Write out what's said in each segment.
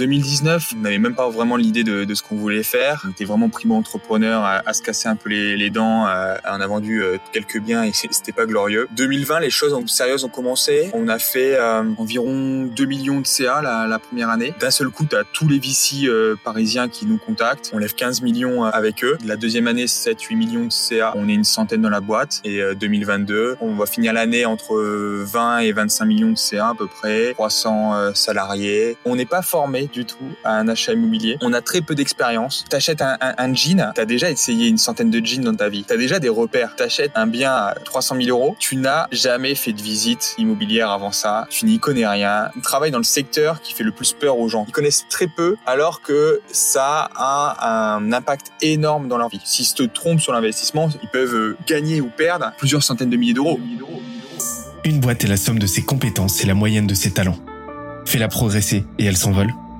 2019, on n'avait même pas vraiment l'idée de, de, ce qu'on voulait faire. On était vraiment primo-entrepreneur à, à, se casser un peu les, les dents. On a vendu euh, quelques biens et c'était pas glorieux. 2020, les choses sérieuses ont commencé. On a fait euh, environ 2 millions de CA la, la première année. D'un seul coup, à tous les VC euh, parisiens qui nous contactent. On lève 15 millions avec eux. La deuxième année, 7-8 millions de CA. On est une centaine dans la boîte. Et 2022, on va finir l'année entre 20 et 25 millions de CA à peu près. 300 salariés. On n'est pas formé du tout à un achat immobilier. On a très peu d'expérience. T'achètes un, un, jean, t'as déjà essayé une centaine de jeans dans ta vie. T'as déjà des repères. T'achètes un bien à 300 000 euros. Tu n'as jamais fait de visite immobilière avant ça. Tu n'y connais rien. Tu travailles dans le secteur qui fait le plus peur aux gens. Ils connaissent très peu alors que ça a un impact énorme dans leur vie. S'ils se trompent sur l'investissement, ils peuvent gagner ou perdre plusieurs centaines de milliers d'euros. Une boîte est la somme de ses compétences et la moyenne de ses talents. Fais-la progresser et elle s'envole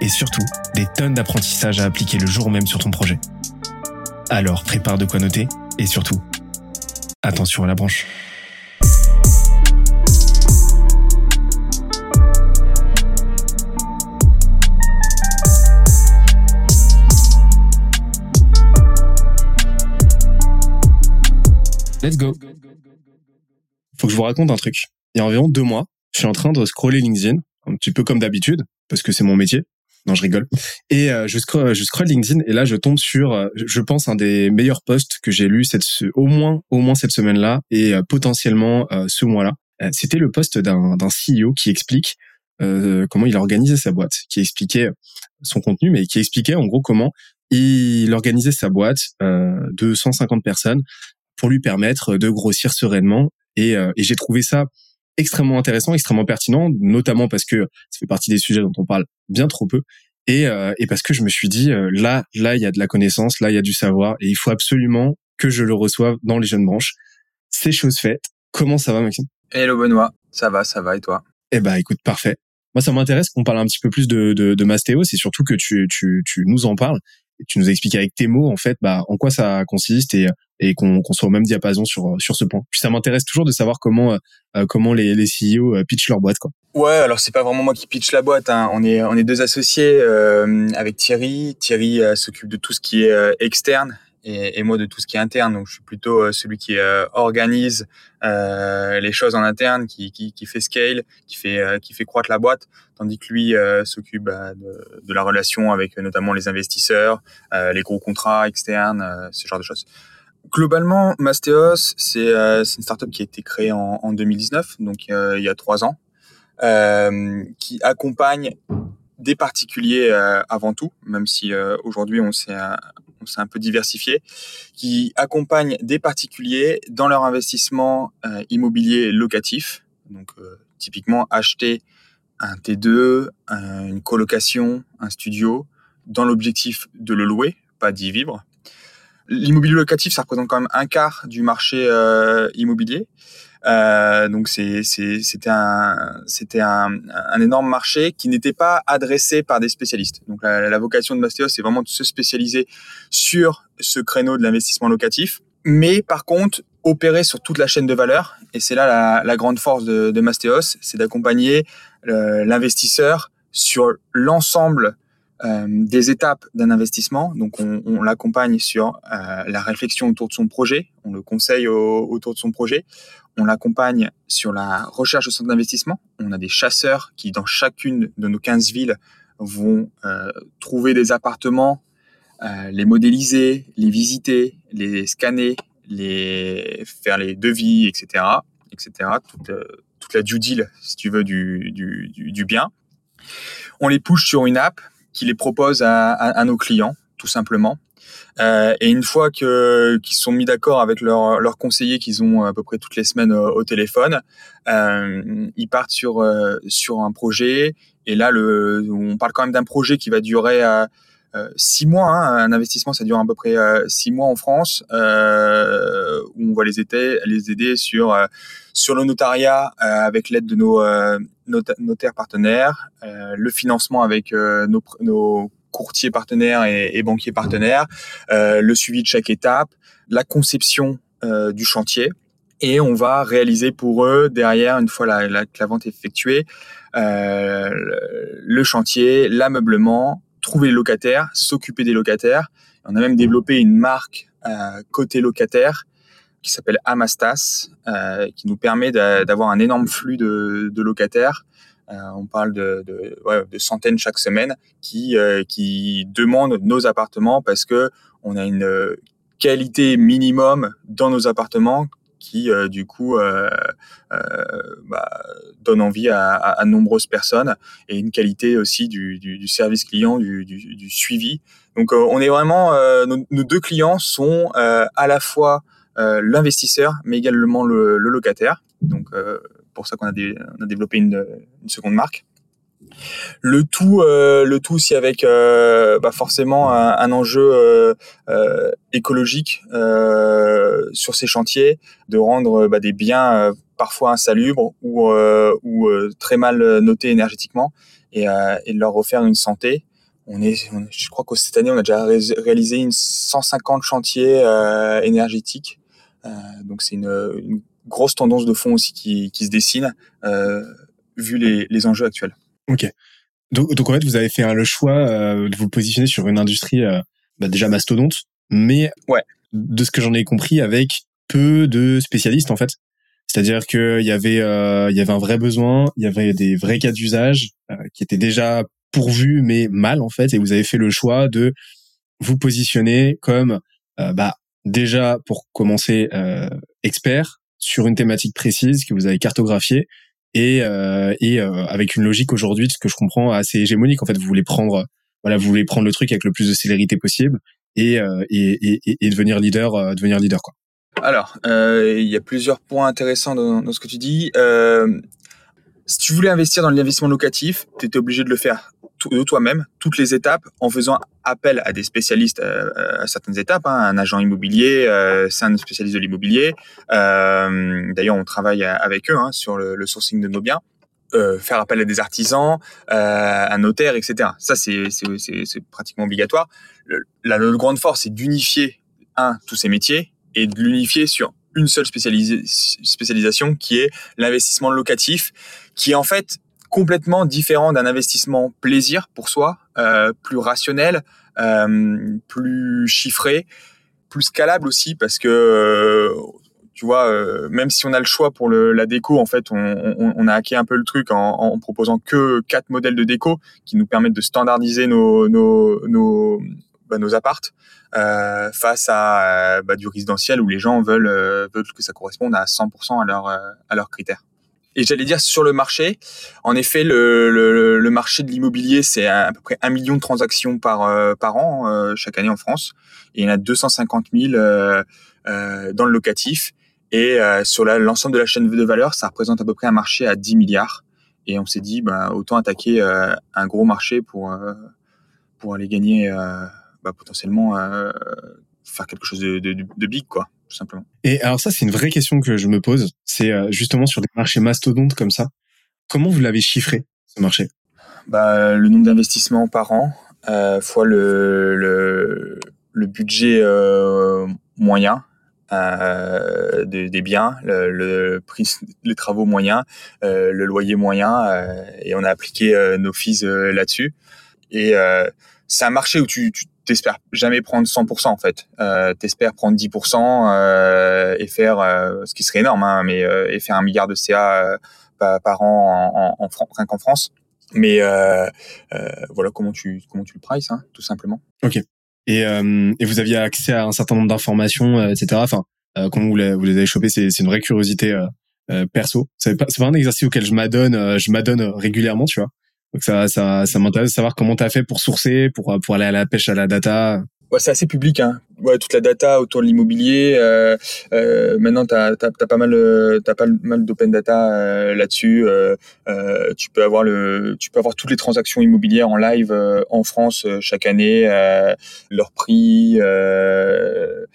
et surtout des tonnes d'apprentissages à appliquer le jour même sur ton projet. Alors prépare de quoi noter et surtout, attention à la branche. Let's go. Faut que je vous raconte un truc. Il y a environ deux mois, je suis en train de scroller LinkedIn, un petit peu comme d'habitude, parce que c'est mon métier. Non, je rigole. Et euh, je, scroll, je scroll LinkedIn et là, je tombe sur, euh, je pense, un des meilleurs posts que j'ai lu cette, au moins, au moins cette semaine-là et euh, potentiellement ce mois-là. C'était le post d'un CEO qui explique comment il a organisé sa boîte, qui expliquait son contenu, mais qui expliquait en gros comment il organisait sa boîte de 150 personnes pour lui permettre de grossir sereinement. Et, et j'ai trouvé ça extrêmement intéressant, extrêmement pertinent, notamment parce que ça fait partie des sujets dont on parle bien trop peu. Et, euh, et parce que je me suis dit, euh, là, là, il y a de la connaissance, là, il y a du savoir, et il faut absolument que je le reçoive dans les jeunes branches. C'est chose faite. Comment ça va, Maxime? Hello Benoît, ça va, ça va, et toi? Eh ben, écoute, parfait. Moi, ça m'intéresse qu'on parle un petit peu plus de, de, de Mastéo, c'est surtout que tu, tu, tu nous en parles tu nous expliques avec tes mots en fait bah en quoi ça consiste et et qu'on soit au même diapason sur sur ce point. Puis ça m'intéresse toujours de savoir comment euh, euh, comment les les CEO euh, pitchent leur boîte quoi. Ouais, alors c'est pas vraiment moi qui pitch la boîte. Hein. On est on est deux associés avec Thierry. Thierry s'occupe de tout ce qui est externe et, et, moi de tout ce qui est interne. Donc je suis plutôt euh, celui qui euh, organise euh, les choses en interne, qui, qui, qui, fait scale, qui fait euh, qui fait croître la boîte, tandis que lui s'occupe bah, de, de, la relation avec notamment les investisseurs, les gros contrats externes, ce genre de choses. Globalement, Mastéos, c'est une startup qui a été créée en, en 2019, donc il y a trois ans, qui accompagne des particuliers avant tout, même si aujourd'hui on s'est c'est un peu diversifié, qui accompagne des particuliers dans leur investissement euh, immobilier locatif. Donc, euh, typiquement, acheter un T2, une colocation, un studio, dans l'objectif de le louer, pas d'y vivre. L'immobilier locatif, ça représente quand même un quart du marché euh, immobilier. Euh, donc c'était un, un, un, énorme marché qui n'était pas adressé par des spécialistes. Donc la, la vocation de Mastéos, c'est vraiment de se spécialiser sur ce créneau de l'investissement locatif, mais par contre opérer sur toute la chaîne de valeur. Et c'est là la, la, grande force de, de Mastéos, c'est d'accompagner l'investisseur sur l'ensemble euh, des étapes d'un investissement. Donc, on, on l'accompagne sur euh, la réflexion autour de son projet, on le conseille au, autour de son projet, on l'accompagne sur la recherche de centre d'investissement. On a des chasseurs qui, dans chacune de nos 15 villes, vont euh, trouver des appartements, euh, les modéliser, les visiter, les scanner, les faire les devis, etc., etc. Toute, euh, toute la due deal, si tu veux, du, du, du, bien. On les push sur une app qui les propose à, à, à nos clients, tout simplement. Euh, et une fois que qu'ils sont mis d'accord avec leurs leur conseillers qu'ils ont à peu près toutes les semaines au, téléphone, euh, ils partent sur euh, sur un projet. Et là, le, on parle quand même d'un projet qui va durer six mois. Hein, un investissement, ça dure à peu près six mois en France, où on va les aider, les aider sur sur le notariat avec l'aide de nos notaires partenaires, le financement avec nos courtiers partenaires et, et banquiers partenaires, le suivi de chaque étape, la conception du chantier et on va réaliser pour eux derrière une fois la, la, vente effectuée euh, le chantier, l'ameublement, trouver les locataires, s'occuper des locataires. On a même développé une marque euh, côté locataire qui s'appelle Amastas, euh, qui nous permet d'avoir un énorme flux de locataires. Euh, on parle de, de, ouais, de, centaines chaque semaine qui, euh, qui demandent nos appartements parce que on a une qualité minimum dans nos appartements qui euh, du coup euh, euh, bah, donne envie à, à, à, nombreuses personnes et une qualité aussi du, du, du service client, du, du, suivi. Donc on est vraiment nos, nos, deux clients sont à la fois l'investisseur mais également le, le locataire. Donc pour ça qu'on a, développé une, seconde marque. Le tout, euh, le tout aussi avec euh, bah forcément un, enjeu euh, écologique sur ces chantiers, de rendre bah, des biens parfois insalubres ou, très mal notés énergétiquement et, de leur refaire une santé. On est, je crois que cette année, on a déjà réalisé une 150 chantiers énergétiques. donc c'est une, grosse tendance de fond aussi qui, qui se dessine vu les, les enjeux actuels. Ok. Donc, donc en fait, vous avez fait le choix euh, de vous positionner sur une industrie euh, bah, déjà mastodonte, mais ouais. de ce que j'en ai compris, avec peu de spécialistes en fait. C'est-à-dire qu'il y avait euh, il y avait un vrai besoin, il y avait des vrais cas d'usage euh, qui étaient déjà pourvus mais mal en fait, et vous avez fait le choix de vous positionner comme euh, bah déjà pour commencer expert sur une thématique précise que vous avez cartographiée et, euh, euh, avec une logique aujourd'hui, ce que je comprends, assez hégémonique. En fait, vous voulez prendre, le truc avec le plus de célérité possible et, euh, devenir leader, devenir leader. Alors, il y a plusieurs points intéressants dans ce que tu dis. Si tu voulais investir dans l'investissement locatif, tu étais obligé de le faire de toi-même, toutes les étapes, en faisant appel à des spécialistes euh, à certaines étapes. Hein, un agent immobilier, euh, c'est un spécialiste de l'immobilier. Euh, D'ailleurs, on travaille avec eux hein, sur le, sourcing de nos biens. Faire appel à des artisans, un notaire, etc. Ça, c'est pratiquement obligatoire. La grande force, c'est d'unifier un tous ces métiers et de l'unifier sur une seule spécialisation qui est l'investissement locatif, qui est en fait complètement différent d'un investissement plaisir pour soi, euh, plus rationnel, euh, plus chiffré, plus scalable aussi parce que euh, tu vois, même si on a le choix pour la déco, en fait, on, a hacké un peu le truc en, proposant que quatre modèles de déco qui nous permettent de standardiser nos, nos appartes euh, face à bah, du résidentiel où les gens veulent veulent que ça corresponde à 100% à leurs à leurs critères. Et j'allais dire sur le marché, en effet, le, le, marché de l'immobilier, c'est à, peu près un million de transactions par, euh, par an euh, chaque année en France. Et il y en a 250 000 euh, euh, dans le locatif. Et euh, sur l'ensemble de la chaîne de valeur, ça représente à peu près un marché à 10 milliards. Et on s'est dit, bah, autant attaquer un gros marché pour, pour aller gagner bah, potentiellement faire quelque chose de, de, de big, quoi tout simplement. Et alors ça, c'est une vraie question que je me pose. C'est euh, justement sur des marchés mastodontes comme ça. Comment vous l'avez chiffré ce marché? Bah, le nombre d'investissements par an euh, fois le, le, le budget euh, moyen euh, des, des, biens, le, le, prix, les travaux moyens, euh, le loyer moyen, euh, et on a appliqué nos fees là-dessus. Et c'est un marché où tu, tu t'espères jamais prendre 100% en fait. Euh, t'espères prendre 10% euh, et faire, euh, ce qui serait énorme, hein, mais euh, et faire un milliard de CA euh, par, par, an en, en, en, rien qu'en France. Mais euh, voilà comment tu comment tu le prices, hein, tout simplement. Ok. Et, et vous aviez accès à un certain nombre d'informations, etc. Enfin, comment vous les, vous les avez chopées C'est une vraie curiosité perso. C'est pas, pas un exercice auquel je m'adonne, je m'adonne régulièrement, tu vois. Donc ça, ça, ça m'intéresse de savoir comment tu as fait pour sourcer, pour, pour aller à la pêche à la data. Ouais, c'est assez public, hein. Ouais, toute la data autour de l'immobilier. Euh, euh, maintenant, tu as, pas mal, as pas mal d'open data euh, là-dessus. Euh, euh, tu peux avoir le, tu peux avoir toutes les transactions immobilières en live en France chaque année, leur prix, le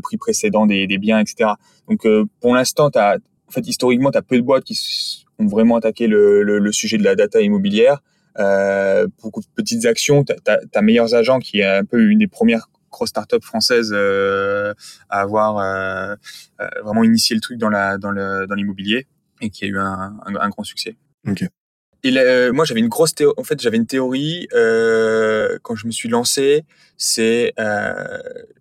prix précédent des, des biens, etc. Donc, pour l'instant, en fait, historiquement, tu as peu de boîtes qui ont vraiment attaqué le, le, le sujet de la data immobilière. Euh, beaucoup de petites actions. Tu as, Meilleurs Agents qui est un peu une des premières grosses startups françaises euh, à avoir euh, euh, vraiment initié le truc dans la dans le dans l'immobilier et qui a eu un, un, un grand succès. Ok. Et moi, j'avais une grosse théorie. En fait, j'avais une théorie quand je me suis lancé. C'est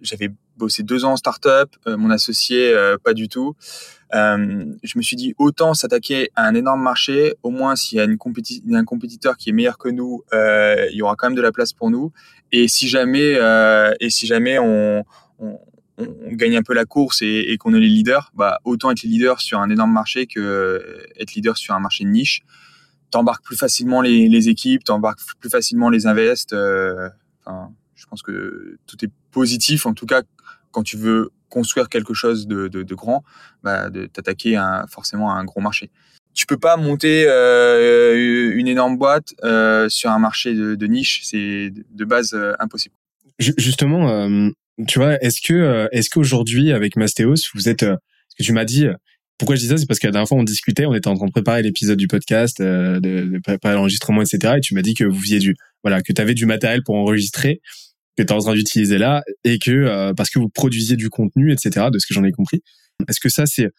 j'avais bossé deux ans en startup, euh, mon associé pas du tout. Euh, je me suis dit autant s'attaquer à un énorme marché, au moins s'il y a un compétiteur qui est meilleur que nous, euh, il y aura quand même de la place pour nous. Et si jamais, euh, et si jamais on, gagne un peu la course et, qu'on est les leaders, bah autant être les leaders sur un énorme marché que euh, être leader sur un marché de niche. T'embarques plus facilement les, les équipes, t'embarques plus facilement les. Euh, enfin, je pense que tout est positif, en tout cas quand tu veux construire quelque chose de, grand, bah, de t'attaquer forcément à un gros marché. Tu peux pas monter euh, une énorme boîte euh, sur un marché de, niche, c'est de base euh, impossible. Justement, tu vois, est-ce que est-ce qu'aujourd'hui avec Mastéos, vous êtes, ce que tu m'as dit, pourquoi je dis ça, c'est parce que la dernière fois on discutait, on était en train de préparer l'épisode du podcast, de, de préparer l'enregistrement, etc. Et tu m'as dit que vous faisiez du, voilà, que tu avais du matériel pour enregistrer que tu es en train d'utiliser là et que euh, parce que vous produisiez du contenu, etc. De ce que j'en ai compris. Est-ce que ça c'est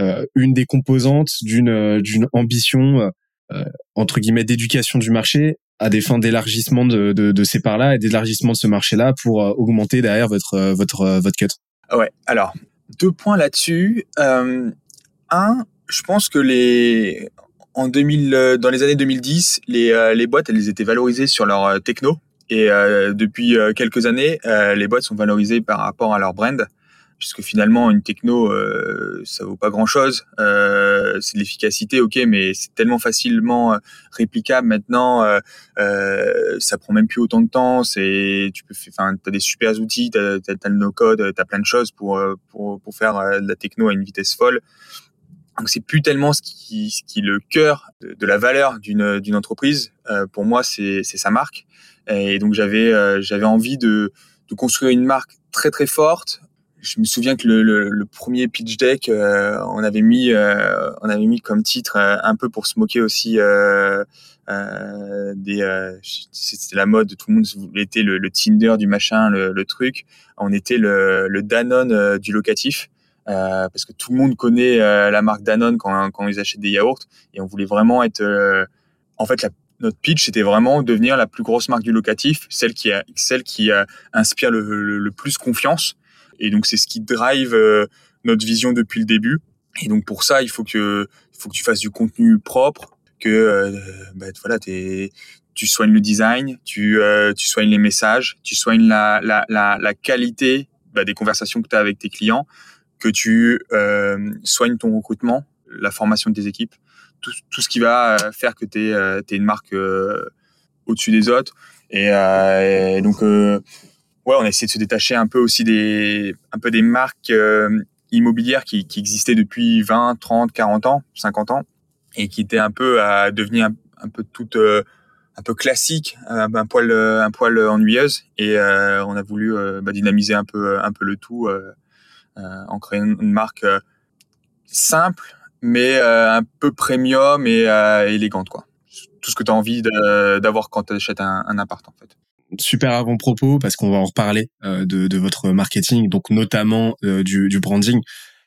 euh, une des composantes d'une euh, d'une ambition entre guillemets d'éducation du marché à des fins d'élargissement de, de, de, ces parts-là et d'élargissement de ce marché-là pour augmenter derrière votre votre votre cut? Ouais. Alors deux points là-dessus. un, je pense que les en 2000, dans les années 2010, les, les boîtes, elles étaient valorisées sur leur techno. Et euh, depuis euh, quelques années, euh, les boîtes sont valorisées par rapport à leur brand, puisque finalement une techno, euh, ça vaut pas grand-chose. Euh, c'est de l'efficacité, ok, mais c'est tellement facilement réplicable maintenant. Euh, ça prend même plus autant de temps. C'est, tu peux, enfin, t'as des super outils, t'as, as, as le no-code, t'as plein de choses pour pour pour faire de la techno à une vitesse folle. Donc c'est plus tellement ce qui, ce qui est le cœur de, la valeur d'une d'une entreprise. Euh, pour moi, c'est c'est sa marque. Et donc j'avais euh, j'avais envie de, de construire une marque très très forte. Je me souviens que le, le, le premier pitch deck, euh, on avait mis euh, on avait mis comme titre un peu pour se moquer aussi euh, des c'était la mode tout le monde était le, le Tinder du machin le, le, truc on était le, le Danone du locatif euh, parce que tout le monde connaît euh, la marque Danone quand, quand ils achètent des yaourts et on voulait vraiment être en fait la notre pitch, c'était vraiment devenir la plus grosse marque du locatif, celle qui, a, celle qui a, inspire le, le, plus confiance. Et donc, c'est ce qui drive euh, notre vision depuis le début. Et donc, pour ça, il faut que, il faut que tu fasses du contenu propre, que euh, bah, voilà, t'es, tu soignes le design, tu, euh, tu soignes les messages, tu soignes la, la, la, la qualité bah, des conversations que tu as avec tes clients, que tu euh, soignes ton recrutement, la formation de tes équipes tout, tout ce qui va euh, faire que tu es, euh, une marque euh, au-dessus des autres. Et, et donc, ouais, on a essayé de se détacher un peu aussi des, un peu des marques immobilières qui, qui existaient depuis 20, 30, 40 ans, 50 ans, et qui étaient un peu à devenir un, peu toutes un peu classique, un, un, poil un poil ennuyeuse et euh, on a voulu euh, bah, dynamiser un peu un peu le tout euh, en créant une, marque simple mais euh, un peu premium et euh, élégante, quoi. Tout ce que tu as envie d'avoir quand tu achètes un, un appart, en fait super avant-propos parce qu'on va en reparler euh, de, de, votre marketing, donc notamment euh, du, branding.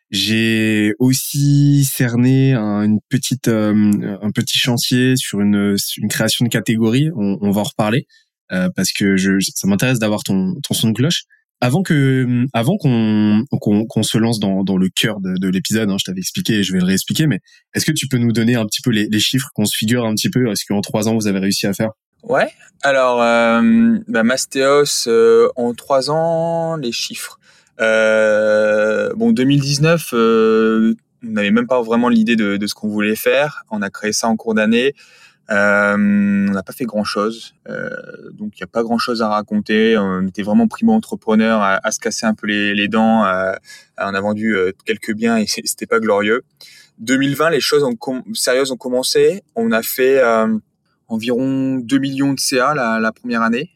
J'ai aussi cerné un, une petite, euh, un petit chantier sur une, une création de catégorie. On, on va en reparler parce que je, ça m'intéresse d'avoir ton, ton son de cloche. Avant que, avant qu'on qu'on se lance dans, dans le cœur de, de l'épisode, hein, je t'avais expliqué et je vais le réexpliquer, mais est-ce que tu peux nous donner un petit peu les, les chiffres, qu'on se figure un petit peu, est-ce qu'en trois ans vous avez réussi à faire? Ouais. Alors, euh, bah, Mastéos euh, en trois ans, les chiffres. Euh, bon, 2019, euh, on n'avait même pas vraiment l'idée de, de, ce qu'on voulait faire. On a créé ça en cours d'année. Euh, on n'a pas fait grand chose, euh, donc il n'y a pas grand chose à raconter. On était vraiment primo entrepreneur à, se casser un peu les, dents. On a vendu euh, quelques biens et c'était pas glorieux. 2020, les choses sérieuses ont commencé. On a fait environ 2 millions de CA la, première année,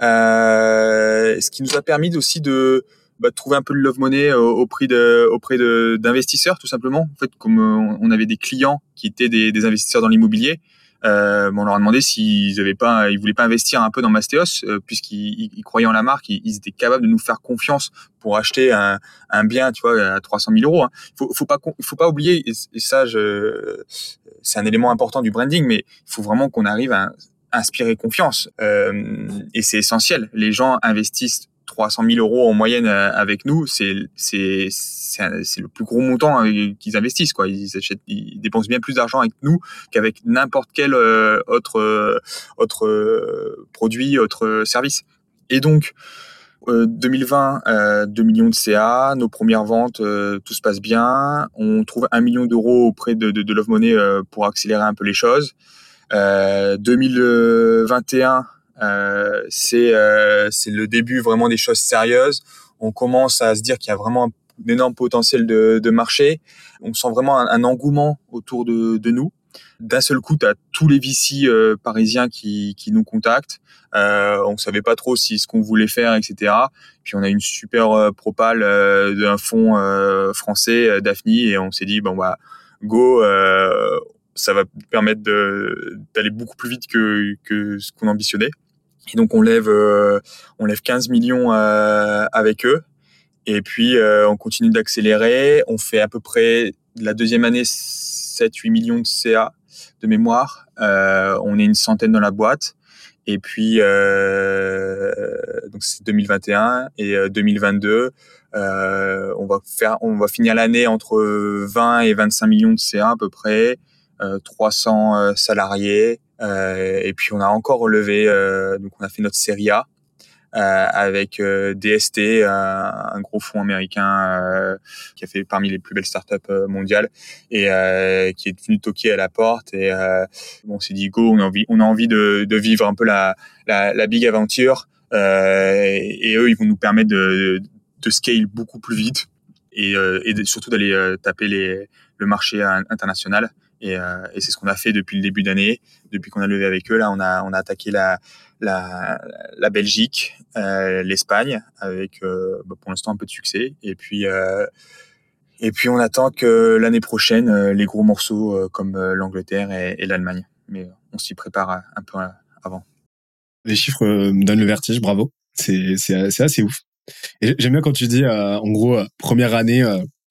ce qui nous a permis aussi de bah, trouver un peu de love money auprès d'investisseurs tout simplement. En fait, comme on avait des clients qui étaient des investisseurs dans l'immobilier, euh, on leur a demandé s'ils avaient pas, ils voulaient pas investir un peu dans Mastéos, euh, puisqu'ils ils croyaient en la marque, ils, étaient capables de nous faire confiance pour acheter un, un bien, tu vois, à 300 000 euros. Hein. Faut, faut pas, faut pas oublier, et, ça, c'est un élément important du branding, mais il faut vraiment qu'on arrive à inspirer confiance, euh, et c'est essentiel. Les gens investissent 300 000 euros en moyenne euh, avec nous, c'est c'est c'est le plus gros montant euh, qu'ils investissent quoi. Ils achètent, ils dépensent bien plus d'argent avec nous qu'avec n'importe quel euh, autre autre produit, autre service. Et donc 2020, 2 millions de CA, nos premières ventes, tout se passe bien. On trouve un million d'euros auprès de, de, de Love Money pour accélérer un peu les choses. 2021, euh, c'est euh, c'est le début vraiment des choses sérieuses. On commence à se dire qu'il y a vraiment un énorme potentiel de, de marché. On sent vraiment un, engouement autour de, de nous. D'un seul coup, tu as tous les VC euh, parisiens qui, qui, nous contactent. Euh, on savait pas trop si ce qu'on voulait faire, etc. Puis on a une super euh, propale d'un fonds français, Daphne, et on s'est dit bon bah go, ça va permettre d'aller beaucoup plus vite que, que ce qu'on ambitionnait. Et donc on lève euh, on lève 15 millions euh, avec eux. Et puis euh, on continue d'accélérer. On fait à peu près la deuxième année 7-8 millions de CA de mémoire. on est une centaine dans la boîte. Et puis donc c'est 2021 et 2022. on va faire, on va finir l'année entre 20 et 25 millions de CA à peu près, 300 salariés, euh, et puis on a encore relevé, euh, donc on a fait notre série A. Euh, avec DST, un, gros fonds américain qui a fait parmi les plus belles startups mondiales et qui est venu toquer à la porte. Et on s'est dit go, on a envie, on a envie de, vivre un peu la, la, big aventure. Et, et, eux, ils vont nous permettre de, de scale beaucoup plus vite et, et surtout d'aller taper les, le marché international. Et, euh, et c'est ce qu'on a fait depuis le début d'année. Depuis qu'on a levé avec eux, là, on a, on a attaqué la, la, Belgique, euh, l'Espagne, avec euh, bah, pour l'instant un peu de succès. Et puis, euh, et puis on attend que l'année prochaine, euh, les gros morceaux euh, comme l'Angleterre et, l'Allemagne. Mais on s'y prépare un peu avant. Les chiffres me donnent le vertige, bravo. C'est, assez ouf. J'aime bien quand tu dis, en gros, première année,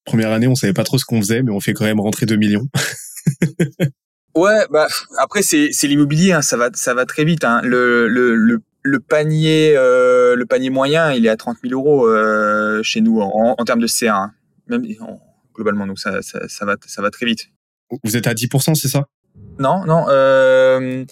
première année, on savait pas trop ce qu'on faisait, mais on fait quand même rentrer 2 millions. ouais, bah après c'est c'est l'immobilier, hein, ça va ça va très vite. Hein. Le, le, le le panier euh, le panier moyen il est à 30 000 euros euh, chez nous en, en termes de CA hein. même globalement donc ça, ça, ça va ça va très vite vous êtes à 10% c'est ça? Non non euh,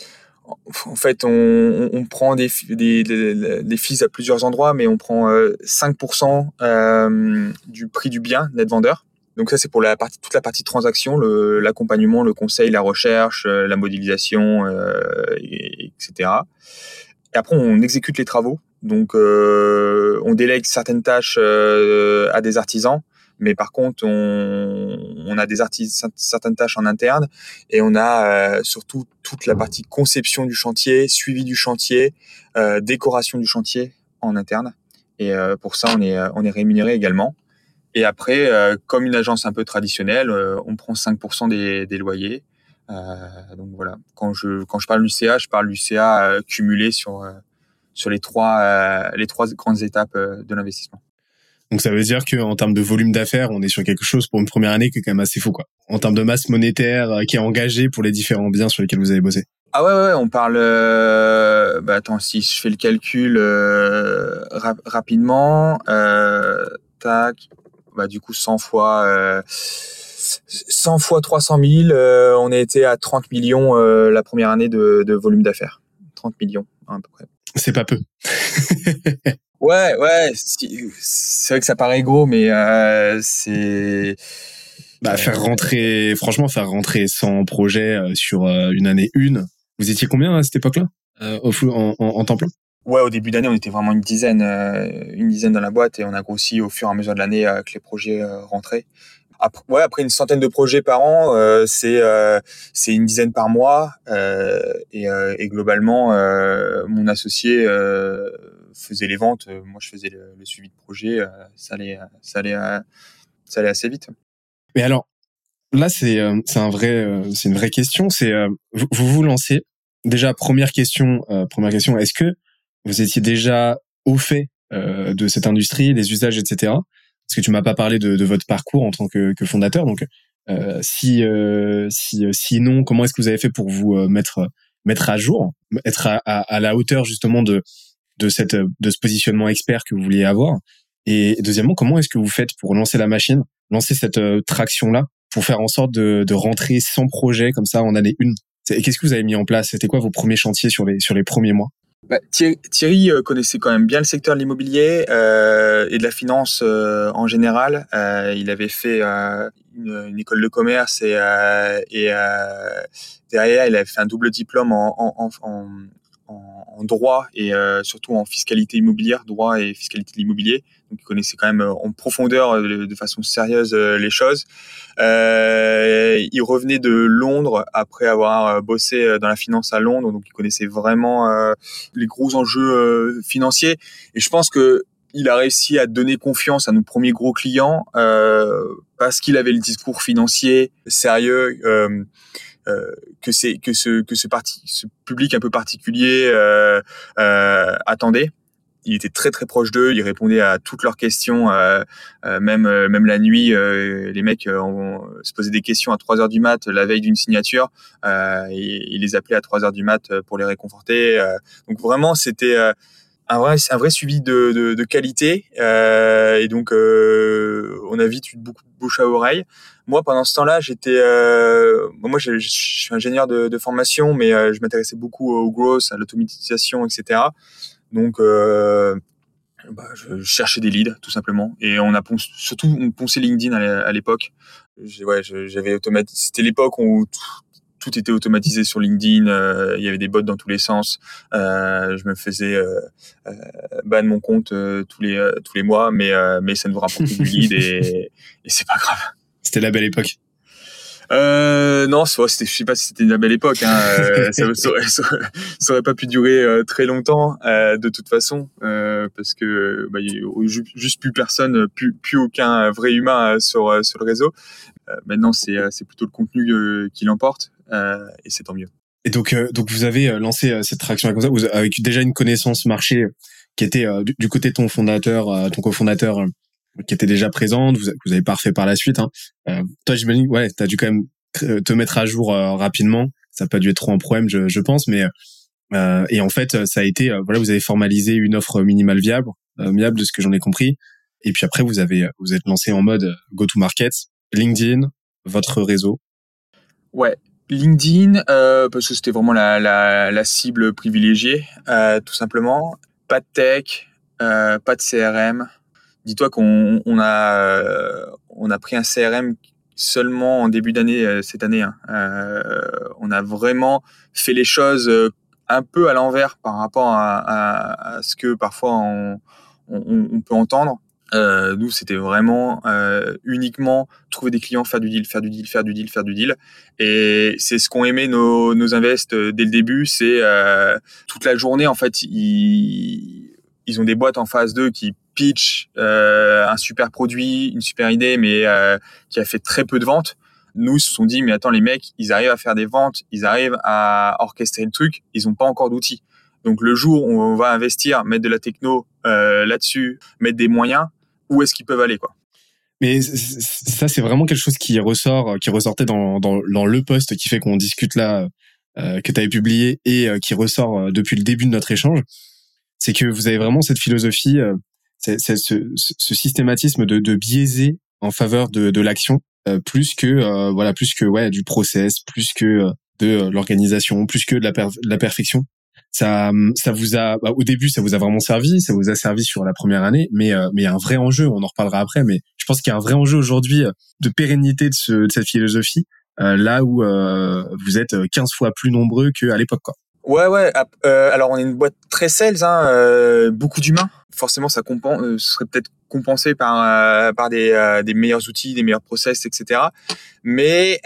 en fait on, on prend des, des, des, des fees à plusieurs endroits mais on prend 5% euh, du prix du bien net vendeur donc ça, c'est pour la partie, toute la partie transaction, l'accompagnement, le, conseil, la recherche, euh, la modélisation, euh, etc. Et après, on exécute les travaux. Donc, euh, on délègue certaines tâches euh, à des artisans, mais par contre, on, on a des artisans, certaines tâches en interne, et on a euh, surtout toute la partie conception du chantier, suivi du chantier, euh, décoration du chantier en interne. Et pour ça, on est, on est rémunéré également. Et après, euh, comme une agence un peu traditionnelle, euh, on prend 5% des, des loyers. Euh, donc voilà, quand je quand je parle du CA, je parle du CA cumulé sur sur les trois les trois grandes étapes de l'investissement. Donc ça veut dire qu'en termes de volume d'affaires, on est sur quelque chose pour une première année qui est quand même assez fou quoi. En termes de masse monétaire qui est engagée pour les différents biens sur lesquels vous avez bossé. Ah ouais ouais, on parle. Euh, bah attends, si je fais le calcul euh, rapidement, euh, tac, bah, du coup 100 fois euh, 100 fois 300 000, euh, on a été à 30 millions euh, la première année de, de volume d'affaires. 30 millions à peu près. C'est pas peu. ouais, ouais, c'est vrai que ça paraît gros, mais euh, c'est bah, faire rentrer, franchement, faire rentrer 100 projets sur une année une, Vous étiez combien à cette époque-là? Euh, en, en, en temps plein? Ouais, au début d'année, on était vraiment une dizaine, une dizaine dans la boîte et on a grossi au fur et à mesure de l'année que les projets rentraient. Après, ouais, après une centaine de projets par an, euh, c'est euh, c'est une dizaine par mois euh, et, et, globalement, mon associé faisait les ventes, moi je faisais le, suivi de projet, ça allait ça allait ça allait assez vite. Mais alors là, c'est c'est un vrai c'est une vraie question. C'est vous, vous lancez déjà première question première question. Est-ce que vous étiez déjà au fait de cette industrie, des usages, etc parce que tu m'as pas parlé de, de, votre parcours en tant que, que fondateur. Donc, euh, si, euh, si, euh, sinon, comment est-ce que vous avez fait pour vous euh, mettre, mettre à jour, être à, à, à, la hauteur justement de, de, cette, de ce positionnement expert que vous vouliez avoir? Et deuxièmement, comment est-ce que vous faites pour lancer la machine, lancer cette traction-là, pour faire en sorte de, de rentrer sans projet comme ça en année une? Et qu'est-ce que vous avez mis en place? C'était quoi vos premiers chantiers sur les, sur les premiers mois? Bah, Thierry, euh, connaissait quand même bien le secteur de l'immobilier euh, et de la finance euh, en général. Euh, il avait fait euh, une, une, école de commerce et, et derrière, il avait fait un double diplôme en, en, en, en droit et surtout en fiscalité immobilière, droit et fiscalité de l'immobilier. Donc, il connaissait quand même en profondeur, de, de façon sérieuse, les choses. Euh, il revenait de Londres après avoir euh, bossé euh, dans la finance à Londres, donc il connaissait vraiment les gros enjeux financiers. Et je pense que il a réussi à donner confiance à nos premiers gros clients euh, parce qu'il avait le discours financier sérieux euh, euh, que c'est que ce que ce public un peu particulier attendait il était très très proche d'eux, il répondait à toutes leurs questions, euh, euh même euh, même la nuit, euh, les mecs se posaient des questions à 3 heures du mat la veille d'une signature, et il les appelait à 3 heures du mat pour les réconforter. donc vraiment c'était un vrai un vrai suivi de, de, de qualité, et donc on a vite eu beaucoup de bouche à oreille. Moi pendant ce temps-là j'étais, moi je, suis ingénieur de, de formation, mais je m'intéressais beaucoup au growth, à l'automatisation, etc. Donc, euh, bah, je cherchais des leads tout simplement et on a ponce, surtout on ponçait LinkedIn à l'époque. Ouais, j'avais automatisé. C'était l'époque où tout, était automatisé sur LinkedIn. Euh, il y avait des bots dans tous les sens. Euh, je me faisais euh, ban mon compte tous les tous les mois, mais mais ça ne vous rapportait du lead et, et c'est pas grave. C'était la belle époque. Euh, non, c'était, je sais pas si c'était une belle époque. Hein. Euh, ça, ça, ça, aurait pas pu durer euh, très longtemps, de toute façon, parce que bah, y a juste plus personne, plus, plus aucun vrai humain sur sur le réseau. maintenant, c'est c'est plutôt le contenu qui l'emporte, et c'est tant mieux. Et donc donc vous avez lancé cette traction comme ça, vous, avec déjà une connaissance marché qui était du, côté de ton fondateur, ton cofondateur qui était déjà présente, vous, vous avez parfait par la suite. Hein. Euh, toi, j'imagine, ouais, t'as dû quand même te mettre à jour euh, rapidement. Ça n'a pas dû être trop un problème, je, je pense, mais euh, et en fait, ça a été, euh, voilà, vous avez formalisé une offre minimale viable, viable de ce que j'en ai compris. Et puis après, vous avez, vous êtes lancé en mode go-to-market, LinkedIn, votre réseau. Ouais, LinkedIn, euh, parce que c'était vraiment la, la, cible privilégiée, euh, tout simplement. Pas de tech, euh, pas de CRM, Dis-toi qu'on on a, on a pris un CRM seulement en début d'année cette année. Hein. On a vraiment fait les choses un peu à l'envers par rapport à, ce que parfois on peut entendre. Euh, nous, c'était vraiment euh, uniquement trouver des clients, faire du deal, faire du deal, faire du deal, faire du deal. Et c'est ce qu'ont aimé nos, nos invests dès le début. C'est euh, toute la journée, en fait, ils, ils ont des boîtes en phase 2 qui pitch euh, un super produit, une super idée, mais euh, qui a fait très peu de ventes. Nous, ils se sont dit, mais attends, les mecs, ils arrivent à faire des ventes, ils arrivent à orchestrer le truc, ils n'ont pas encore d'outils. Donc le jour où on va investir, mettre de la techno euh, là-dessus, mettre des moyens, où est-ce qu'ils peuvent aller quoi mais ça, c'est vraiment quelque chose qui ressort, qui ressortait dans, le poste qui fait qu'on discute là, euh, que tu avais publié et euh, qui ressort depuis le début de notre échange. C'est que vous avez vraiment cette philosophie ce, systématisme de, biaiser en faveur de, l'action euh, plus que euh, voilà plus que ouais du process plus que euh, de l'organisation plus que de la perfection ça ça vous a bah, au début ça vous a vraiment servi ça vous a servi sur la première année mais mais il y a un vrai enjeu on en reparlera après mais je pense qu'il y a un vrai enjeu aujourd'hui de pérennité de, ce, de cette philosophie là où vous êtes 15 fois plus nombreux qu'à l'époque. Quoi. Ouais, ouais. alors on est une boîte très sales, hein, beaucoup d'humains. Forcément, ça compense, serait peut-être compensé par par des, des meilleurs outils, des meilleurs process, etc. Mais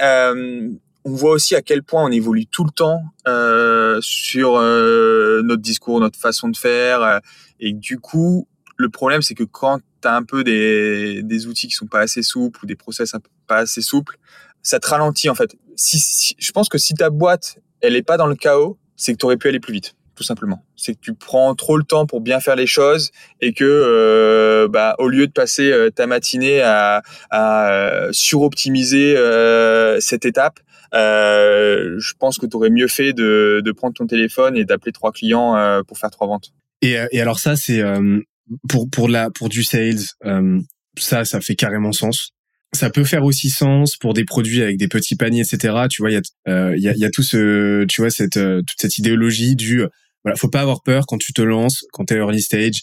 on voit aussi à quel point on évolue tout le temps euh, sur euh, notre discours, notre façon de faire. Euh, et du coup, le problème, c'est que quand tu as un peu des, des outils qui sont pas assez souples ou des process pas assez souples, ça te ralentit en fait. Si, je pense que si ta boîte, elle est pas dans le chaos, c'est que tu aurais pu aller plus vite tout simplement. C'est que tu prends trop le temps pour bien faire les choses et que, euh, bah, au lieu de passer euh, ta matinée à, euh, suroptimiser cette étape, je pense que tu aurais mieux fait de, de, prendre ton téléphone et d'appeler trois clients pour faire trois ventes. Et, alors ça, c'est pour pour la pour du sales, ça ça fait carrément sens. Ça peut faire aussi sens pour des produits avec des petits paniers, etc. Tu vois, il y a il y, a, y a tout ce tu vois cette toute cette idéologie du voilà, faut pas avoir peur quand tu te lances, quand tu es early stage,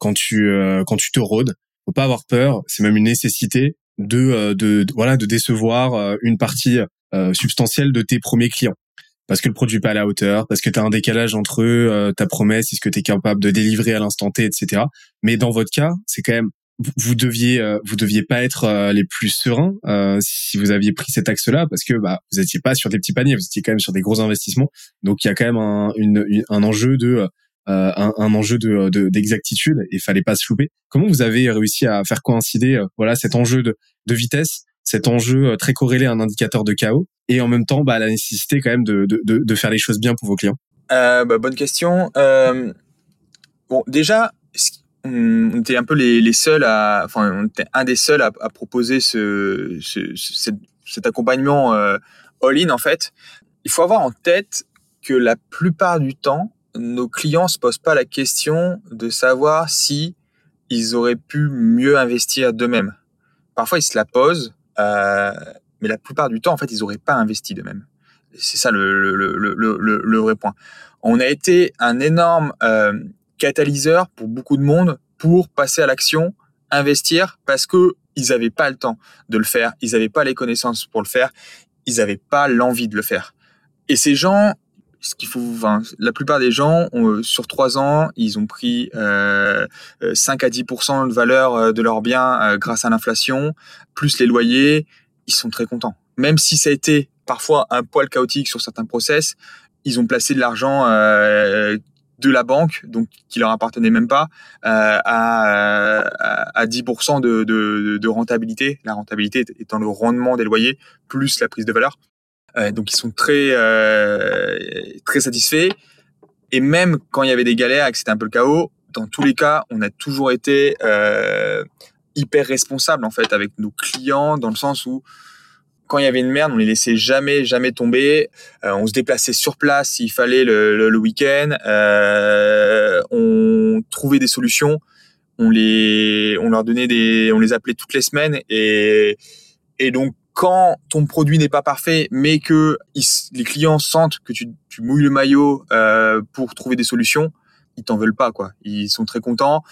quand tu quand tu te rôdes. Faut pas avoir peur, c'est même une nécessité de, de, de voilà de décevoir une partie euh, substantielle de tes premiers clients parce que le produit pas à la hauteur, parce que tu as un décalage entre euh, ta promesse et ce que tu es capable de délivrer à l'instant T, etc. Mais dans votre cas, c'est quand même vous deviez euh, vous deviez pas être les plus sereins si vous aviez pris cet axe-là parce que bah vous étiez pas sur des petits paniers, vous étiez quand même sur des gros investissements. Donc il y a quand même un, une, un enjeu de un, un, enjeu de d'exactitude et fallait pas se louper. Comment vous avez réussi à faire coïncider voilà cet enjeu de, de vitesse cet enjeu euh, très corrélé à un indicateur de chaos et en même temps bah, la nécessité quand même de, de, de faire les choses bien pour vos clients? Euh, bah, Bonne question. Euh, bon, déjà, on était un peu les, seuls à, enfin, on était un des seuls à, proposer ce, ce, cet, accompagnement euh, all-in en fait. Il faut avoir en tête que la plupart du temps, nos clients se posent pas la question de savoir si ils auraient pu mieux investir d'eux-mêmes. Parfois, ils se la posent euh, mais la plupart du temps, en fait, ils n'auraient pas investi de même. C'est ça le, le, le, le, vrai point. On a été un énorme euh, catalyseur pour beaucoup de monde pour passer à l'action, investir, parce que ils n'avaient pas le temps de le faire, ils n'avaient pas les connaissances pour le faire, ils n'avaient pas l'envie de le faire. Et ces gens, ce qu'il faut, enfin, la plupart des gens, ont, sur trois ans, ils ont pris euh, 5 à 10% de valeur euh, de leurs biens euh, grâce à l'inflation, plus les loyers. Ils sont très contents. Même si ça a été parfois un poil chaotique sur certains process, ils ont placé de l'argent euh, de la banque, donc qui leur appartenait même pas, euh, à, à, 10% de, de, rentabilité. La rentabilité étant le rendement des loyers plus la prise de valeur. Euh, donc ils sont très euh, très satisfaits. Et même quand il y avait des galères que c'était un peu le chaos, dans tous les cas, on a toujours été euh, hyper responsable en fait avec nos clients dans le sens où quand il y avait une merde, on les laissait jamais, jamais tomber. Euh, on se déplaçait sur place s'il fallait le, week-end. Euh, on trouvait des solutions. On les, on leur donnait des, on les appelait toutes les semaines et et donc quand ton produit n'est pas parfait, mais que les clients sentent que tu, tu mouilles le maillot euh, pour trouver des solutions, ils t'en veulent pas quoi. Ils sont très contents.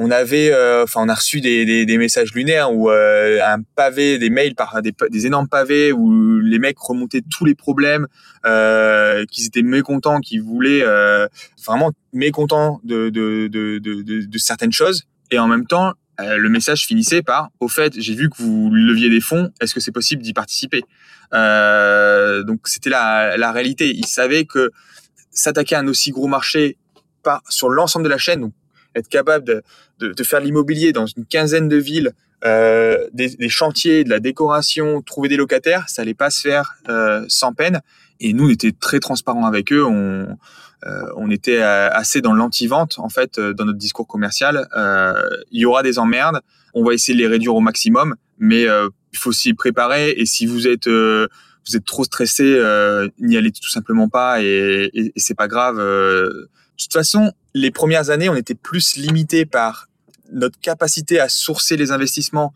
On avait, euh, enfin, on a reçu des, des, des messages lunaires ou euh, un pavé, des mails par des, des, énormes pavés où les mecs remontaient tous les problèmes, euh, qu'ils étaient mécontents, qu'ils voulaient euh, vraiment mécontents de de, de, de, de, certaines choses. Et en même temps, euh, le message finissait par au fait j'ai vu que vous leviez des fonds est-ce que c'est possible d'y participer? Donc c'était la, la réalité ils savaient que s'attaquer à un aussi gros marché sur l'ensemble de la chaîne donc être capable de, de, faire l'immobilier dans une quinzaine de villes euh, des, chantiers de la décoration trouver des locataires ça allait pas se faire euh, sans peine et nous on était très transparents avec eux on euh, était assez dans l'anti-vente en fait dans notre discours commercial. il y aura des emmerdes, on va essayer de les réduire au maximum, mais il faut s'y préparer. Et si vous êtes vous êtes trop stressé, n'y allez tout simplement pas et, et, et c'est pas grave. De toute façon, les premières années, on était plus limité par notre capacité à sourcer les investissements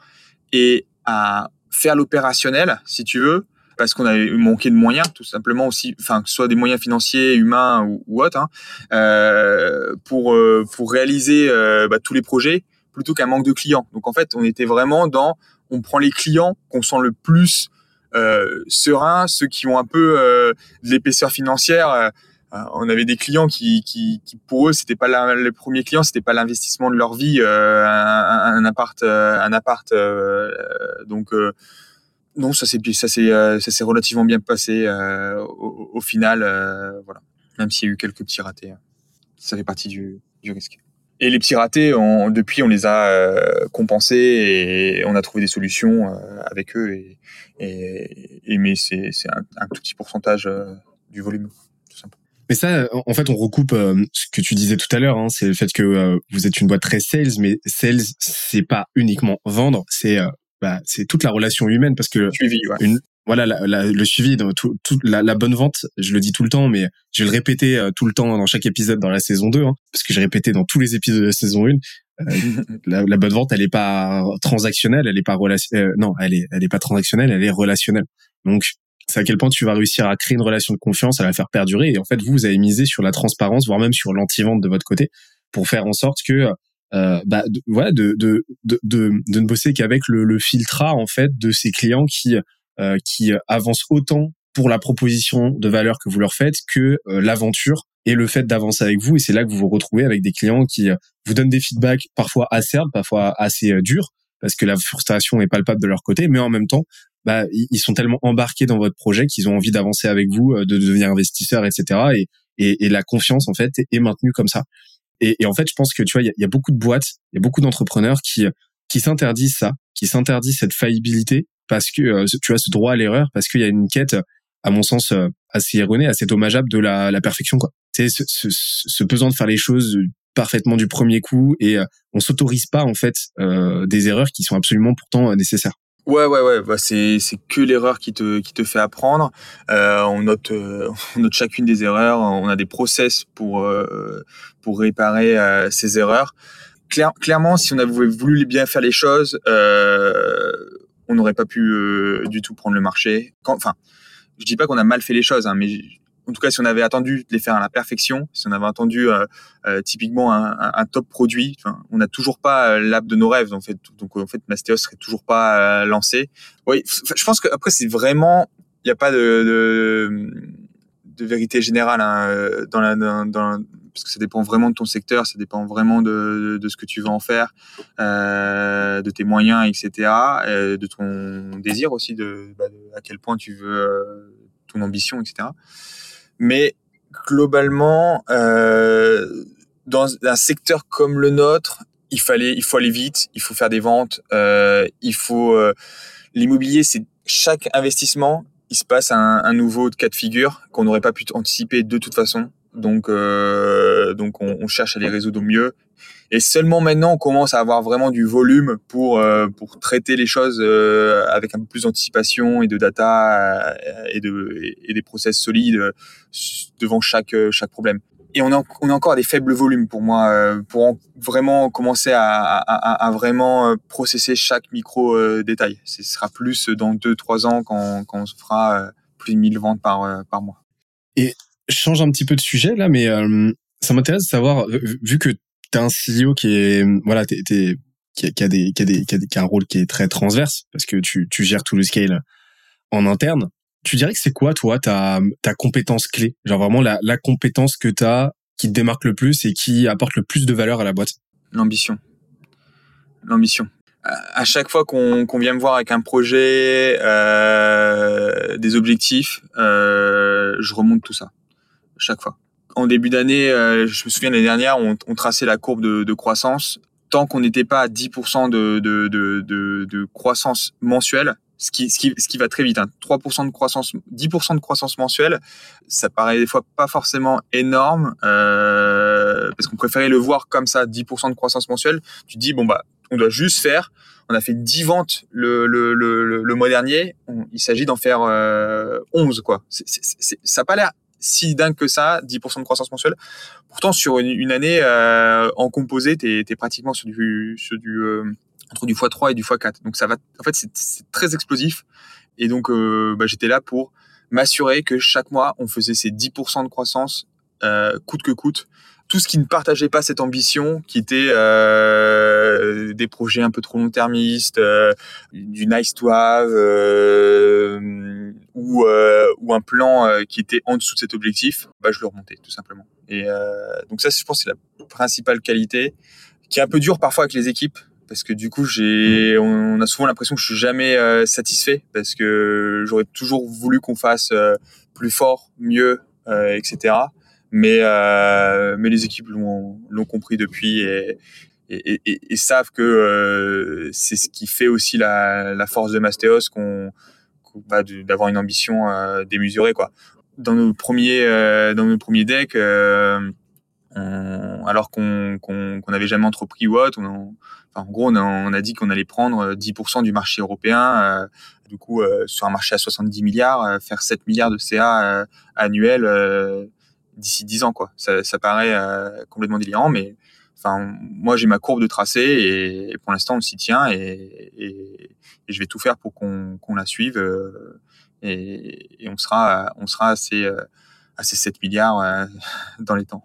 et à faire l'opérationnel, si tu veux, parce qu'on avait manqué de moyens, tout simplement aussi, enfin que ce soit des moyens financiers, humains ou, autres, hein, euh, pour euh, pour réaliser euh, bah, tous les projets, plutôt qu'un manque de clients. Donc en fait, on était vraiment dans, on prend les clients qu'on sent le plus sereins, ceux qui ont un peu de l'épaisseur financière. On avait des clients qui, qui, qui pour eux, c'était pas la, le premier client, c'était pas l'investissement de leur vie, un, un, appart, un appart. donc non, ça s'est ça s'est ça s'est relativement bien passé au, au, final, voilà. Même s'il y a eu quelques petits ratés, hein. ça fait partie du, du risque. Et les petits ratés, on, depuis, on les a euh, compensés et on a trouvé des solutions euh, avec eux. Et, et, mais c'est un, un, tout petit pourcentage euh, du volume. Mais ça, en fait, on recoupe ce que tu disais tout à l'heure. Hein, c'est le fait que vous êtes une boîte très sales, mais sales, c'est pas uniquement vendre, c'est bah, c'est toute la relation humaine parce que une, voilà la, le suivi tout, la, la, bonne vente je le dis tout le temps mais je vais le répéter euh, tout le temps dans chaque épisode dans la saison 2 hein, parce que j'ai répété dans tous les épisodes de la saison 1 euh, la, la, bonne vente elle est pas transactionnelle elle est pas relationnelle euh, non elle est elle est pas transactionnelle elle est relationnelle donc c'est à quel point tu vas réussir à créer une relation de confiance à la faire perdurer et en fait vous vous avez misé sur la transparence voire même sur l'anti-vente de votre côté pour faire en sorte que euh, bah, de, voilà, de, de, de, de, ne bosser qu'avec le, le en fait de ces clients qui euh, qui avancent autant pour la proposition de valeur que vous leur faites que euh, l'aventure et le fait d'avancer avec vous. Et c'est là que vous vous retrouvez avec des clients qui euh, vous donnent des feedbacks parfois acerbes, parfois assez durs, parce que la frustration est palpable de leur côté, mais en même temps, bah, ils sont tellement embarqués dans votre projet qu'ils ont envie d'avancer avec vous, de devenir investisseurs, etc. Et, et, et, la confiance, en fait, est maintenue comme ça. Et, et en fait, je pense que tu vois, il y, y a, beaucoup de boîtes, il y a beaucoup d'entrepreneurs qui qui s'interdisent ça, qui s'interdisent cette faillibilité parce que euh, tu as ce droit à l'erreur parce qu'il y a une quête à mon sens euh, assez erronée, assez dommageable de la, la perfection quoi. Tu sais ce, ce, ce, besoin de faire les choses parfaitement du premier coup et euh, on s'autorise pas en fait euh, des erreurs qui sont absolument pourtant nécessaires. Ouais, ouais, ouais. Bah, c'est c'est que l'erreur qui te qui te fait apprendre. Euh, on note on note chacune des erreurs. On a des process pour pour réparer ces erreurs. Claire, clairement, si on avait voulu bien faire les choses, on n'aurait pas pu euh, du tout prendre le marché. Enfin, je dis pas qu'on a mal fait les choses, hein, mais en tout cas, si on avait attendu de les faire à la perfection, si on avait attendu euh, euh, typiquement un, top produit, on n'a toujours pas l'app de nos rêves. Donc en fait, Mastéos serait toujours pas lancé. Oui, je pense que après c'est vraiment, il n'y a pas de, de, de, vérité générale hein, dans la parce que ça dépend vraiment de ton secteur, ça dépend vraiment de, de, ce que tu veux en faire, euh, de tes moyens, etc., euh, de ton désir aussi, de, bah, à quel point tu veux euh, ton ambition, etc. Mais globalement, euh, dans un secteur comme le nôtre, il fallait, il faut aller vite, il faut faire des ventes, euh, il faut l'immobilier, c'est chaque investissement, il se passe un, un nouveau cas de figure qu'on n'aurait pas pu anticiper de toute façon. Donc, euh, donc on, on, cherche à les résoudre au mieux. Et seulement maintenant, on commence à avoir vraiment du volume pour euh, pour traiter les choses euh, avec un peu plus d'anticipation et de data euh, et de et des process solides euh, devant chaque chaque problème. Et on a, on a encore des faibles volumes pour moi pour vraiment commencer à, à, à, vraiment processer chaque micro détail. Ce sera plus dans deux trois ans quand, quand on se fera plus de 1000 ventes par par mois. Et je change un petit peu de sujet là, mais euh, ça m'intéresse de savoir, vu que tu as un CEO qui est, voilà, qui, a, des, qui, a des, qui, a un rôle qui est très transverse, parce que tu, tu gères tout le scale en interne. Tu dirais que c'est quoi, toi, ta, ta compétence clé? Genre vraiment la, compétence que tu as qui te démarque le plus et qui apporte le plus de valeur à la boîte? L'ambition. L'ambition. À chaque fois qu'on qu'on vient me voir avec un projet, euh, des objectifs, euh, je remonte tout ça chaque fois. En début d'année, euh, je me souviens l'année dernière, on, on, traçait la courbe de, croissance. Tant qu'on n'était pas à 10% de, croissance mensuelle, ce qui, va très vite, hein. 3% de croissance, 10% de croissance mensuelle, ça paraît des fois pas forcément énorme, euh, parce qu'on préférait le voir comme ça, 10% de croissance mensuelle. Tu dis, bon, bah, on doit juste faire, on a fait 10 ventes le, mois dernier, il s'agit d'en faire euh, 11, quoi. C ça n'a pas l'air si dingue que ça, 10% de croissance mensuelle. Pourtant, sur une, année euh, en composé, tu es, pratiquement sur du, sur du euh, entre du x3 et du x4. Donc ça va, en fait, c'est très explosif. Et donc, euh, bah, j'étais là pour m'assurer que chaque mois, on faisait ces 10% de croissance coûte que coûte, tout ce qui ne partageait pas cette ambition, qui était euh, des projets un peu trop long-termistes, euh, du nice to have, euh, ou, euh, ou un plan euh, qui était en dessous de cet objectif, bah, je le remontais tout simplement. Et donc ça, je pense, c'est la principale qualité, qui est un peu dur parfois avec les équipes, parce que du coup, on a souvent l'impression que je suis jamais satisfait, parce que j'aurais toujours voulu qu'on fasse plus fort, mieux, etc mais euh, mais les équipes l'ont l'ont compris depuis et et, et, savent que euh, c'est ce qui fait aussi la, la force de Mastéos qu'on bah, d'avoir une ambition euh, démesurée quoi. Dans nos premiers euh, dans nos premiers decks euh, on, alors qu'on qu'on n'avait jamais entrepris autre on, enfin, en gros on a, on a dit qu'on allait prendre 10% du marché européen du coup sur un marché à 70 milliards faire 7 milliards de CA annuels d'ici 10 ans, quoi. Ça, ça paraît euh, complètement délirant, mais enfin, moi, j'ai ma courbe de tracé et, pour l'instant, on s'y tient et, et, et, je vais tout faire pour qu'on la suive euh, et, on sera, on sera assez, euh, assez 7 milliards dans les temps.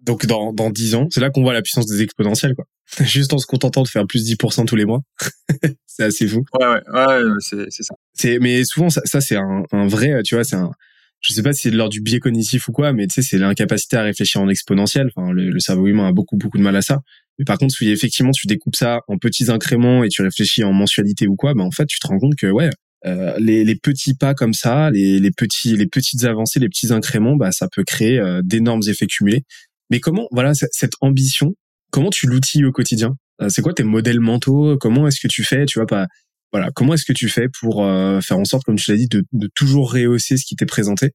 Donc, dans, dans 10 ans, c'est là qu'on voit la puissance des exponentielles, quoi. Juste en se contentant de faire plus 10% tous les mois. c'est assez fou. Ouais, ouais, ouais, c'est, c'est ça. Mais souvent, ça, ça c'est un, un vrai, tu vois, c'est un, je sais pas si c'est de l'ordre du biais cognitif ou quoi, mais tu sais, c'est l'incapacité à réfléchir en exponentiel. Enfin, le, cerveau humain a beaucoup, beaucoup de mal à ça. Mais par contre, si effectivement tu découpes ça en petits incréments et tu réfléchis en mensualité ou quoi, ben en fait, tu te rends compte que ouais, euh, les, les, petits pas comme ça, les, les, petits, les petites avancées, les petits incréments, bah ça peut créer euh, d'énormes effets cumulés. Mais comment, voilà, cette ambition, comment tu l'outilles au quotidien? Euh, C'est quoi tes modèles mentaux? Comment est-ce que tu fais? Tu vois pas voilà, comment est-ce que tu fais pour euh, faire en sorte, comme tu l'as dit, de, de, toujours rehausser ce qui t'est présenté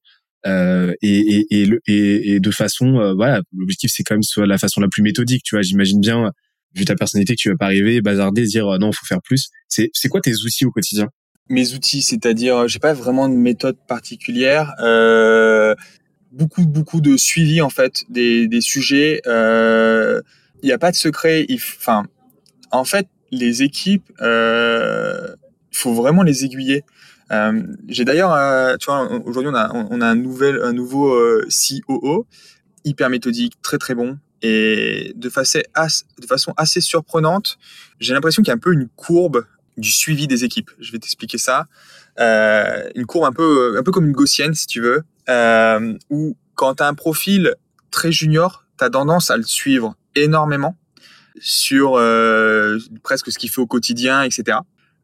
euh, et, et, et, et, de façon, euh, voilà, l'objectif c'est quand même soit la façon la plus méthodique, tu vois. J'imagine bien, vu ta personnalité, que tu vas pas arriver, bazarder, dire non, il faut faire plus. C'est c'est quoi tes outils au quotidien? Mes outils, c'est-à-dire, j'ai pas vraiment de méthode particulière. Euh, beaucoup beaucoup de suivi en fait des, des sujets. Il n'y a pas de secret. Enfin, en fait, les équipes, euh, il faut vraiment les aiguiller. Euh, j'ai d'ailleurs, euh, tu vois, aujourd'hui on a, un nouvel, un nouveau euh, COO, hyper méthodique, très très bon, et de façon, assez surprenante, j'ai l'impression qu'il y a un peu une courbe du suivi des équipes. Je vais t'expliquer ça. Euh, une courbe un peu, un peu comme une gaussienne, si tu veux, euh, où quand tu as un profil très junior, tu as tendance à le suivre énormément sur euh, presque ce qu'il fait au quotidien, etc.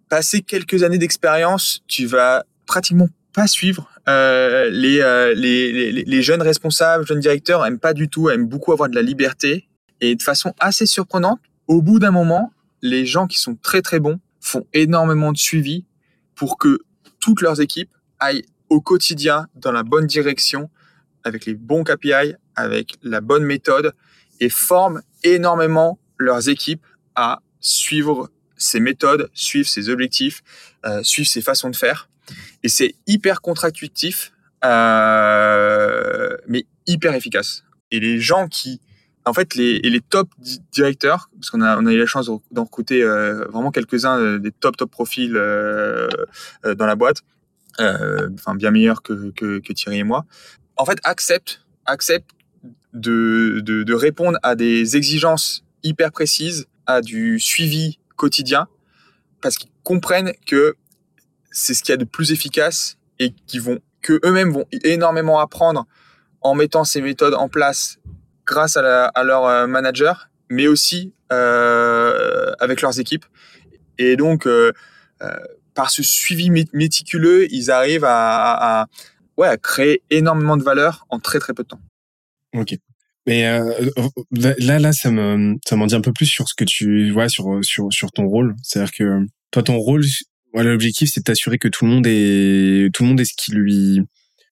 Passer quelques années d'expérience, tu vas pratiquement pas suivre. Euh, les, euh, les, les, jeunes responsables, jeunes directeurs aiment pas du tout, aiment beaucoup avoir de la liberté. Et de façon assez surprenante, au bout d'un moment, les gens qui sont très très bons font énormément de suivi pour que toutes leurs équipes aillent au quotidien dans la bonne direction, avec les bons KPI, avec la bonne méthode, et forment énormément leurs équipes à suivre ces méthodes, suivre ces objectifs, euh, suivre ces façons de faire. Et c'est hyper contractuitif, euh, mais hyper efficace. Et les gens qui, en fait, les, les top directeurs, parce qu'on a, eu la chance d'en recruter euh, vraiment quelques-uns euh, des top top profils dans la boîte, enfin bien meilleurs que, que, Thierry et moi, en fait, acceptent, acceptent de, de répondre à des exigences hyper précise, à du suivi quotidien, parce qu'ils comprennent que c'est ce qu'il y a de plus efficace et qu'ils vont, que eux-mêmes vont énormément apprendre en mettant ces méthodes en place grâce à leur euh, manager, mais aussi euh, avec leurs équipes. Et donc, euh, euh, par ce suivi méticuleux, ils arrivent à, à, ouais, à créer énormément de valeur en très très peu de temps. Ok. Mais euh, là, là, ça me, ça m'en dit un peu plus sur ce que tu vois sur sur sur ton rôle. C'est-à-dire que toi, ton rôle, l'objectif, c'est de t'assurer que tout le monde est tout le monde est ce qui lui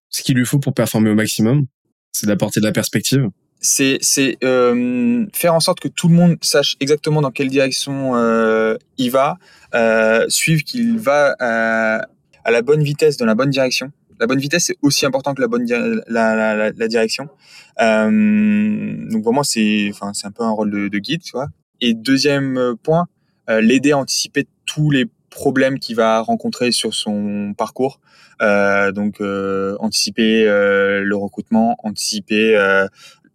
ce qu'il lui faut pour performer au maximum. C'est d'apporter de la perspective. C'est c'est euh, faire en sorte que tout le monde sache exactement dans quelle direction euh, il va, euh, suivre qu'il va à, à la bonne vitesse, dans la bonne direction la bonne vitesse c'est aussi important que la bonne la, la, la, direction. Euh, donc vraiment c'est enfin c'est un peu un rôle de, de guide, tu vois. Et deuxième point, euh, l'aider à anticiper tous les problèmes qu'il va rencontrer sur son parcours. Euh, donc euh, anticiper euh, le recrutement, anticiper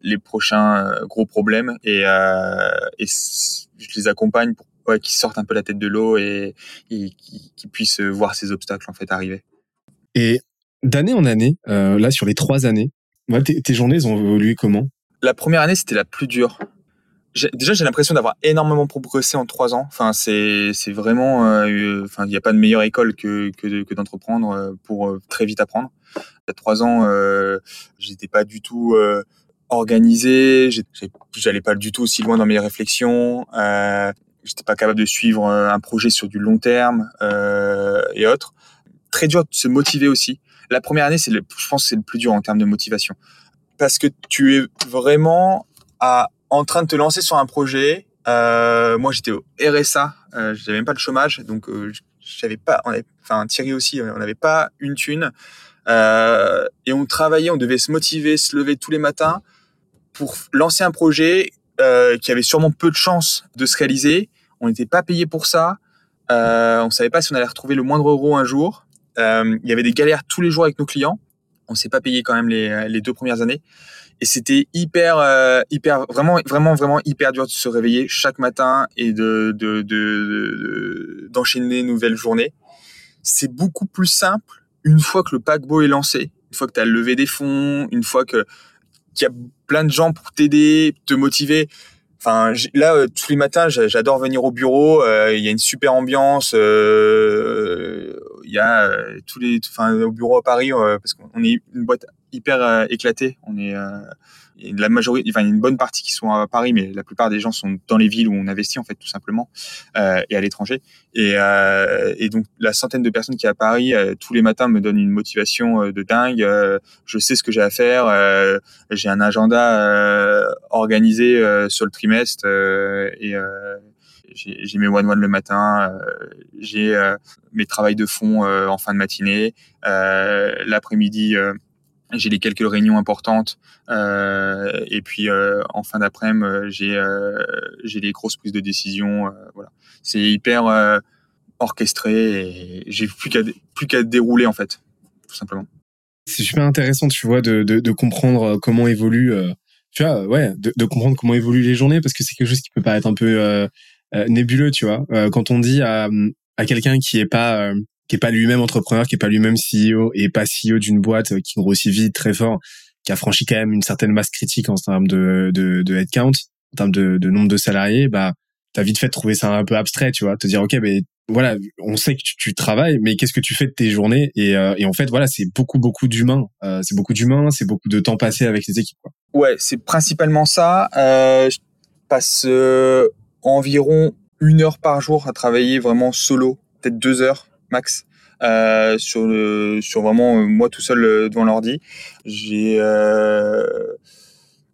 les prochains gros problèmes et, et je les accompagne pour qu'ils sortent un peu la tête de l'eau et, et qu'ils puissent voir ces obstacles en fait arriver. Et d'année en année, là sur les trois années, tes, tes journées ont évolué comment? La première année c'était la plus dure déjà j'ai l'impression d'avoir énormément progressé en trois ans. Enfin c'est c'est vraiment euh, enfin il n'y a pas de meilleure école que que, que d'entreprendre euh, pour euh, très vite apprendre. Il y a trois ans euh, j'étais pas du tout organisé, j'allais pas du tout aussi loin dans mes réflexions. Euh, j'étais pas capable de suivre un projet sur du long terme et autres. Très dur de se motiver aussi. La première année c'est le je pense c'est le plus dur en termes de motivation parce que tu es vraiment en train de te lancer sur un projet. Euh, moi, j'étais au RSA, euh, j'avais même pas de chômage, donc euh, j'avais pas, enfin Thierry aussi, on n'avait pas une thune. Et on travaillait, on devait se motiver, se lever tous les matins pour lancer un projet qui avait sûrement peu de chances de se réaliser. On n'était pas payé pour ça. Euh, on savait pas si on allait retrouver le moindre euro un jour. Il y avait des galères tous les jours avec nos clients. On s'est pas payé quand même les, deux premières années. Et c'était hyper euh, hyper vraiment vraiment vraiment hyper dur de se réveiller chaque matin et de de d'enchaîner de, nouvelles journées c'est beaucoup plus simple une fois que le paquebot est lancé une fois que tu as levé des fonds une fois que qu'il y a plein de gens pour t'aider te motiver. Enfin là euh, tous les matins j'adore venir au bureau euh, il y a une super ambiance il y a tous les enfin au bureau à Paris parce qu'on est une boîte hyper euh, éclaté. On est euh, la majorité, enfin une bonne partie qui sont à Paris, mais la plupart des gens sont dans les villes où on investit en fait tout simplement euh, et à l'étranger. Et, et, donc la centaine de personnes qui est à Paris tous les matins me donne une motivation de dingue. je sais ce que j'ai à faire. j'ai un agenda organisé sur le trimestre et j'ai mes one one le matin, j'ai mes travails de fond en fin de matinée, l'après-midi j'ai les quelques réunions importantes euh, et puis euh, en fin d'après-midi euh, j'ai euh, j'ai les grosses prises de décision voilà. C'est hyper orchestré et j'ai plus qu'à plus qu'à dérouler en fait tout simplement. C'est super intéressant tu vois de, de, de comprendre comment évolue tu vois ouais de, de, comprendre comment évoluent les journées parce que c'est quelque chose qui peut paraître un peu nébuleux tu vois quand on dit à à quelqu'un qui est pas qui est pas lui-même entrepreneur, qui est pas lui-même CEO et pas CEO d'une boîte euh, qui grossit vite, très fort, qui a franchi quand même une certaine masse critique en termes de, de, de headcount, en termes de, de nombre de salariés, bah, t'as vite fait de trouver ça un peu abstrait, tu vois, te dire, OK, mais voilà, on sait que tu, travailles, mais qu'est-ce que tu fais de tes journées? Et, euh, et en fait, voilà, c'est beaucoup, beaucoup d'humains. Euh, c'est beaucoup d'humains, c'est beaucoup de temps passé avec les équipes. Quoi. Ouais, c'est principalement ça. Euh, je passe environ une heure par jour à travailler vraiment solo, peut-être deux heures max. Euh, sur le sur vraiment euh, moi tout seul euh, devant l'ordi j'ai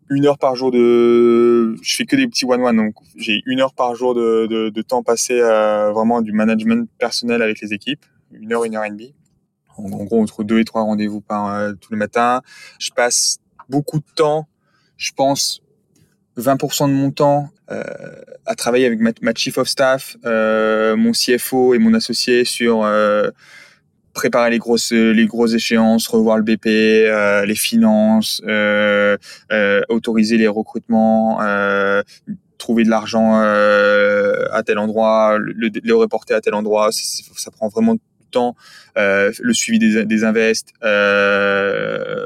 une heure par jour de je fais que des petits one one donc j'ai une heure par jour de, de, de temps passé à vraiment du management personnel avec les équipes une heure une heure et demie en, gros entre deux et trois rendez-vous par tous les matins je passe beaucoup de temps je pense 20% de mon temps euh, à travailler avec ma, chief of staff, euh, mon CFO et mon associé sur euh, préparer les grosses les grosses échéances, revoir le BP, les finances, autoriser les recrutements, trouver de l'argent à tel endroit, le, reporter à tel endroit. Ça, prend vraiment temps. le suivi des, des invests,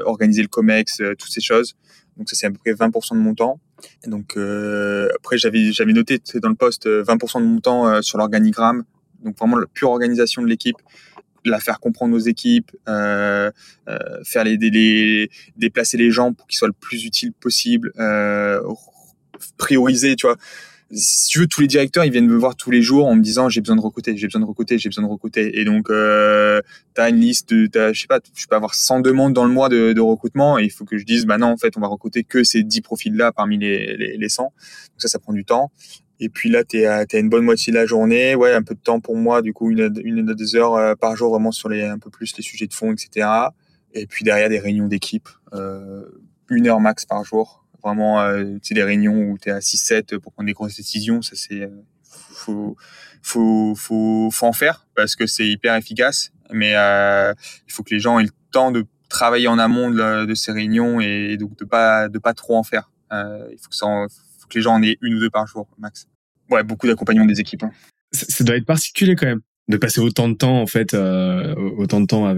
organiser le comex, toutes ces choses. Donc ça c'est à peu près 20% de mon temps. Donc euh, après j'avais j'avais noté dans le poste 20% de mon temps euh, sur l'organigramme. Donc vraiment la pure organisation de l'équipe, la faire comprendre aux équipes, euh, euh, faire les, les, déplacer les gens pour qu'ils soient le plus utiles possible, euh, prioriser, tu vois si tu veux, tous les directeurs, ils viennent me voir tous les jours en me disant j'ai besoin de recruter, j'ai besoin de recruter, j'ai besoin de recruter. Et donc, euh, tu as une liste, de, je sais pas, je peux avoir 100 demandes dans le mois de, de recrutement et il faut que je dise, bah non, en fait, on va recruter que ces 10 profils-là parmi les, les, les 100. Donc ça, ça prend du temps. Et puis là, tu as une bonne moitié de la journée, ouais, un peu de temps pour moi, du coup, une, une à deux heures euh, par jour vraiment sur les un peu plus les sujets de fond, etc. Et puis derrière, des réunions d'équipe, euh, une heure max par jour vraiment euh, des réunions où tu es à 6-7 pour prendre des grosses décisions, ça c'est euh, faut, faut, faut, faut en faire parce que c'est hyper efficace. Mais euh, il faut que les gens aient le temps de travailler en amont de, ces réunions et donc de pas de pas trop en faire il faut que, ça faut que les gens en aient une ou deux par jour, max. Ouais, beaucoup d'accompagnement des équipes. Hein. Ça, doit être particulier quand même de passer autant de temps en fait, autant de temps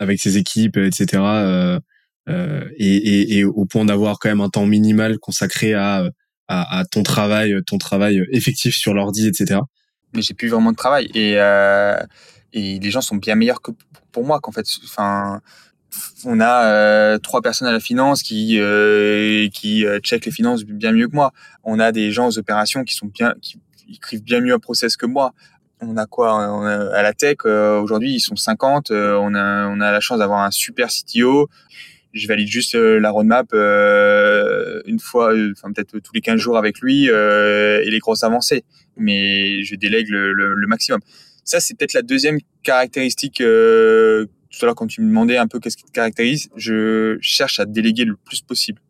avec, ses équipes, etc. et, et, et, au point d'avoir quand même un temps minimal consacré à, à, à ton travail, ton travail effectif sur l'ordi, etc. Mais j'ai plus vraiment de travail et euh, et les gens sont bien meilleurs que pour moi qu'en fait. Enfin, on a euh, trois personnes à la finance qui euh, qui euh, check les finances bien mieux que moi. On a des gens aux opérations qui sont bien qui écrivent bien mieux un process que moi. On a quoi? On a, à la tech euh, aujourd'hui ils sont 50. Euh, on a on a la chance d'avoir un super CTO. Je valide juste la roadmap une fois, enfin peut-être tous les 15 jours avec lui et les grosses avancées. Mais je délègue le, le, le maximum. Ça, c'est peut-être la deuxième caractéristique. Euh, tout à l'heure, quand tu me demandais un peu qu'est-ce qui te caractérise, je cherche à déléguer le plus possible.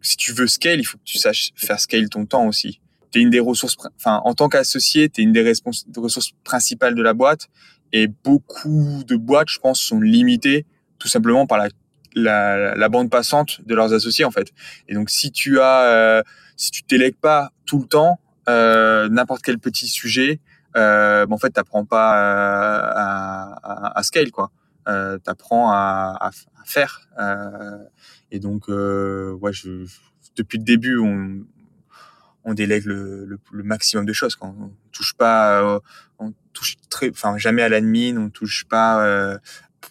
Si tu veux scale, il faut que tu saches faire scale ton temps aussi. T'es une des ressources, enfin, en tant qu'associé, t'es une des ressources principales de la boîte. Et beaucoup de boîtes, je pense, sont limitées tout simplement par la, la, la bande passante de leurs associés, en fait. Et donc, si tu as, euh, si tu délègues pas tout le temps, euh, n'importe quel petit sujet, euh, en fait, t'apprends pas euh, à, à, à, scale, quoi. Euh, t'apprends à, à, faire. Euh, et donc, euh, ouais, depuis le début, on, on délègue le, le, le, maximum de choses. Quand on touche pas, euh, on touche très, enfin jamais à l'admin, on touche pas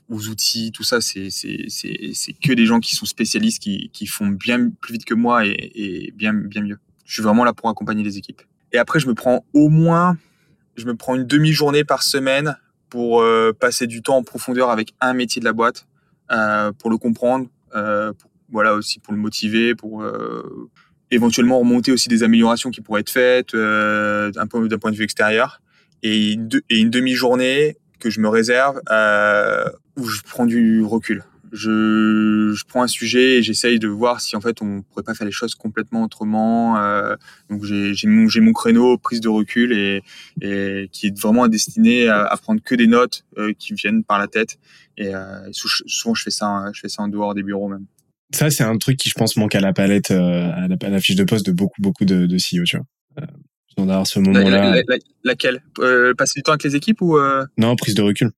aux outils, tout ça. C'est que des gens qui sont spécialistes, qui qui font bien plus vite que moi et, bien bien mieux. Je suis vraiment là pour accompagner les équipes. Et après, je me prends au moins je me prends une demi-journée par semaine pour euh, passer du temps en profondeur avec un métier de la boîte, euh, pour le comprendre, euh, pour, voilà aussi pour le motiver, pour éventuellement remonter aussi des améliorations qui pourraient être faites d'un point, de vue extérieur, et une demi-journée que je me réserve où je prends du recul je, je, prends un sujet et j'essaye de voir si en fait on pourrait pas faire les choses complètement autrement. Euh, donc j'ai mon, mon créneau prise de recul et, et qui est vraiment destiné à, à prendre que des notes euh, qui viennent par la tête. Et euh, souvent je fais ça, je fais ça en dehors des bureaux même. Ça c'est un truc qui je pense manque à la palette, euh, à, la, à, la, fiche de poste de beaucoup beaucoup de, de CEO. Tu vois. Euh, ce moment-là. La, la, laquelle? Euh, Passer du temps avec les équipes ou Non, prise de recul.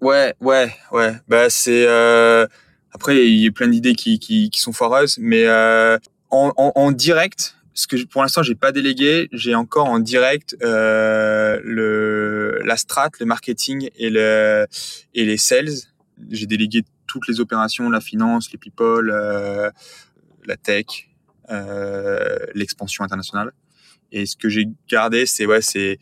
Ouais, ouais, ouais. Bah c'est euh... après il y a plein d'idées qui, qui, qui sont foireuses, mais euh, en, en, en, direct, ce que pour l'instant j'ai pas délégué, j'ai encore en direct euh, le la strat, le marketing et le et les sales. J'ai délégué toutes les opérations, la finance, les people, euh, la tech, euh, l'expansion internationale. Et ce que j'ai gardé, c'est ouais, c'est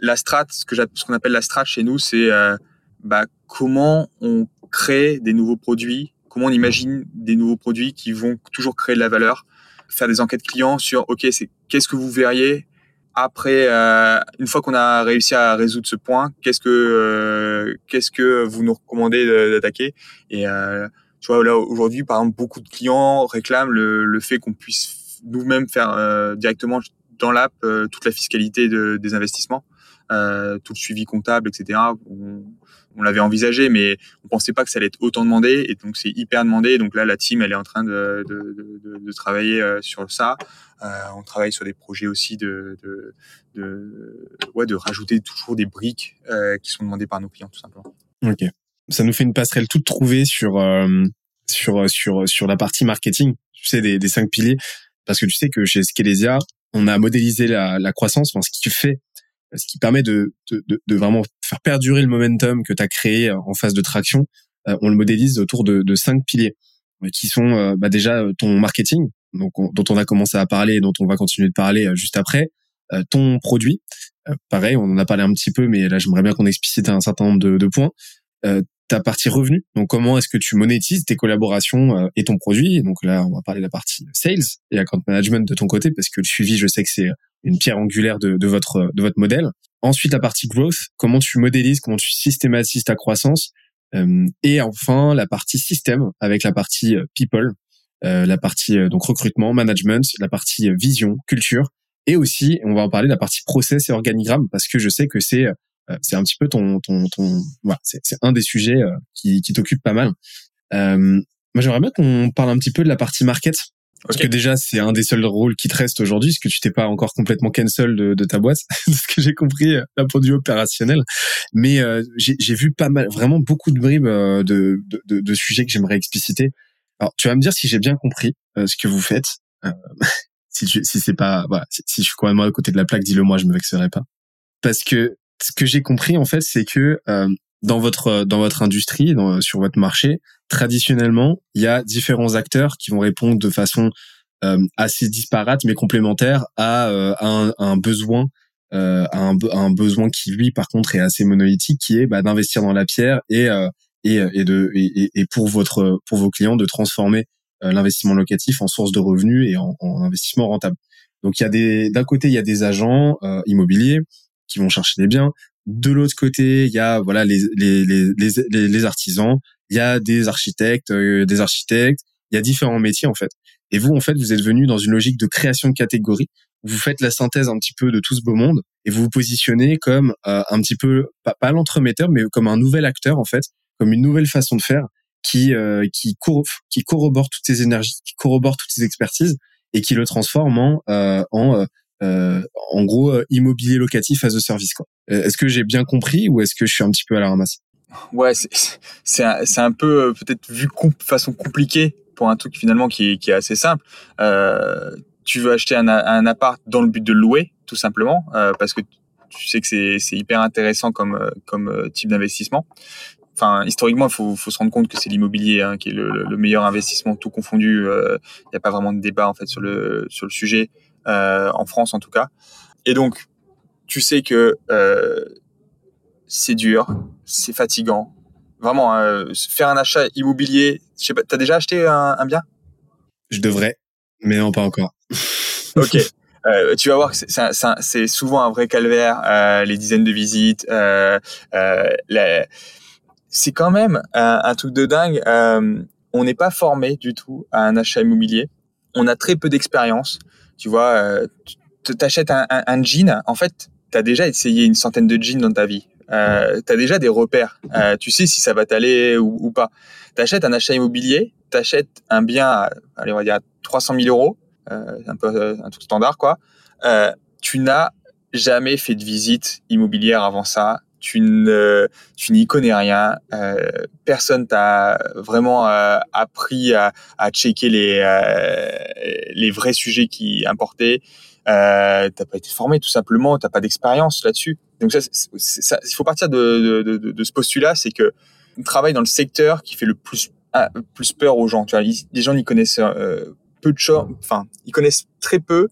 la strat, ce que ce qu'on appelle la strat chez nous, c'est euh, bah, comment on crée des nouveaux produits, comment on imagine des nouveaux produits qui vont toujours créer de la valeur, faire des enquêtes clients sur ok c'est qu'est-ce que vous verriez après euh, une fois qu'on a réussi à résoudre ce point qu'est-ce que euh, qu'est-ce que vous nous recommandez d'attaquer? Et euh, tu vois là aujourd'hui par exemple beaucoup de clients réclament le, le fait qu'on puisse nous-mêmes faire euh, directement dans l'app euh, toute la fiscalité de, des investissements euh, tout le suivi comptable etc on l'avait envisagé, mais on pensait pas que ça allait être autant demandé, et donc c'est hyper demandé. Donc là, la team, elle est en train de, de, de, de travailler euh, sur ça. Euh, on travaille sur des projets aussi de, de, de, ouais, de rajouter toujours des briques euh, qui sont demandées par nos clients, tout simplement. Ok. Ça nous fait une passerelle toute trouvée sur sur sur sur la partie marketing. Tu sais des, des cinq piliers, parce que tu sais que chez Skelesia, on a modélisé la, la croissance, enfin ce qui fait ce qui permet de, de, de, vraiment faire perdurer le momentum que tu as créé en phase de traction. Euh, on le modélise autour de, de cinq piliers euh, qui sont euh, bah déjà ton marketing, donc dont on a commencé à parler et dont on va continuer de parler juste après, ton produit. pareil, on en a parlé un petit peu, mais là j'aimerais bien qu'on explicite un certain nombre de, de points. ta partie revenu, donc comment est-ce que tu monétises tes collaborations et ton produit? Donc là, on va parler de la partie sales et account management de ton côté, parce que le suivi, je sais que c'est une pierre angulaire de, de, votre de votre modèle. Ensuite, la partie growth, comment tu modélises, comment tu systématises ta croissance. Euh, et enfin, la partie système avec la partie euh, people, euh, la partie euh, donc recrutement, management, la partie vision, culture, et aussi, on va en parler, la partie process et organigramme parce que je sais que c'est c'est un petit peu ton ton ton voilà, c'est un des sujets qui qui t'occupe pas mal. moi, j'aimerais bien qu'on parle un petit peu de la partie market Parce que déjà, c'est un des seuls rôles qui te reste aujourd'hui, parce que tu t'es pas encore complètement cancel de, de ta boîte, de ce que j'ai compris euh, d'un point de vue opérationnel. Mais euh, j'ai vu pas mal, vraiment beaucoup de bribes euh, de, de, de, sujets que j'aimerais expliciter. Alors, tu vas me dire si j'ai bien compris ce que vous faites. si tu, si c'est pas, voilà, si, je suis quand même à côté de la plaque, dis-le moi, je me vexerai pas. Parce que ce que j'ai compris en fait, c'est que dans votre dans votre industrie, dans, sur votre marché, traditionnellement, il y a différents acteurs qui vont répondre de façon euh, assez disparate mais complémentaire à, euh, un, un, besoin euh, à un, un, besoin qui lui par contre est assez monolithique qui est bah, d'investir dans la pierre et et, et de et, et, pour votre pour vos clients de transformer l'investissement locatif en source de revenus et en, en investissement rentable. Donc il y a des d'un côté il y a des agents immobiliers qui vont chercher des biens, de l'autre côté, il y a voilà les les les les, les artisans, il y a des architectes, euh, des architectes, il y a différents métiers en fait. Et vous en fait, vous êtes venu dans une logique de création de catégories. Vous faites la synthèse un petit peu de tout ce beau monde et vous vous positionnez comme euh, un petit peu pas, pas l'entremetteur, mais comme un nouvel acteur en fait, comme une nouvelle façon de faire qui euh, qui, corrobore toutes ces énergies, qui corrobore toutes ces expertises et qui le transforme en en euh, en gros euh, immobilier locatif as a service quoi. Euh, est-ce que j'ai bien compris ou est-ce que je suis un petit peu à la ramasse? Ouais, c'est un, peu peut-être vu de façon compliquée pour un truc finalement qui, est assez simple. Euh, tu veux acheter un, appart dans le but de louer, tout simplement, euh, parce que tu sais que c'est hyper intéressant comme, type d'investissement. Enfin, historiquement, il faut, se rendre compte que c'est l'immobilier hein, qui est le, le, meilleur investissement, tout confondu. Il n'y a pas vraiment de débat en fait sur le sujet. Euh, en France en tout cas. Et donc, tu sais que euh, c'est dur, c'est fatigant. Vraiment, hein, faire un achat immobilier, je sais pas, t'as déjà acheté un, un bien? Je devrais, mais non, pas encore. ok. Euh, tu vas voir que c'est souvent un vrai calvaire, euh, les dizaines de visites. Euh, c'est quand même un, truc de dingue. on n'est pas formé du tout à un achat immobilier. On a très peu d'expérience. Tu vois, tu t'achètes un, un, jean, en fait, tu as déjà essayé une centaine de jeans dans ta vie. Euh, tu as déjà des repères. Euh, tu sais si ça va t'aller ou, pas. Tu achètes un achat immobilier, tu achètes un bien à, allez, on va dire 300 000 euros, euh, un peu euh, un truc standard, quoi. Tu n'as jamais fait de visite immobilière avant ça tu ne, tu n'y connais rien. Personne t'a vraiment appris à, à, checker les, les vrais sujets qui importaient. Euh, t'as pas été formé tout simplement, t'as pas d'expérience là-dessus. Donc ça, il faut partir de, de, de, de ce postulat, c'est que on travaille dans le secteur qui fait le plus ah, plus peur aux gens. Tu vois, les gens n'y connaissent euh, peu de choses, enfin, ils connaissent très peu,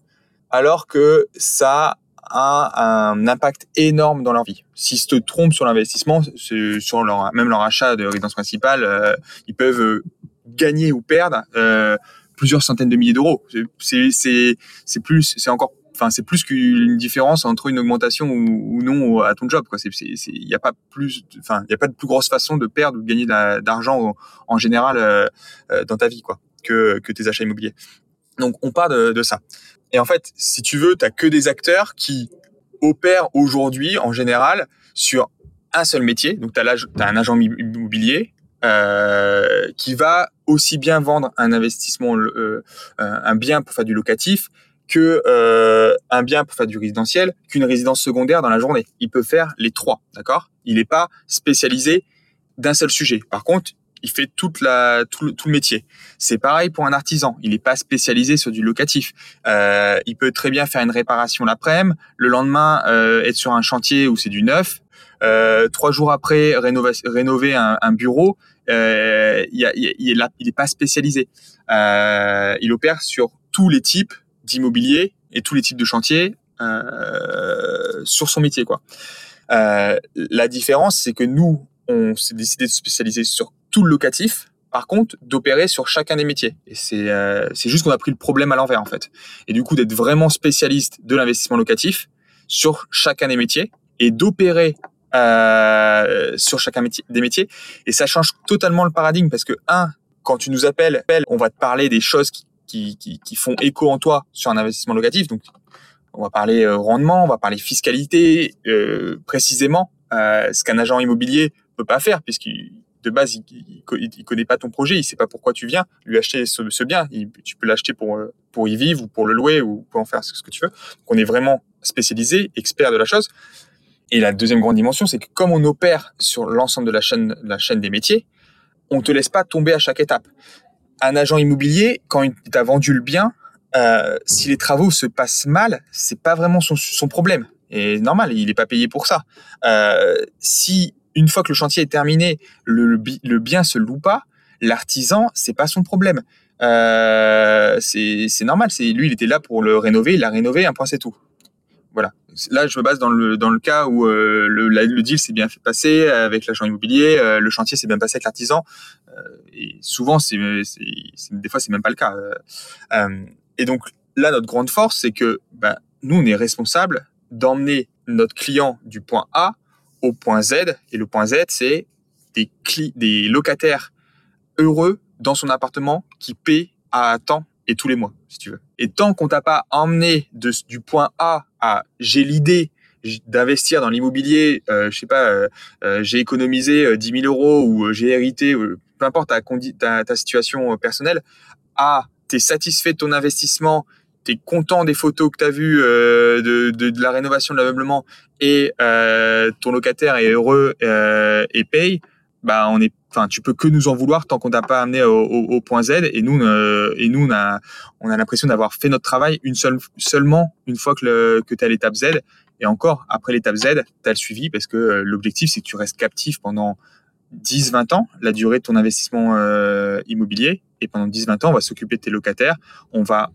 alors que ça a un impact énorme dans leur vie. S'ils se trompent sur l'investissement, sur leur, même leur achat de résidence principale, euh, ils peuvent euh, gagner ou perdre plusieurs centaines de milliers d'euros. C'est c'est plus c'est encore enfin c'est plus qu'une différence entre une augmentation ou, non à ton job quoi c'est il n'y a pas plus enfin il y a pas de plus grosse façon de perdre ou de gagner d'argent en général euh, dans ta vie quoi que que tes achats immobiliers donc on part de, de ça et en fait, si tu veux, tu que des acteurs qui opèrent aujourd'hui, en général, sur un seul métier. Donc, tu as, as, un agent immobilier euh, qui va aussi bien vendre un investissement, euh, un bien pour faire du locatif, que euh, un bien pour faire du résidentiel, qu'une résidence secondaire dans la journée. Il peut faire les trois, d'accord? Il n'est pas spécialisé d'un seul sujet. Par contre, il fait toute la tout le, métier. C'est pareil pour un artisan, il n'est pas spécialisé sur du locatif. Euh, il peut très bien faire une réparation l'après-midi, le lendemain euh, être sur un chantier où c'est du neuf, euh, trois jours après rénover, rénover un bureau. Euh, il, il, est pas spécialisé. Euh, il opère sur tous les types d'immobilier et tous les types de chantiers euh, sur son métier quoi. La différence, c'est que nous, on s'est décidé de se spécialiser sur tout le locatif, par contre, d'opérer sur chacun des métiers. Et c'est juste qu'on a pris le problème à l'envers, en fait. Et du coup, d'être vraiment spécialiste de l'investissement locatif sur chacun des métiers et d'opérer euh, sur chacun des métiers. Et ça change totalement le paradigme parce que, un, quand tu nous appelles, on va te parler des choses qui, qui, qui, font écho en toi sur un investissement locatif. Donc, on va parler euh, rendement, on va parler fiscalité, euh, précisément, euh, ce qu'un agent immobilier peut pas faire puisqu'il de base, il, connaît pas ton projet, il sait pas pourquoi tu viens lui acheter ce, bien. tu peux l'acheter pour pour y vivre ou pour le louer ou pour en faire ce que tu veux. Donc on est vraiment spécialisé, expert de la chose. Et la deuxième grande dimension, c'est que comme on opère sur l'ensemble de la chaîne, la chaîne des métiers, on te laisse pas tomber à chaque étape. Un agent immobilier, quand il t'a vendu le bien, euh, si les travaux se passent mal, c'est pas vraiment son, problème. Et normal, il n'est pas payé pour ça. Euh, si une fois que le chantier est terminé, le, le bien se loue pas, l'artisan, c'est pas son problème. Euh, c'est normal. Lui, il était là pour le rénover, il l'a rénové, un point c'est tout. Voilà. Là, je me base dans le dans le cas où euh, le, deal s'est bien fait passer avec l'agent immobilier, euh, le chantier s'est bien passé avec l'artisan. Euh, et souvent, des fois c'est même pas le cas. et donc là, notre grande force, c'est que ben, nous, on est responsable d'emmener notre client du point A au point Z. Et le point Z, c'est des, locataires heureux dans son appartement qui paie à temps et tous les mois, si tu veux. Et tant qu'on t'a pas emmené du point A à j'ai l'idée d'investir dans l'immobilier, euh, je sais pas, euh, euh j'ai économisé 10 euh, 000 euros ou j'ai hérité, peu importe ta, ta, ta situation personnelle, à t'es satisfait de ton investissement, t'es content des photos que t'as vues de, la rénovation de l'ameublement et ton locataire est heureux et paye, bah on est enfin tu peux que nous en vouloir tant qu'on t'a pas amené au, point Z. Et nous euh, et nous on a on a l'impression d'avoir fait notre travail une seule seulement une fois que le, que tu as l'étape Z. Et encore après l'étape Z tu as le suivi parce que euh, l'objectif c'est que tu restes captif pendant 10 20 ans la durée de ton investissement euh, immobilier. Et pendant 10 20 ans on va s'occuper de tes locataires. On va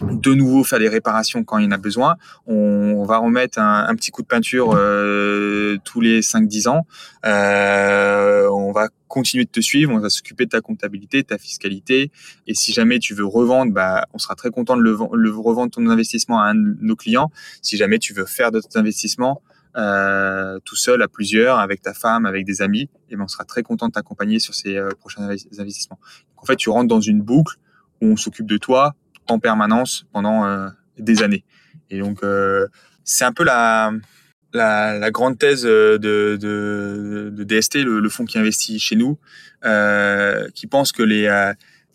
de nouveau faire des réparations quand il y en a besoin. On, va remettre un, petit coup de peinture euh, tous les 5-10 ans. Euh, on va continuer de te suivre, on va s'occuper de ta comptabilité, de ta fiscalité. Et si jamais tu veux revendre, bah, on sera très content de revendre ton investissement à un de nos clients. Si jamais tu veux faire d'autres investissements, euh, tout seul, à plusieurs, avec ta femme, avec des amis, et ben on sera très content de t'accompagner sur ces prochains investissements. en fait, tu rentres dans une boucle où on s'occupe de toi, en permanence pendant euh, des années. Et donc, euh, c'est un peu la, la, grande thèse de, de, de DST, le, fonds qui investit chez nous, euh, qui pense que les,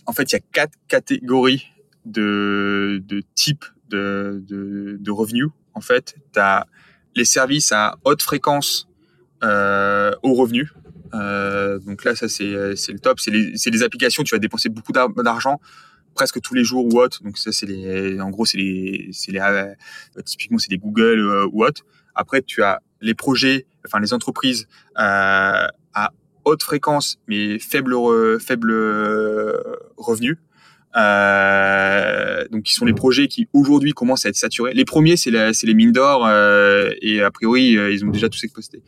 en fait, il y a quatre catégories de, de types de, de, revenus. En fait, tu as les services à haute fréquence euh, aux revenus. Euh, donc là, ça c'est le top. C'est les, les applications. Tu vas dépenser beaucoup d'argent presque tous les jours ou autre. Donc ça, c'est les, en gros, c'est les, c'est les, euh, typiquement, c'est les Google euh, ou autre. Après, tu as les projets, enfin les entreprises euh, à haute fréquence mais faible faible revenu. donc, qui sont les projets qui aujourd'hui commencent à être saturés. Les premiers, c'est les mines d'or et a priori, ils ont déjà tous exposé.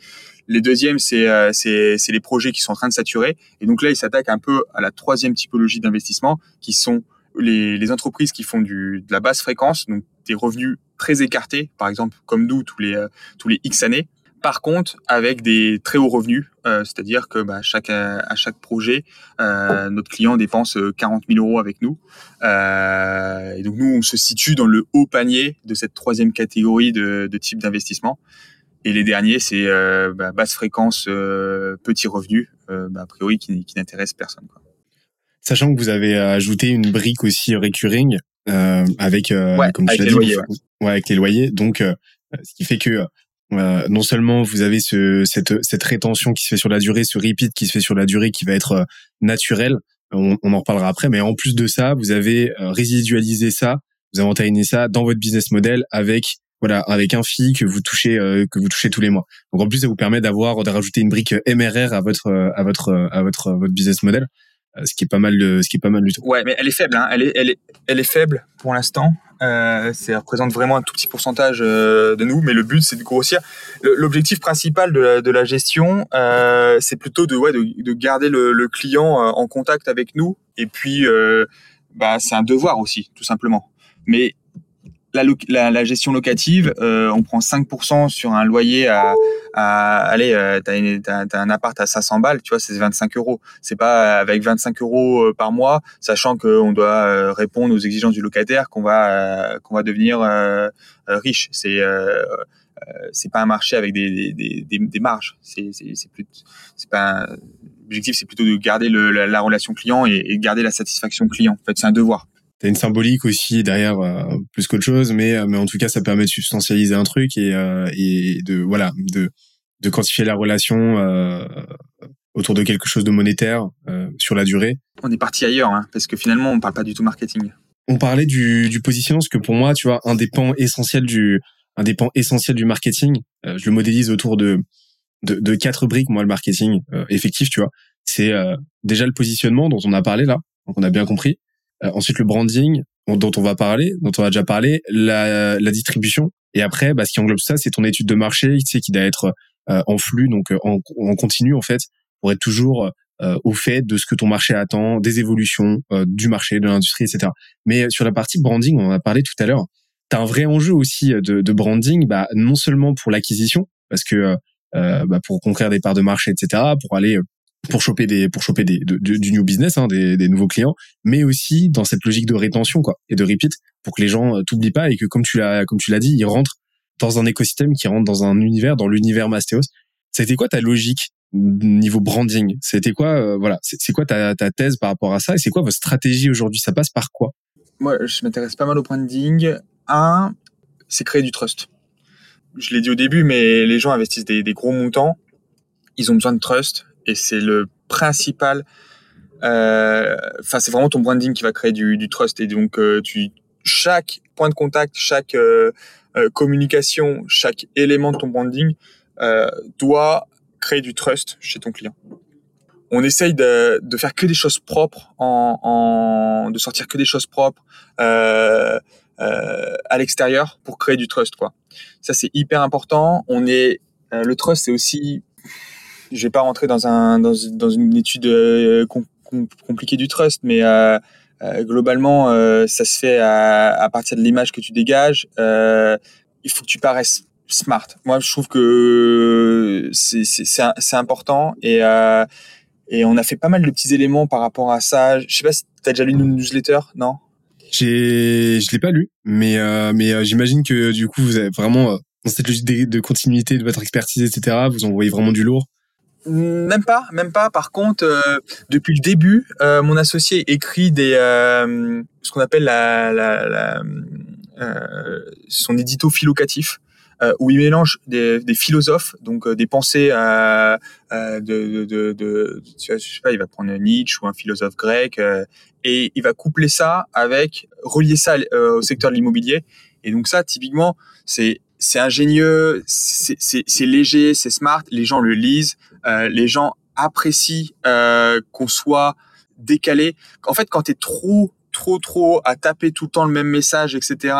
Les deuxièmes, c'est c'est les projets qui sont en train de saturer. Et donc là, ils s'attaquent un peu à la troisième typologie d'investissement, qui sont les, les, entreprises qui font du, de la basse fréquence, donc des revenus très écartés, par exemple comme nous tous les euh, tous les X années. Par contre, avec des très hauts revenus, euh, c'est-à-dire que bah, chaque, à chaque projet, euh, notre client dépense 40 000 euros avec nous. Euh, et donc nous, on se situe dans le haut panier de cette troisième catégorie de, de type d'investissement. Et les derniers, c'est euh, bah, basse fréquence, euh, petit revenu, bah, a priori qui, qui n'intéresse personne. Quoi. Sachant que vous avez euh, ajouté une brique aussi recurring euh, avec, euh, comme avec les loyers. Ouais. avec les loyers. Donc, euh, ce qui fait que non seulement vous avez ce, cette, cette rétention qui se fait sur la durée, ce repeat qui se fait sur la durée qui va être naturel, on, on, en reparlera après, mais en plus de ça, vous avez résidualisé ça, vous avez entériné ça dans votre business model avec voilà avec un fee que vous touchez que vous touchez tous les mois. Donc en plus ça vous permet d'avoir de rajouter une brique MRR à votre à votre à votre votre business model. Euh, ce qui est pas mal de, ce qui est pas mal du tout. Ouais, mais elle est faible, hein. elle est, elle est, elle est faible pour l'instant. Euh, ça représente vraiment un tout petit pourcentage euh, de nous, mais le but c'est de grossir. L'objectif principal de la, de la gestion, euh, c'est plutôt de, ouais, de, de garder le, le, client euh, en contact avec nous, et puis euh, bah, c'est un devoir aussi, tout simplement. Mais la, la, gestion locative, euh, on prend 5% sur un loyer à, à allez, euh, t'as, as, un appart à 500 balles, tu vois, c'est 25 euros. C'est pas avec 25 euros euh, par mois, sachant qu'on doit euh, répondre aux exigences du locataire, qu'on va qu'on va devenir riche. C'est c'est pas un marché avec des, des, des, des marges. C'est, c'est, c'est plus, c'est pas. L'objectif, c'est plutôt de garder le, la, relation client et, et, garder la satisfaction client. En fait, c'est un devoir. T'as une symbolique aussi derrière euh, plus qu'autre chose, mais mais en tout cas, ça permet de substantialiser un truc et et de voilà de de quantifier la relation autour de quelque chose de monétaire sur la durée. On est parti ailleurs, hein, parce que finalement, on parle pas du tout marketing on parlait du, du positionnement, parce que pour moi, tu vois, un des pans essentiels du, un des pans essentiels du marketing, euh, je le modélise autour de, de, de, quatre briques, moi, le marketing euh, effectif, tu vois. C'est euh, déjà le positionnement dont on a parlé là, donc on a bien compris. Ensuite, le branding dont on va parler, dont on a déjà parlé, la, la distribution. Et après, bah, ce qui englobe ça, c'est ton étude de marché, tu sais, qui doit être en flux, donc en, en continu, en fait, pour être toujours euh, au fait de ce que ton marché attend, des évolutions euh, du marché, de l'industrie, etc. Mais sur la partie branding, on en a parlé tout à l'heure, tu as un vrai enjeu aussi euh, de, de branding, bah, non seulement pour l'acquisition, parce que euh, bah, pour conquérir des parts de marché, etc., pour aller pour choper des pour choper des du new business hein, des, des, nouveaux clients mais aussi dans cette logique de rétention quoi et de repeat pour que les gens euh, t'oublient pas et que comme tu l'as comme tu l'as dit ils rentrent dans un écosystème qui rentre dans un univers dans l'univers Mastéos été quoi ta logique niveau branding? C'était quoi euh, Voilà, c'est quoi ta, ta thèse par rapport à ça Et c'est quoi votre stratégie aujourd'hui? Ça passe par quoi? Moi, je m'intéresse pas mal au branding. Un, c'est créer du trust. Je l'ai dit au début, mais les gens investissent des, des, gros montants. Ils ont besoin de trust et c'est le principal. Euh, enfin, euh, c'est vraiment ton branding qui va créer du, trust et donc euh, chaque point de contact, chaque communication, chaque élément de ton branding doit créer du trust chez ton client. On essaye de, faire que des choses propres, de sortir que des choses propres euh, euh, à l'extérieur pour créer du trust. Ça, c'est hyper important. On est, euh, le trust, c'est aussi, je vais pas rentrer dans, un, dans, une étude euh, compliquée du trust, mais euh, euh, globalement, ça se fait à, partir de l'image que tu dégages. il faut que tu paraisses smart. Moi, je trouve que c'est important et on a fait pas mal de petits éléments par rapport à ça. Je sais pas si tu as déjà lu nos newsletters, non? J'ai, je l'ai pas lu, mais mais j'imagine que du coup vous avez vraiment dans cette logique de, continuité de votre expertise, etc. Vous envoyez vraiment du lourd. Même pas, même pas. Par contre, depuis le début, mon associé écrit des ce qu'on appelle la, la, la son édito philocatif euh, où il mélange des, des philosophes, donc euh, des pensées euh, euh, de, de, de, je sais pas, il va prendre Nietzsche ou un philosophe grec, et il va coupler ça avec, relier ça au secteur de l'immobilier. Et donc ça, typiquement, c'est c'est ingénieux, c'est léger, c'est smart, les gens le lisent, les gens apprécient qu'on soit décalé. En fait, quand tu es trop trop trop à taper tout le temps le même message, etc.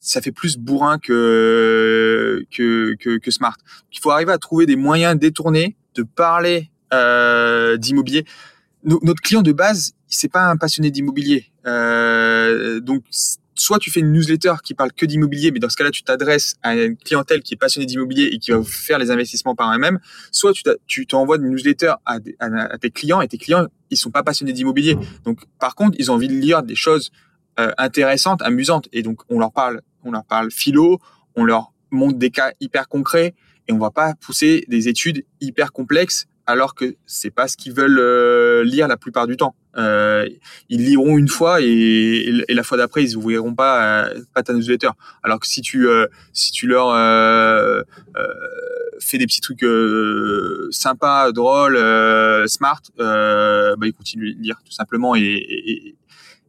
Ça fait plus bourrin que que, que, que smart. Il faut arriver à trouver des moyens détournés de parler euh, d'immobilier. notre client de base, c'est pas un passionné d'immobilier, euh, donc soit tu fais une newsletter qui parle que d'immobilier, mais dans ce cas-là, tu t'adresses à une clientèle qui est passionnée d'immobilier et qui va faire les investissements par eux-mêmes, soit tu t'envoies une newsletter à, à, tes clients et tes clients, ils sont pas passionnés d'immobilier. Donc, par contre, ils ont envie de lire des choses euh, intéressantes, amusantes. Et donc, on leur parle, on leur parle philo, on leur montre des cas hyper concrets et on va pas pousser des études hyper complexes alors que c'est pas ce qu'ils veulent euh, lire la plupart du temps. Euh, ils liront une fois et, et la fois d'après ils ouvriront pas euh, pas ta newsletter. Alors que si tu euh, si tu leur euh, fais des petits trucs sympas, drôles, smart, bah ils continuent de lire tout simplement et, et,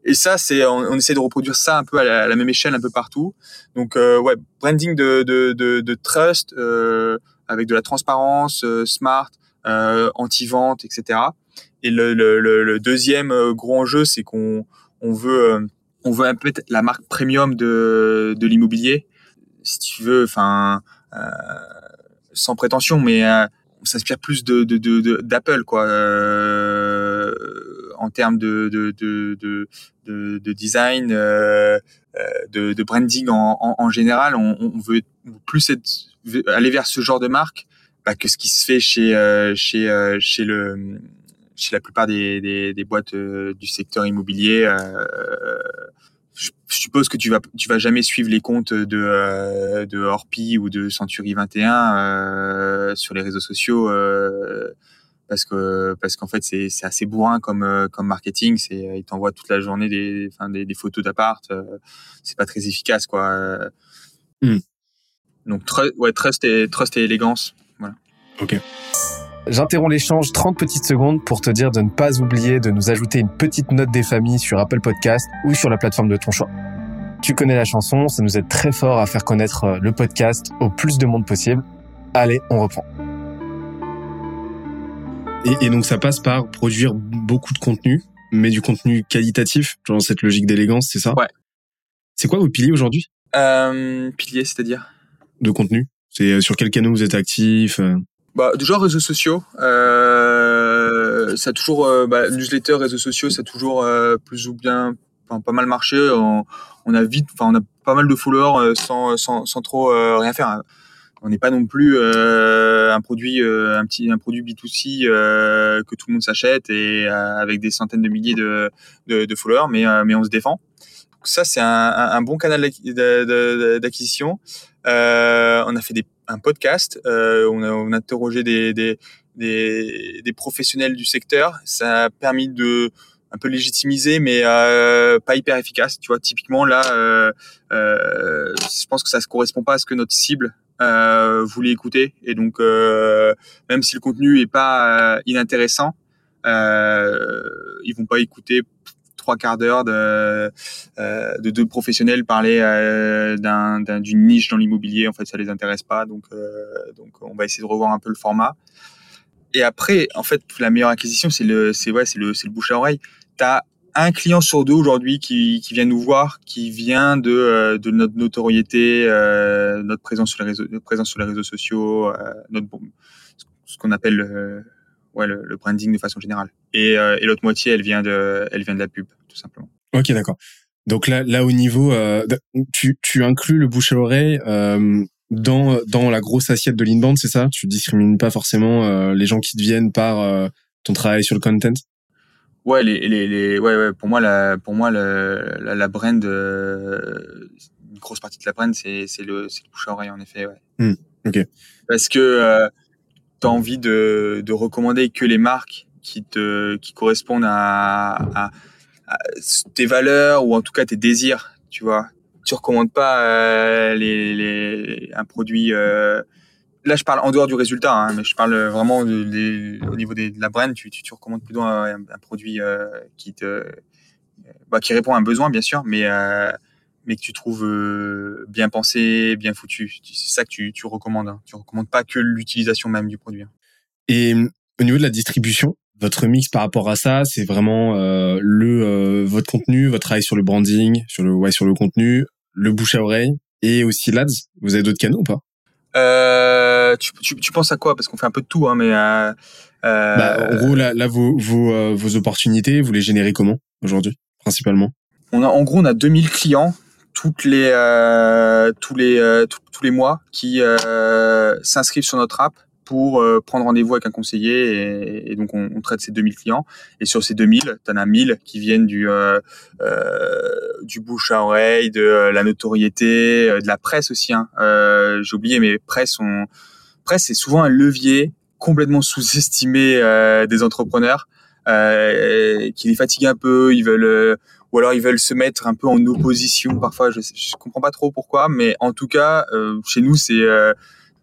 et ça, c'est on, on, essaie de reproduire ça un peu à la, même échelle un peu partout. Donc ouais, branding de de, de, de trust avec de la transparence, smart, euh, anti-vente, etc. Et le, le, le, deuxième euh, gros enjeu, c'est qu'on on veut euh, on veut un peu la marque premium de, de l'immobilier, si tu veux, enfin euh, sans prétention, mais on s'inspire plus de d'Apple de, quoi, euh, en termes de de, de, de, de design, euh, de, de branding en, en, en général. On, on, veut plus être, aller vers ce genre de marque bah, que ce qui se fait chez euh, chez euh, chez le chez la plupart des, des, des boîtes euh, du secteur immobilier. je suppose que tu vas tu vas jamais suivre les comptes de de Orpi ou de Century 21 sur les réseaux sociaux parce que parce qu'en fait c'est c'est assez bourrin comme euh, comme marketing c'est euh, ils t'envoient toute la journée des enfin des, des photos d'appart euh, c'est pas très efficace quoi Hmm. donc ouais trust et trust et élégance Ok. J'interromps l'échange 30 petites secondes pour te dire de ne pas oublier de nous ajouter une petite note des familles sur Apple Podcast ou sur la plateforme de ton choix. Tu connais la chanson, ça nous aide très fort à faire connaître euh, le podcast au plus de monde possible. Allez, on reprend. Et, et donc ça passe par produire beaucoup de contenu, mais du contenu qualitatif, genre cette logique d'élégance, c'est ça? Ouais. C'est quoi vos piliers aujourd'hui? Euh, pilier c'est-à-dire? De contenu? C'est euh, sur quel canal vous êtes actif euh? Bah, déjà réseaux sociaux, euh, ça a toujours euh, bah, newsletter, réseaux sociaux, ça a toujours euh, plus ou bien, pas mal marché. On, a vite, enfin on a pas mal de followers euh, sans, sans, sans trop euh, rien faire. On n'est pas non plus un produit, un petit, un produit B2C euh, que tout le monde s'achète et avec des centaines de milliers de, de, de followers, mais mais on se défend. Ça c'est un, un, un bon canal d'acquisition. On a fait des, un podcast, euh, on, a, interrogé des, professionnels du secteur. Ça a permis de un peu légitimiser, mais euh, pas hyper efficace. Tu vois, typiquement là, euh, je pense que ça ne correspond pas à ce que notre cible voulait écouter. Et donc, même si le contenu est pas inintéressant, ils vont pas écouter trois quarts d'heure de, euh, de deux professionnels parler euh, d'un- d'un- d'une niche dans l'immobilier. En fait, ça les intéresse pas. Donc, euh, donc, on va essayer de revoir un peu le format. Et après, en fait, la meilleure acquisition, c'est le, c'est ouais, c'est le, c'est le bouche à oreille. T'as un client sur deux aujourd'hui qui, qui vient nous voir, qui vient de, de notre notoriété, notre présence sur les réseaux, sur les réseaux sociaux, notre ce qu'on appelle le, ouais, le, le branding de façon générale. Et, euh, et l'autre moitié, elle vient de, elle vient de la pub, tout simplement. Ok, d'accord. Donc là, là au niveau, euh, tu, tu inclus le bouche à oreille euh, dans dans la grosse assiette de l'inbound, c'est ça? Tu discrimines pas forcément les gens qui te viennent par ton travail sur le content? Ouais, les, les, les, ouais, ouais, pour moi, la, pour moi, la, la brand, euh, une grosse partie de la brand, c'est, c'est le, c'est le bouche à oreille, en effet, ouais. Hmm, ok. Parce que euh, tu envie de, de recommander que les marques qui te, qui correspondent à, à, tes valeurs ou en tout cas tes désirs, tu vois. Tu recommandes pas euh, les, les, un produit. Euh, là, je parle en dehors du résultat, hein, mais je parle vraiment au niveau des- de la brand. Tu, tu, recommandes plutôt un, un produit euh, qui te, bah, qui répond à un besoin, bien sûr, mais mais que tu trouves euh, bien pensé, bien foutu. C'est ça que tu, tu recommandes. Hein. Tu recommandes pas que l'utilisation même du produit. hein. Et euh, au niveau de la distribution, votre mix par rapport à ça, c'est vraiment euh, le euh, votre contenu, votre travail sur le branding, sur le ouais sur le contenu, le bouche à oreille et aussi l'ads. Vous avez d'autres canaux ou pas? Euh, tu, tu, tu penses à quoi? Parce qu'on fait un peu de tout, hein, mais euh, euh, Bah, En gros, là, là vos vos euh, vos opportunités, vous les générez comment aujourd'hui, principalement? On a en gros on a 2000 clients toutes les euh, tous les euh, tous- tous les mois qui euh, s'inscrivent sur notre app pour prendre rendez-vous avec un conseiller et, donc on, traite ces 2000 clients et sur ces 2000 tu en as 1000 qui viennent du euh, du bouche à oreille de la notoriété de la presse aussi hein. j'ai oublié mais presse on presse c'est souvent un levier complètement sous-estimé des entrepreneurs qui les fatigue un peu ils veulent ou alors ils veulent se mettre un peu en opposition parfois je, je comprends pas trop pourquoi mais en tout cas euh, chez nous c'est euh,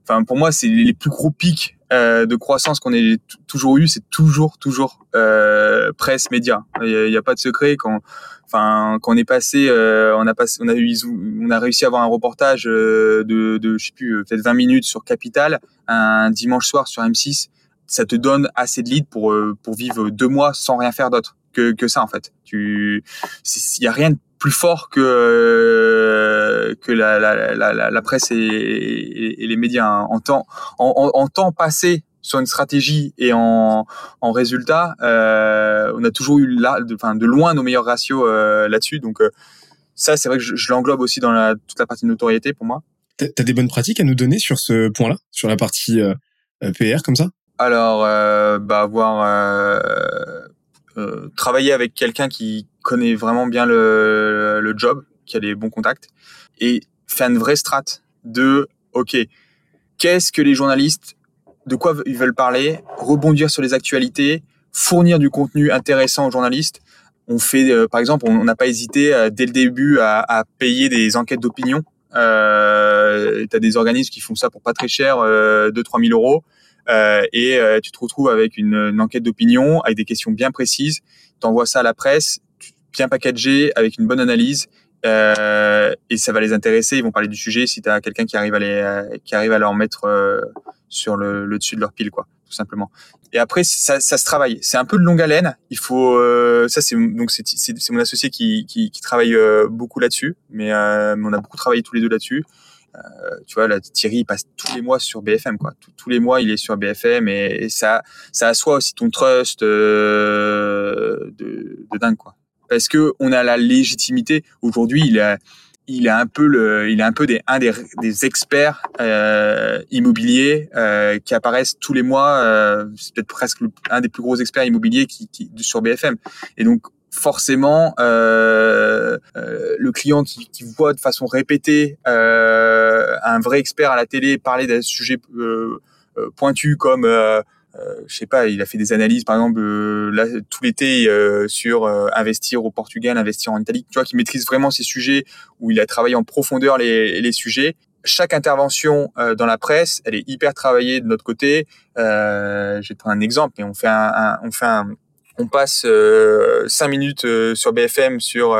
enfin pour moi c'est les plus gros pics euh, de croissance qu'on ait toujours eu c'est toujours toujours euh, presse média. Il n'y a, pas de secret quand enfin quand on est passé on a passé on a eu on a réussi à avoir un reportage de, de je sais plus peut-être 20 minutes sur Capital un dimanche soir sur M6 ça te donne assez de leads pour pour vivre deux mois sans rien faire d'autre que que ça en fait. Tu il y a rien de plus fort que euh, que la, la, la, presse et, et, et les médias hein. en temps en, en, en temps passé sur une stratégie et en, en résultat euh, on a toujours eu là de, enfin, de loin nos meilleurs ratios euh, là-dessus. Donc ça c'est vrai que je, je l'englobe aussi dans la, toute la partie de notoriété pour moi. T'as des bonnes pratiques à nous donner sur ce point-là, sur la partie PR comme ça? Alors, bah, avoir euh, travaillé avec quelqu'un qui connaît vraiment bien le, job, qui a des bons contacts, et faire une vraie strat de, ok, qu'est-ce que les journalistes de quoi ils veulent parler, rebondir sur les actualités, fournir du contenu intéressant aux journalistes. On fait, euh, par exemple, on n'a pas hésité euh, dès le début à, à payer des enquêtes d'opinion. Euh, tu as des organismes qui font ça pour pas très cher, euh, 2-3 000 euros. Euh, et euh, tu te retrouves avec une, une enquête d'opinion, avec des questions bien précises. Tu envoies ça à la presse, bien packagé, avec une bonne analyse. Euh, et ça va les intéresser. Ils vont parler du sujet si tu as quelqu'un qui arrive à les, qui arrive à leur mettre euh, sur le, le, dessus de leur pile, quoi, tout simplement. Et après, ça, ça se travaille. C'est un peu de longue haleine. Il faut, euh, ça c'est donc c'est, c'est, mon associé qui, qui, qui travaille euh, beaucoup là-dessus, mais, euh, mais on a beaucoup travaillé tous les deux là-dessus. Euh, tu vois, là, Thierry il passe tous les mois sur BFM, quoi. Tous, les mois, il est sur BFM et, ça, ça assoit aussi ton trust de, de dingue, quoi parce que on a la légitimité. Aujourd'hui, il a, il a un peu le, il a un peu des, un des, des experts euh, immobiliers euh, qui apparaissent tous les mois. Euh, c'est peut-être presque un des plus gros experts immobiliers qui, qui sur BFM. Et donc forcément, euh, euh, le client qui, qui, voit de façon répétée euh, un vrai expert à la télé parler d'un sujet euh, pointu comme euh, je sais pas, il a fait des analyses, par exemple, euh, là, tout l'été euh, sur euh, investir au Portugal, investir en Italie. Tu vois, qui maîtrise vraiment ces sujets où il a travaillé en profondeur les, les sujets. Chaque intervention euh, dans la presse, elle est hyper travaillée de notre côté. vais te prendre un exemple, mais on fait un, un on fait un, on passe euh, cinq minutes sur BFM sur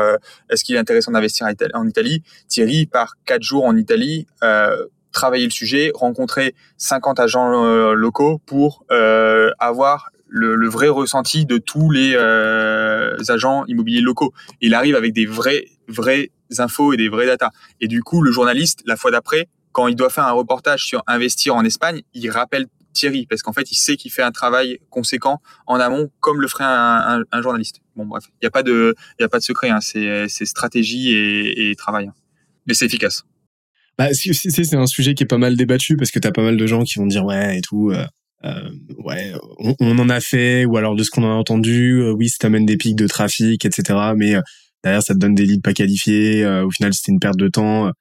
est-ce qu'il est intéressant d'investir en Italie. Thierry part quatre jours en Italie euh, travailler le sujet, rencontrer 50 agents euh, locaux pour euh, avoir le, le, vrai ressenti de tous les euh, agents immobiliers locaux. Il arrive avec des vrais, vrais infos et des vrais data. Et du coup, le journaliste, la fois d'après, quand il doit faire un reportage sur investir en Espagne, il rappelle Thierry parce qu'en fait, il sait qu'il fait un travail conséquent en amont, comme le ferait un, journaliste. Bon, bref, il n'y a pas de, a pas de secret. Hein. C'est, stratégie et, travail, hein. mais c'est efficace. Bah, c'est un sujet qui est pas mal débattu parce que t'as pas mal de gens qui vont dire ouais et tout. Euh, euh, ouais, on, en a fait ou alors de ce qu'on a entendu, euh, oui, ça t'amène des pics de trafic, etc. Mais derrière, ça te donne des leads pas qualifiés. Au final, c'était une perte de temps.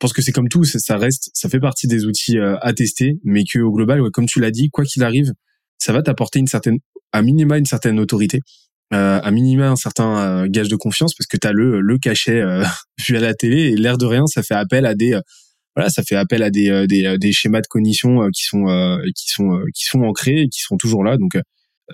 Je pense que c'est comme tout, ça reste, ça fait partie des outils à tester, mais que au global, ouais, comme tu l'as dit, quoi qu'il arrive, ça va t'apporter une certaine, à minima, une certaine autorité. Euh, à minima un certain euh, gage de confiance parce que tu as le le cachet euh, vu à la télé et l'air de rien ça fait appel à des voilà ça fait appel à des des, des schémas de cognition qui sont qui sont qui sont ancrés et qui sont toujours là donc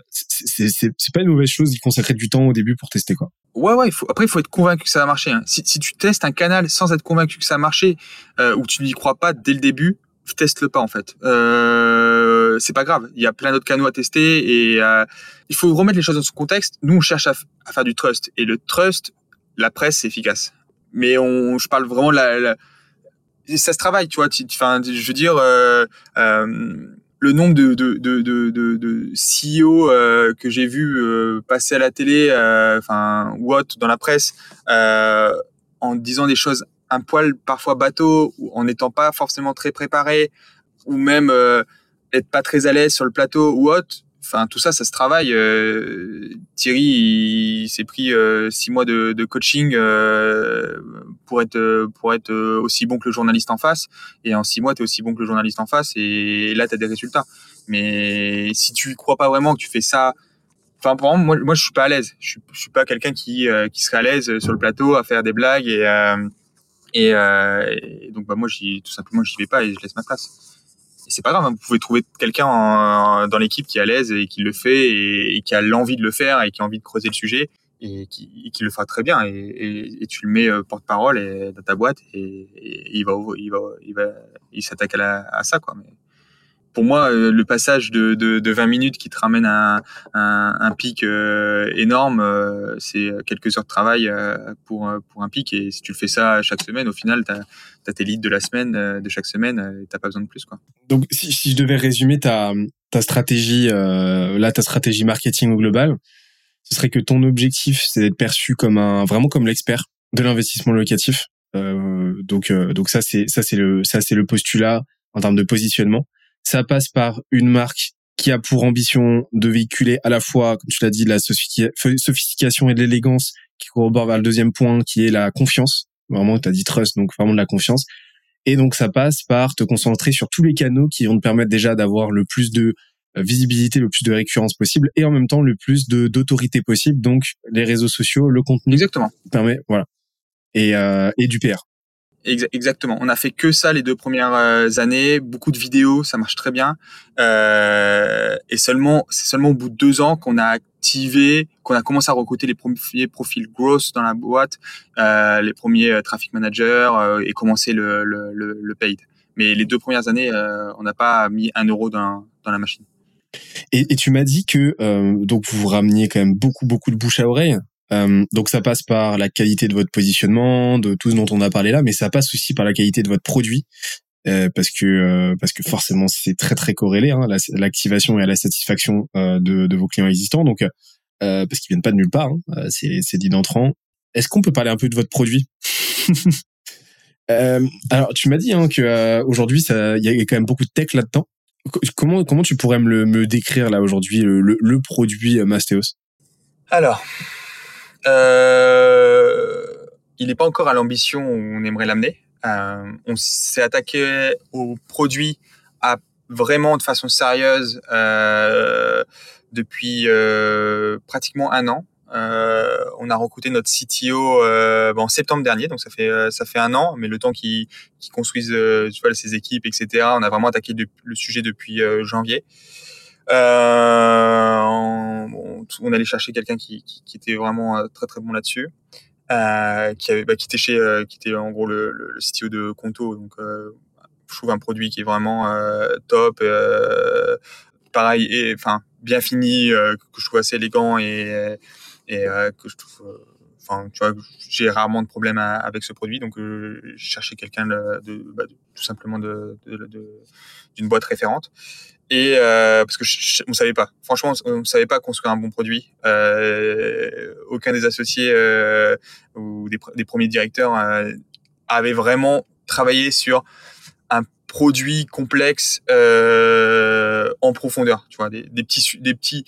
c'est pas une mauvaise chose d'y consacrer du temps au début pour tester quoi. Ouais ouais, faut après il faut être convaincu que ça va marcher. Hein. Si si tu testes un canal sans être convaincu que ça a marché euh, ou tu n'y crois pas dès le début, teste-le pas en fait. Euh, c'est pas grave. Il y a plein d'autres canaux à tester et euh, il faut remettre les choses dans son contexte. Nous, on cherche à, à faire du trust et le trust, la presse, c'est efficace. Mais on, je parle vraiment de la, la ça se travaille, tu vois. Enfin, je veux dire, euh, euh, le nombre de, de, de, de, de CEO euh, que j'ai vu euh, passer à la télé, euh, enfin, ou autre, dans la presse, en disant des choses un poil parfois bateau, ou en n'étant pas forcément très préparé, ou même être pas très à l'aise sur le plateau ou autre, Enfin, tout ça, ça se travaille. Euh, Thierry, il, s'est pris euh, six mois de, coaching euh, pour être pour être aussi bon que le journaliste en face. Et en six mois, tu es aussi bon que le journaliste en face. Et là, tu as des résultats. Mais si tu crois pas vraiment que tu fais ça, enfin, pour moi, moi, je suis pas à l'aise. Je je suis pas quelqu'un qui qui serait à l'aise sur le plateau à faire des blagues et donc bah moi, tout simplement, j'y vais pas et je laisse ma place c'est pas grave, hein, vous pouvez trouver quelqu'un dans l'équipe qui est à l'aise et qui le fait et, qui a l'envie de le faire et qui a envie de creuser le sujet et qui, le fera très bien. Et, tu le mets euh, porte-parole dans ta boîte et, il va il va il va il s'attaque à, ça quoi pour moi, euh, le passage de, de, de 20 minutes qui te ramène à un, pic euh, énorme, euh, c'est quelques heures de travail pour, un pic. Et si tu le fais ça chaque semaine, au final, tu as, tes leads de la semaine, de chaque semaine, et tu pas besoin de plus. Quoi. Donc, si, je devais résumer ta, ta stratégie, là, ta stratégie marketing au global, ce serait que ton objectif, c'est d'être perçu comme un, vraiment comme l'expert de l'investissement locatif. Donc, donc ça, c'est ça, c'est le, ça, c'est le postulat en termes de positionnement. Ça passe par une marque qui a pour ambition de véhiculer à la fois, comme tu l'as dit, la sophistication et de l'élégance, qui corrobore vers le deuxième point, qui est la confiance. Vraiment, tu as dit trust, donc vraiment de la confiance. Et donc ça passe par te concentrer sur tous les canaux qui vont te permettre déjà d'avoir le plus de euh, visibilité, le plus de récurrence possible et en même temps le plus de d'autorité possible. Donc les réseaux sociaux, le contenu. Exactement. Permet, voilà. Et, euh, et du PR. Exactement. On a fait que ça les deux premières euh, années, beaucoup de vidéos, ça marche très bien. Euh, et seulement, c'est seulement au bout de deux ans qu'on a activé, qu'on a commencé à recruter les premiers profils growth dans la boîte, euh, les premiers euh, traffic managers euh, et commencer le, le, le, paid. Mais les deux premières années, on n'a pas mis un euro dans, dans la machine. Et, et tu m'as dit que donc vous rameniez quand même beaucoup beaucoup de bouche à oreille. Euh, donc ça passe par la qualité de votre positionnement, de tout ce dont on a parlé là, mais ça passe aussi par la qualité de votre produit. Euh, parce que euh, parce que forcément c'est très très corrélé hein, l'activation et la satisfaction de, vos clients existants. Donc parce qu'ils viennent pas de nulle part hein, c'est dit d'entrant. Est-ce qu'on peut parler un peu de votre produit? Alors tu m'as dit hein, il y a quand même beaucoup de tech là-dedans. Comment comment tu pourrais me le me décrire là aujourd'hui le, le, produit Mastéos? Alors il n'est pas encore à l'ambition où on aimerait l'amener. Euh, on s'est attaqué au produit à vraiment de façon sérieuse euh, depuis euh, pratiquement un an. Euh, on a recruté notre CTO euh, en septembre dernier, donc ça fait ça fait un an. Mais le temps qu'ils qu construisent tu vois, ses équipes, etc. On a vraiment attaqué le sujet depuis janvier. Euh, on, on, allait chercher quelqu'un qui, qui, qui, était vraiment euh, très très bon là-dessus, euh, qui avait, bah, qui était chez, euh, qui était en gros le, le, le de Conto, donc euh, je trouve un produit qui est vraiment euh, top, pareil et enfin bien fini, que je trouve assez élégant et, et que je trouve enfin tu vois j'ai rarement de problème avec ce produit. Donc j'ai cherché quelqu'un de, de, bah, de, tout simplement d'une boîte référente et euh, parce que je, on savait pas franchement on, ne savait pas construire un bon produit euh, aucun des associés euh, ou des, des, premiers directeurs euh, avait vraiment travaillé sur un produit complexe euh, en profondeur tu vois des, des petits des petits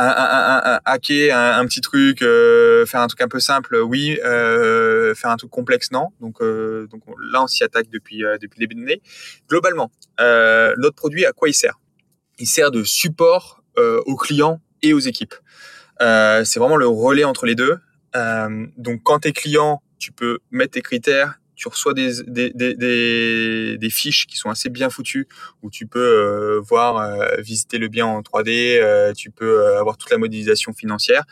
un, un, un, hacker un, petit truc, euh, faire un truc un peu simple, oui. Euh, faire un truc complexe, non. Donc, euh, donc là, on s'y attaque depuis depuis le début de l'année. Globalement, notre produit, à quoi il sert? Il sert de support euh, aux clients et aux équipes. Euh, c'est vraiment le relais entre les deux. Euh, donc, quand tu es client, tu peux mettre tes critères, tu reçois des, des, des, des, fiches qui sont assez bien foutues, où tu peux euh, voir, euh, visiter le bien en 3D, euh, tu peux avoir toute la modélisation financière,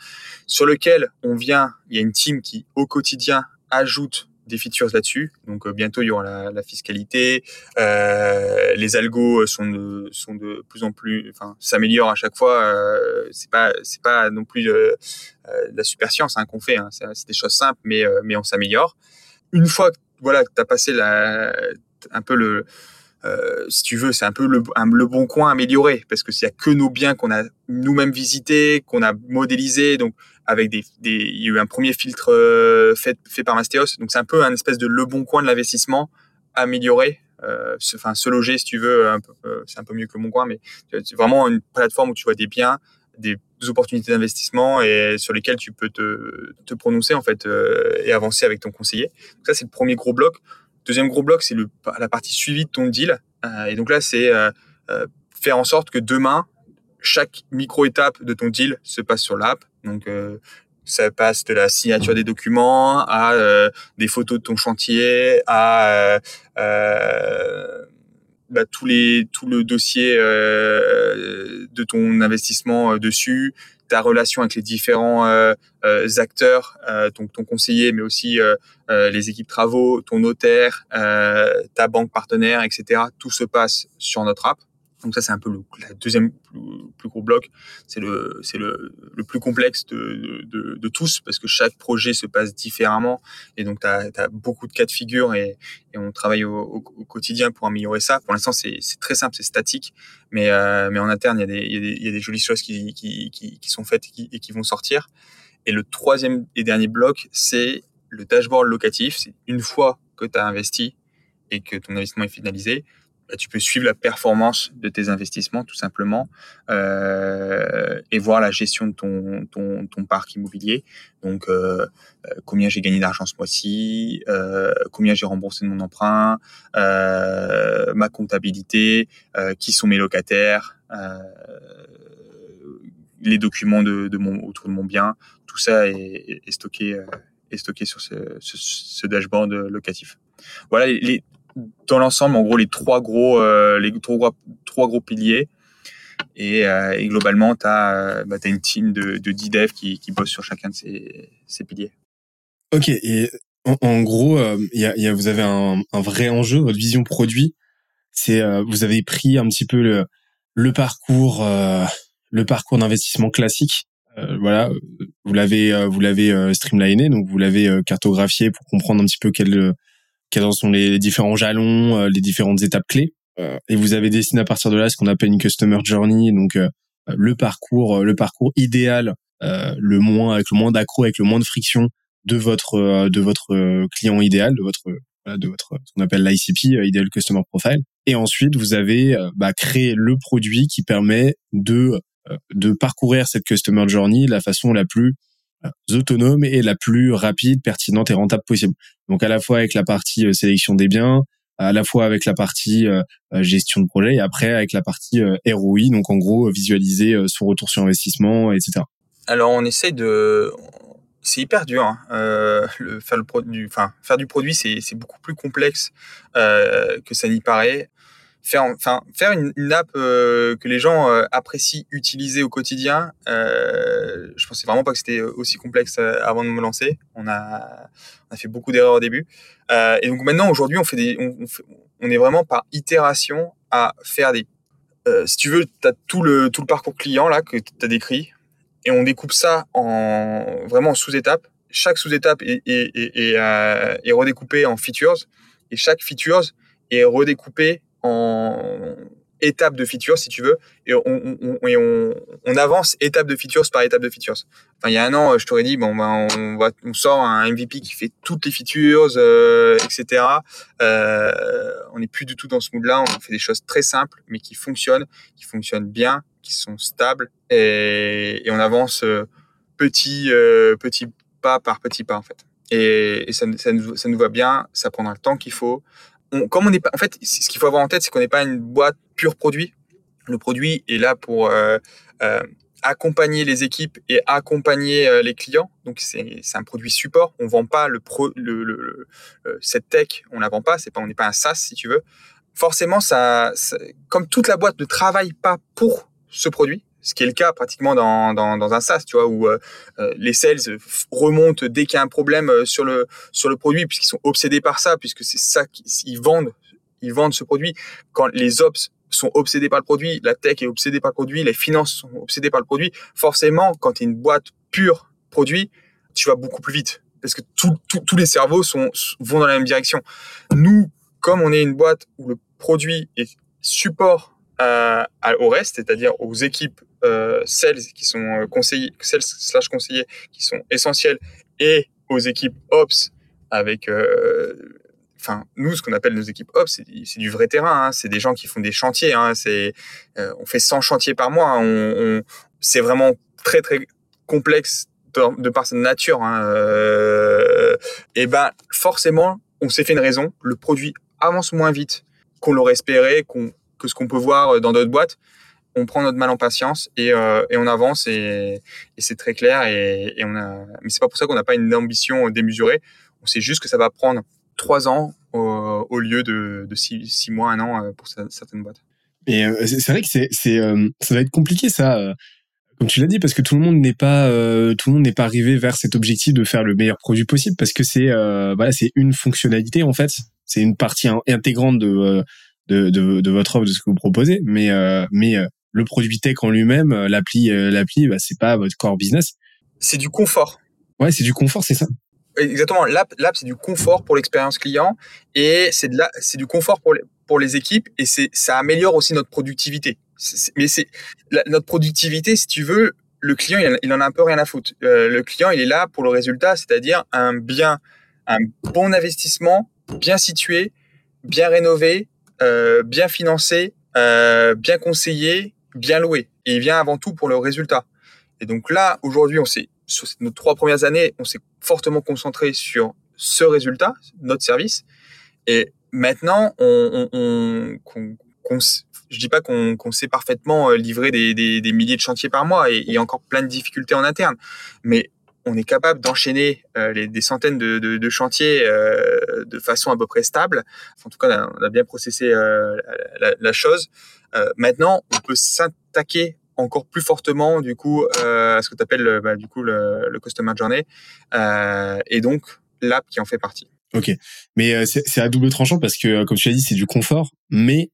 sur lequel on vient, il y a une team qui, au quotidien, ajoute des features là-dessus. Donc euh, bientôt il y aura la, la fiscalité, euh, les algos sont de, sont de plus en plus, enfin s'améliorent à chaque fois. Euh, c'est pas c'est pas non plus euh, euh la super science hein, qu'on fait. Hein. C'est des choses simples, mais euh, mais on s'améliore. Une fois voilà que t'as passé la un peu le euh, si tu veux, c'est un peu le, le, bon coin amélioré parce que s'il y a que nos biens qu'on a nous-mêmes visités, qu'on a modélisés, donc avec des, il y a eu un premier filtre euh, fait, fait par Mastéos, donc c'est un peu un espèce de le bon coin de l'investissement amélioré. Euh, se, enfin, se loger si tu veux, c'est un peu mieux que mon coin, mais c'est vraiment une plateforme où tu vois des biens, des opportunités d'investissement et sur lesquelles tu peux te, prononcer en fait et avancer avec ton conseiller. Donc ça c'est le premier gros bloc. Deuxième gros bloc, c'est la partie suivie de ton deal. Euh, et donc là, c'est euh, euh, faire en sorte que demain, chaque micro-étape de ton deal se passe sur l'app. Donc, ça passe de la signature des documents à des photos de ton chantier, à bah, tous les, tout le dossier de ton investissement dessus, ta relation avec les différents euh, euh, acteurs, euh, ton, ton, conseiller, mais aussi les équipes travaux, ton notaire, ta banque partenaire, etc. Tout se passe sur notre app. Donc ça, c'est un peu le la deuxième plus, gros bloc. C'est le, c'est le, le, plus complexe de, de, de, tous parce que chaque projet se passe différemment et donc tu as, beaucoup de cas de figure et, et on travaille au, au, quotidien pour améliorer ça. Pour l'instant, c'est, très simple, c'est statique, mais, euh, mais en interne, il y, a des, il, y a des, y a des jolies choses qui, qui, qui, qui sont faites et qui, et qui vont sortir. Et le troisième et dernier bloc, c'est le dashboard locatif. C'est une fois que tu as investi et que ton investissement est finalisé, bah, tu peux suivre la performance de tes investissements tout simplement euh, et voir la gestion de ton, ton, ton parc immobilier. Donc, euh, euh combien j'ai gagné d'argent ce mois-ci, euh, combien j'ai remboursé de mon emprunt, euh, ma comptabilité, euh, qui sont mes locataires, les documents de, de, mon, autour de mon bien. Tout ça est, est stocké, est stocké sur ce, ce, ce dashboard locatif. Voilà les dans l'ensemble, en gros, les trois gros, euh, les trois, trois gros piliers. Et, euh, globalement, tu as, bah, as, une team de, de 10 devs qui, qui bosse sur chacun de ces, ces piliers. Ok, et en, gros, euh, y a, vous avez un, vrai enjeu, votre vision produit. C'est euh, vous avez pris un petit peu le, le parcours, euh, le parcours d'investissement classique. voilà, vous l'avez vous streamliné, donc vous l'avez cartographié pour comprendre un petit peu quel quels sont les différents jalons, euh, les différentes étapes clés. Euh, et vous avez dessiné à partir de là ce qu'on appelle une customer journey, donc euh, le parcours, le parcours idéal, le moins avec le moins d'accro, avec le moins de friction de votre de votre client idéal, de votre de votre ce qu'on appelle l'ICP, Ideal Customer Profile. Et ensuite, vous avez bah, créé le produit qui permet de de parcourir cette customer journey de la façon la plus autonome et la plus rapide, pertinente et rentable possible. Donc à la fois avec la partie euh, sélection des biens, à la fois avec la partie euh, euh, gestion de projet et après avec la partie ROI, donc en gros visualiser son retour sur investissement, etc. Alors on essaie de, c'est hyper dur. Hein. Euh, faire du produit, c'est beaucoup plus complexe euh, que ça n'y paraît faire, enfin, faire une, une app euh, que les gens euh, apprécient utiliser au quotidien. Euh, je pensais vraiment pas que c'était aussi complexe euh, avant de me lancer. On a, fait beaucoup d'erreurs au début. Euh, et donc maintenant, aujourd'hui, on fait on, est vraiment par itération à faire des. si tu veux, tu as tout le, tout le parcours client là que tu as décrit, et on découpe ça en vraiment en sous-étapes. Chaque sous-étape est, est, est redécoupée en features, et chaque features est redécoupée en étape de features, si tu veux, et on, avance étape de features par étape de features. Enfin, il y a un an, je t'aurais dit, bon, ben, on, sort un MVP qui fait toutes les features, euh, etc. Euh, on n'est plus du tout dans ce mood-là. On fait des choses très simples, mais qui fonctionnent, qui fonctionnent bien, qui sont stables, et, on avance euh, petit, petit pas par petit pas, en fait. Et, et ça, ça, nous, ça nous va bien, ça prendra le temps qu'il faut on, comme on n'est pas, en fait, ce qu'il faut avoir en tête, c'est qu'on n'est pas une boîte pure produit. Le produit est là pour euh, euh, accompagner les équipes et accompagner euh, les clients. Donc c'est un produit support. On vend pas le pro, le, le, le, cette tech, on la vend pas. C'est pas, on n'est pas un SaaS si tu veux. Forcément, ça, comme toute la boîte ne travaille pas pour ce produit, ce qui est le cas pratiquement dans, dans, dans un SaaS, tu vois, où euh, euh les sales remontent dès qu'il y a un problème euh, sur le sur le produit, puisqu'ils sont obsédés par ça, puisque c'est ça qu'ils vendent, ils vendent ce produit. Quand les ops sont obsédés par le produit, la tech est obsédée par le produit, les finances sont obsédées par le produit, forcément, quand tu es une boîte pure produit, tu vas beaucoup plus vite, parce que tous les cerveaux sont, vont dans la même direction. Nous, comme on est une boîte où le produit est support au reste, c'est-à-dire aux équipes euh, qui sont euh, conseillers, sales slash conseillers qui sont essentiels et aux équipes ops avec, euh, enfin nous ce qu'on appelle nos équipes ops c'est du vrai terrain, hein, c'est des gens qui font des chantiers, hein, c'est euh, on fait 100 chantiers par mois, hein, c'est vraiment très très complexe de, par sa nature. Et ben forcément on s'est fait une raison, le produit avance moins vite qu'on l'aurait espéré, qu'on que ce qu'on peut voir dans d'autres boîtes. On prend notre mal en patience et, euh, on avance et, c'est très clair et, et, on mais c'est pas pour ça qu'on n'a pas une ambition démesurée. On sait juste que ça va prendre trois ans au, lieu de, six, mois un an euh, pour certaines boîtes. Euh, c'est vrai que euh, ça va être compliqué ça euh, comme tu l'as dit parce que tout le monde n'est pas euh, tout le monde n'est pas arrivé vers cet objectif de faire le meilleur produit possible parce que c'est voilà c'est une fonctionnalité en fait. C'est une partie intégrante de de, de, de, votre offre, de ce que vous proposez, mais mais le produit tech en lui-même, euh, l'appli, euh, l'appli, bah, c'est pas votre core business. C'est du confort. Ouais, c'est du confort, c'est ça. Exactement. L'app, l'app, c'est du confort pour l'expérience client et c'est de la, c'est du confort pour les, pour les équipes et c'est, ça améliore aussi notre productivité. C'est, mais c'est la, notre productivité, si tu veux, le client, il, il en a un peu rien à foutre. Euh, le client, il est là pour le résultat, c'est-à-dire un bien, un bon investissement, bien situé, bien rénové, bien financé, bien conseillé, bien loué. Et il vient avant tout pour le résultat. Et donc là, aujourd'hui, on s'est sur nos trois premières années, on s'est fortement concentré sur ce résultat, notre service. Et maintenant, on, on, on, je dis pas qu'on sait parfaitement livrer des, des, des, milliers de chantiers par mois et a encore plein de difficultés en interne, mais on est capable d'enchaîner euh, des centaines de, chantiers euh, de façon à peu près stable. En tout cas, on a, bien processé euh, la, chose. Maintenant, on peut s'attaquer encore plus fortement du coup à ce que tu appelles bah, du coup le, le customer journey et donc l'app qui en fait partie. Ok, mais c'est à double tranchant parce que comme tu l'as dit, c'est du confort, mais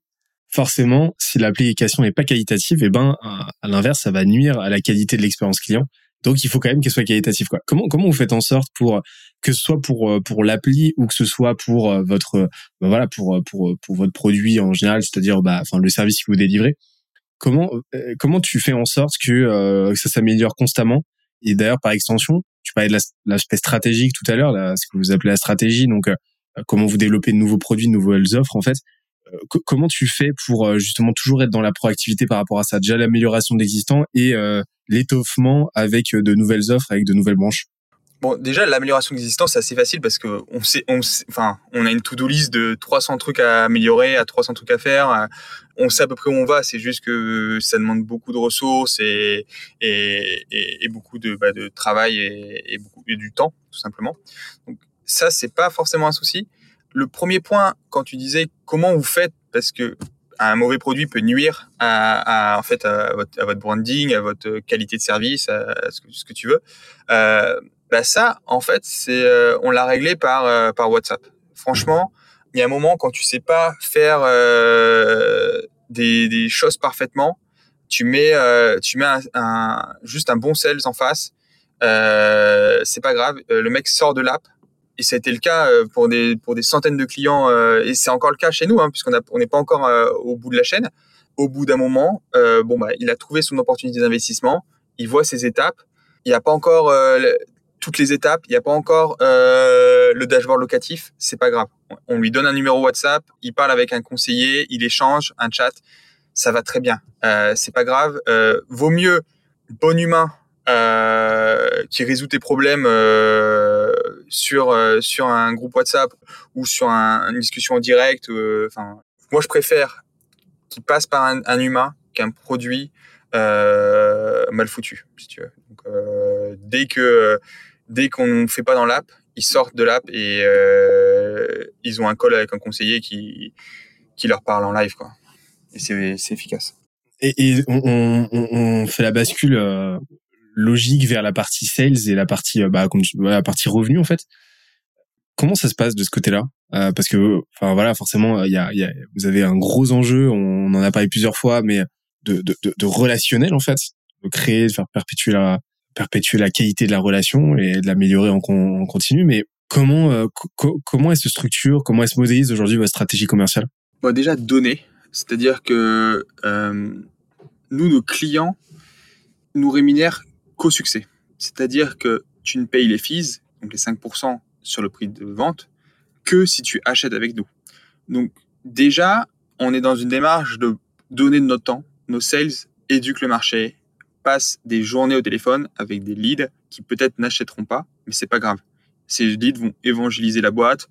forcément, si l'application n'est pas qualitative, et eh ben à l'inverse, ça va nuire à la qualité de l'expérience client donc il faut quand même qu'elle soit qualitative quoi. Comment comment vous faites en sorte pour que ce soit pour euh, pour l'appli ou que ce soit pour euh, votre euh, voilà pour pour pour votre produit en général, c'est-à-dire bah enfin le service que vous délivrez. Comment comment tu fais en sorte que, que ça s'améliore constamment? Et d'ailleurs par extension, tu parlais de l'aspect stratégique tout à l'heure, ce que vous appelez la stratégie donc comment vous développez de nouveaux produits, de nouvelles offres en fait comment tu fais pour justement toujours être dans la proactivité par rapport à ça? Déjà l'amélioration d'existant et l'étoffement avec euh, de nouvelles offres, avec de nouvelles branches Bon, déjà, l'amélioration d'existence, c'est assez facile parce que on a une to-do list de 300 trucs à améliorer, à 300 trucs à faire. Euh, on sait à peu près où on va. C'est juste que ça demande beaucoup de ressources et, beaucoup de, bah, de travail et, et du temps, tout simplement. Donc, ça, c'est pas forcément un souci. Le premier point, quand tu disais comment vous faites, parce que un mauvais produit peut nuire à, en fait à votre, branding, à votre qualité de service, à ce que, tu veux. Euh, bah ça, en fait, c'est euh, on l'a réglé par euh, par WhatsApp. Franchement, il y a un moment quand tu sais pas faire euh, des, choses parfaitement, tu mets tu mets juste un bon sales en face. c'est pas grave. Le mec sort de l'app, et ça a été le cas euh, pour des pour des centaines de clients euh, et c'est encore le cas chez nous hein, puisqu'on a on n'est pas encore euh, au bout de la chaîne. Au bout d'un moment bon bah il a trouvé son opportunité d'investissement il voit ses étapes. Il n'y a pas encore toutes les étapes il n'y a pas encore le dashboard locatif c'est pas grave. On lui donne un numéro WhatsApp il parle avec un conseiller il échange un chat. Ça va très bien. C'est pas grave. Vaut mieux bon humain euh, qui résout tes problèmes euh, sur euh, sur un groupe WhatsApp ou sur un, une discussion en direct. Euh, enfin, moi je préfère qu'il passe par un, humain qu'un produit mal foutu, si tu veux. Donc, dès que dès qu'on ne fait pas dans l'app, ils sortent de l'app et ils ont un call avec un conseiller qui qui leur parle en live quoi. Et c'est efficace. Et, et on, on, on, fait la bascule logique vers la partie sales et la partie euh, bah, la partie revenu en fait. Comment ça se passe de ce côté-là? Euh, Parce que enfin voilà forcément il y a, vous avez un gros enjeu, on en a parlé plusieurs fois, mais de, de, relationnel en fait, de créer, de faire perpétuer la perpétuer la qualité de la relation et de l'améliorer en, continu. Mais comment euh, comment est se structure, comment est se modélise aujourd'hui votre stratégie commerciale? Bon, Déjà donner, c'est-à-dire que euh, nous nos clients nous rémunèrent qu'au succès. C'est-à-dire que tu ne payes les fees, donc les 5% sur le prix de vente, que si tu achètes avec nous. Donc déjà, on est dans une démarche de donner de notre temps. Nos sales éduquent le marché, passent des journées au téléphone avec des leads qui peut-être n'achèteront pas, mais c'est pas grave. Ces leads vont évangéliser la boîte.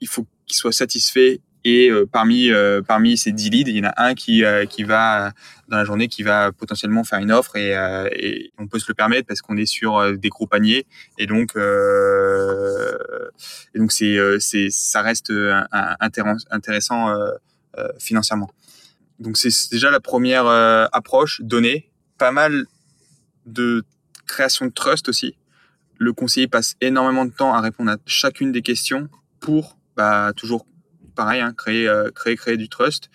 Il faut qu'ils soient satisfaits et euh, parmi euh, parmi ces 10 leads, il y en a un qui euh, qui va dans la journée qui va potentiellement faire une offre et, et on peut se le permettre parce qu'on est sur des gros paniers et donc et donc c'est c'est ça reste intéressant financièrement. Donc c'est déjà la première approche donnée, pas mal de création de trust aussi. Le conseiller passe énormément de temps à répondre à chacune des questions pour bah, toujours pareil, hein, créer, euh, créer, créer du trust.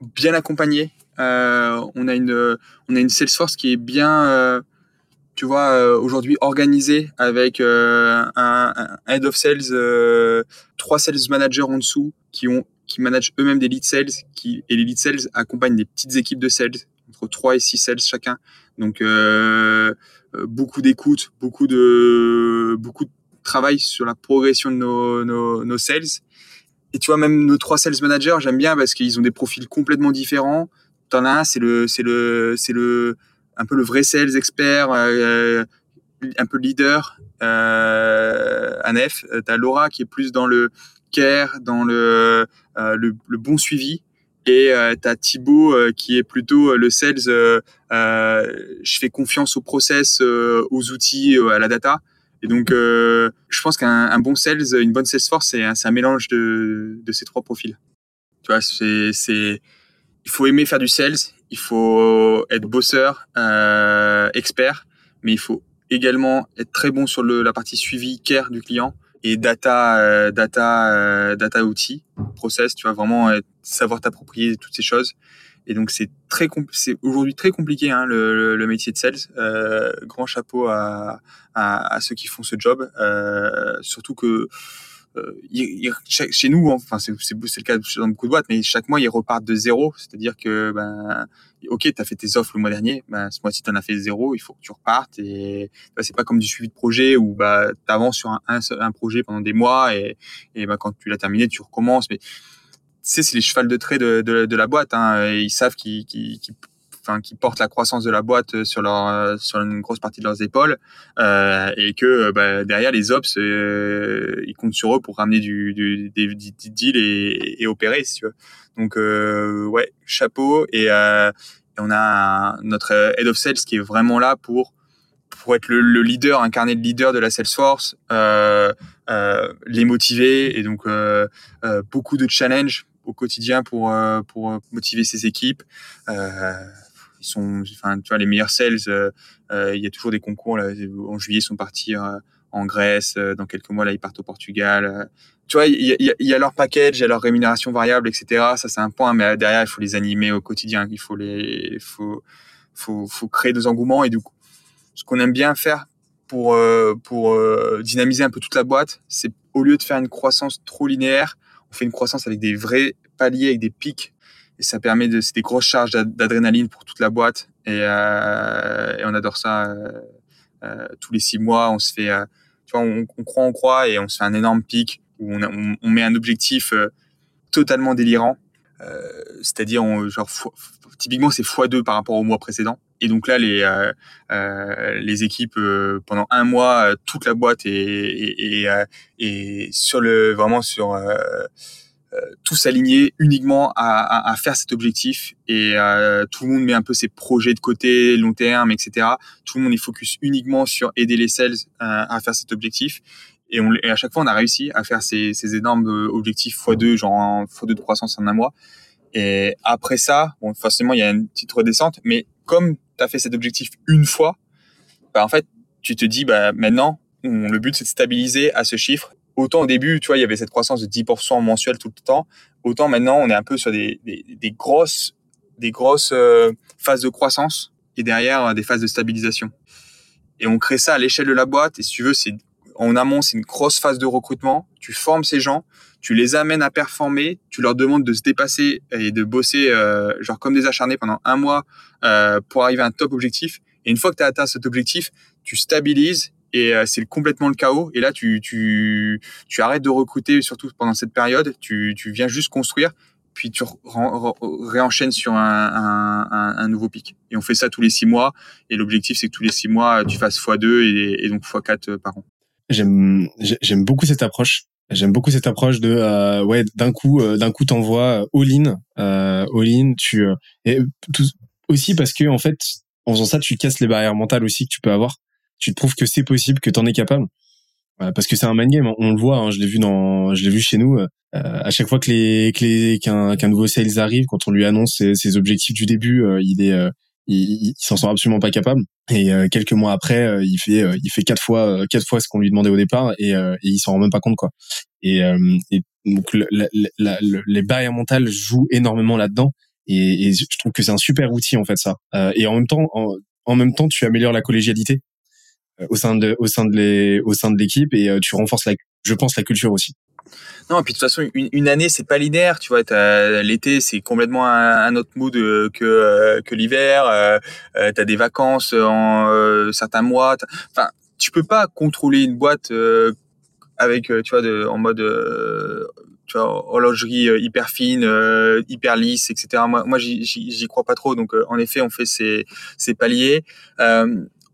Bien accompagné. Euh, on a une, on a une Salesforce qui est bien, euh, tu vois, aujourd'hui organisée avec un, head of sales, trois sales managers en dessous qui ont, qui managent eux-mêmes des lead sales, qui et les lead sales accompagnent des petites équipes de sales entre 3 et 6 sales chacun. Donc beaucoup d'écoute, beaucoup de beaucoup de travail sur la progression de nos, nos sales et tu vois, même nos trois sales managers, j'aime bien parce qu'ils ont des profils complètement différents. T'en as un, c'est le, c'est le, c'est le, un peu le vrai sales expert, euh, un peu leader, euh, Anef. T'as Laura qui est plus dans le care, dans le, euh, le, bon suivi. Et euh, t'as Thibaut euh, qui est plutôt euh, le sales. Euh, je fais confiance au process, aux outils, à la data. Et donc, euh, je pense qu'un bon sales, une bonne sales force, c'est un, mélange de, ces trois profils. Tu vois, c'est, il faut aimer faire du sales, il faut être bosseur, euh, expert, mais il faut également être très bon sur la partie suivi, care du client et data, euh, data, euh, data outils, process. Tu vois, vraiment savoir t'approprier toutes ces choses. Et donc c'est très c'est aujourd'hui très compliqué hein, le, le, métier de sales. Euh, grand chapeau à, à, à, ceux qui font ce job. Euh, surtout que euh, chez nous, enfin c'est le cas dans beaucoup de boîtes, mais chaque mois ils repartent de zéro. C'est-à-dire que ben ok, tu as fait tes offres le mois dernier, ben, ce mois-ci tu en as fait zéro, il faut que tu repartes. Et ben, c'est pas comme du suivi de projet où bah tu avances sur un, un, un, projet pendant des mois et, et ben, quand tu l'as terminé, tu recommences. Mais c'est les chevals de trait de, de, de la boîte. Hein. ils savent qu'ils qui, qui, enfin, qui portent la croissance de la boîte sur leur sur une grosse partie de leurs épaules euh, et que bah, derrière les ops euh, ils comptent sur eux pour ramener du, du des, des, deals et, et, opérer si tu veux donc euh, ouais chapeau et, euh, on a notre head of sales qui est vraiment là pour pour être le, le leader incarner le leader de la Salesforce euh, euh, les motiver et donc euh, euh, beaucoup de challenges au quotidien pour euh, pour motiver ses équipes. Euh, ils sont, enfin, tu vois, les meilleurs sales. Euh, il y a toujours des concours. Là, en juillet, ils sont partis en Grèce. dans quelques mois, là, ils partent au Portugal. tu vois, il y a, leur package, il y a leur rémunération variable, etc. Ça, c'est un point. Mais derrière, il faut les animer au quotidien. Il faut les, faut, faut, faut créer des engouements. Et du coup, ce qu'on aime bien faire pour pour dynamiser un peu toute la boîte, c'est au lieu de faire une croissance trop linéaire, on fait une croissance avec des vrais paliers, avec des pics et ça permet de c'est des grosses charges d'adrénaline pour toute la boîte et, euh, on adore ça euh, euh, tous les six mois on se fait tu vois on, croit on croit et on se fait un énorme pic où on, on, met un objectif totalement délirant c'est-à-dire genre typiquement c'est x2 par rapport au mois précédent et donc là les les équipes pendant un mois toute la boîte est, est, est, est sur le vraiment sur euh, tous alignés uniquement à, faire cet objectif et euh, tout le monde met un peu ses projets de côté, long terme, etc. Tout le monde est focus uniquement sur aider les sales à, euh, faire cet objectif. Et, on, à chaque fois, on a réussi à faire ces, ces énormes objectifs x2, genre x2 de croissance en un mois. Et après ça, bon, forcément, il y a une petite redescente, mais comme tu as fait cet objectif une fois, bah, en fait, tu te dis, bah, maintenant, le but, c'est de stabiliser à ce chiffre autant au début, tu vois, il y avait cette croissance de 10% mensuel tout le temps, autant maintenant, on est un peu sur des, des, des grosses, des grosses euh, phases de croissance et derrière euh, des phases de stabilisation. Et on crée ça à l'échelle de la boîte. Et si tu veux, c'est en amont, c'est une grosse phase de recrutement. Tu formes ces gens, tu les amènes à performer, tu leur demandes de se dépasser et de bosser euh, genre comme des acharnés pendant un mois euh, pour arriver à un top objectif. Et une fois que tu as atteint cet objectif, tu stabilises et euh, c'est complètement le chaos. Et là, tu, tu, tu arrêtes de recruter, surtout pendant cette période. Tu, tu viens juste construire, puis tu réenchaînes sur un, un, un, nouveau pic. Et on fait ça tous les six mois. Et l'objectif, c'est que tous les six mois, tu fasses x2 et, et donc x4 euh, par an. J'aime, j'aime beaucoup cette approche. J'aime beaucoup cette approche de euh, ouais d'un coup euh, d'un coup t'envoies all in euh, all in tu et tout, aussi parce que en fait en faisant ça tu casses les barrières mentales aussi que tu peux avoir tu te prouves que c'est possible, que tu en es capable. parce que c'est un mind game, on le voit, hein, je l'ai vu dans, je l'ai vu chez nous. Euh, à chaque fois que les, qu'un, qu'un nouveau sales arrive, quand on lui annonce ses, objectifs du début, euh, il est, euh, il, il, s'en sent absolument pas capable. Et quelques mois après, il fait, il fait quatre fois, quatre fois ce qu'on lui demandait au départ, et, et il s'en rend même pas compte quoi. Et, et donc les barrières mentales jouent énormément là-dedans. Et, je trouve que c'est un super outil en fait ça. et en même temps, en, en même temps, tu améliores la collégialité euh, au sein de au sein de les, au sein de l'équipe et euh, tu renforces la je pense la culture aussi. Non, et puis de toute façon, une, année, c'est pas linéaire, tu vois. L'été, c'est complètement un, autre mood euh, que, que l'hiver. Euh, tu as des vacances en certains mois. Enfin, tu peux pas contrôler une boîte avec, tu vois, en mode horlogerie hyper fine, hyper lisse, etc. Moi, moi, j'y crois pas trop. Donc, en effet, on fait ces, ces paliers.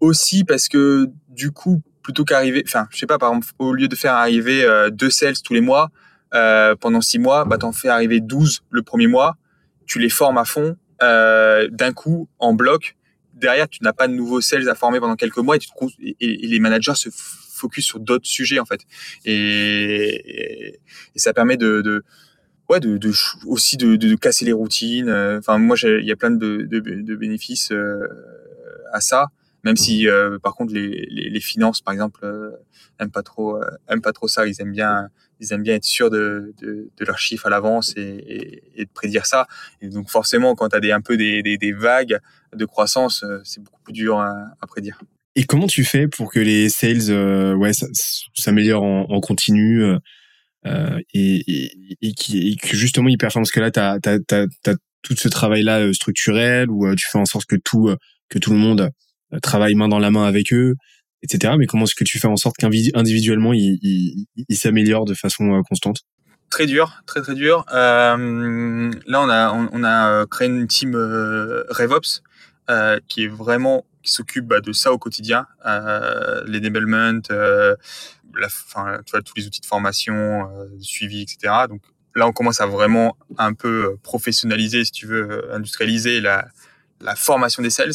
aussi parce que du coup, plutôt qu'arriver, enfin, je sais pas, par exemple, au lieu de faire arriver deux sales tous les mois pendant six mois, bah t'en fais arriver 12 le premier mois. Tu les formes à fond d'un coup en bloc derrière, tu n'as pas de nouveaux sales à former pendant quelques mois et, les managers se focus sur d'autres sujets en fait. Et, ça permet de, ouais, de, de, aussi de, de, casser les routines. Enfin, moi, il y a plein de, bénéfices euh, à ça. Même si, euh, par contre, les, les, les, finances, par exemple, euh, aiment pas trop, euh, aiment pas trop ça. Ils aiment bien, ils aiment bien être sûrs de, de, de leurs chiffres à l'avance et, et, et, de prédire ça. Et donc, forcément, quand tu as des, un peu des, des, des vagues de croissance, euh, c'est beaucoup plus dur à, à, prédire. Et comment tu fais pour que les sales, euh, ouais, s'améliorent en, en, continu euh, et, et, qui, que justement ils performent? Parce que là, tu as, as, as, tout ce travail-là structurel où tu fais en sorte que tout, que tout le monde euh, travaille main dans la main avec eux, etc. Mais comment est-ce que tu fais en sorte qu'individuellement, ils il, il, s'améliorent de façon euh, constante? Très dur, très très dur. Euh, là, on a créé une team euh, RevOps euh, qui est vraiment qui s'occupe bah, de ça au quotidien, euh, l'enablement, euh, tous les outils de formation, suivi, etc. Donc là, on commence à vraiment un peu professionnaliser, si tu veux, industrialiser la, la formation des sales.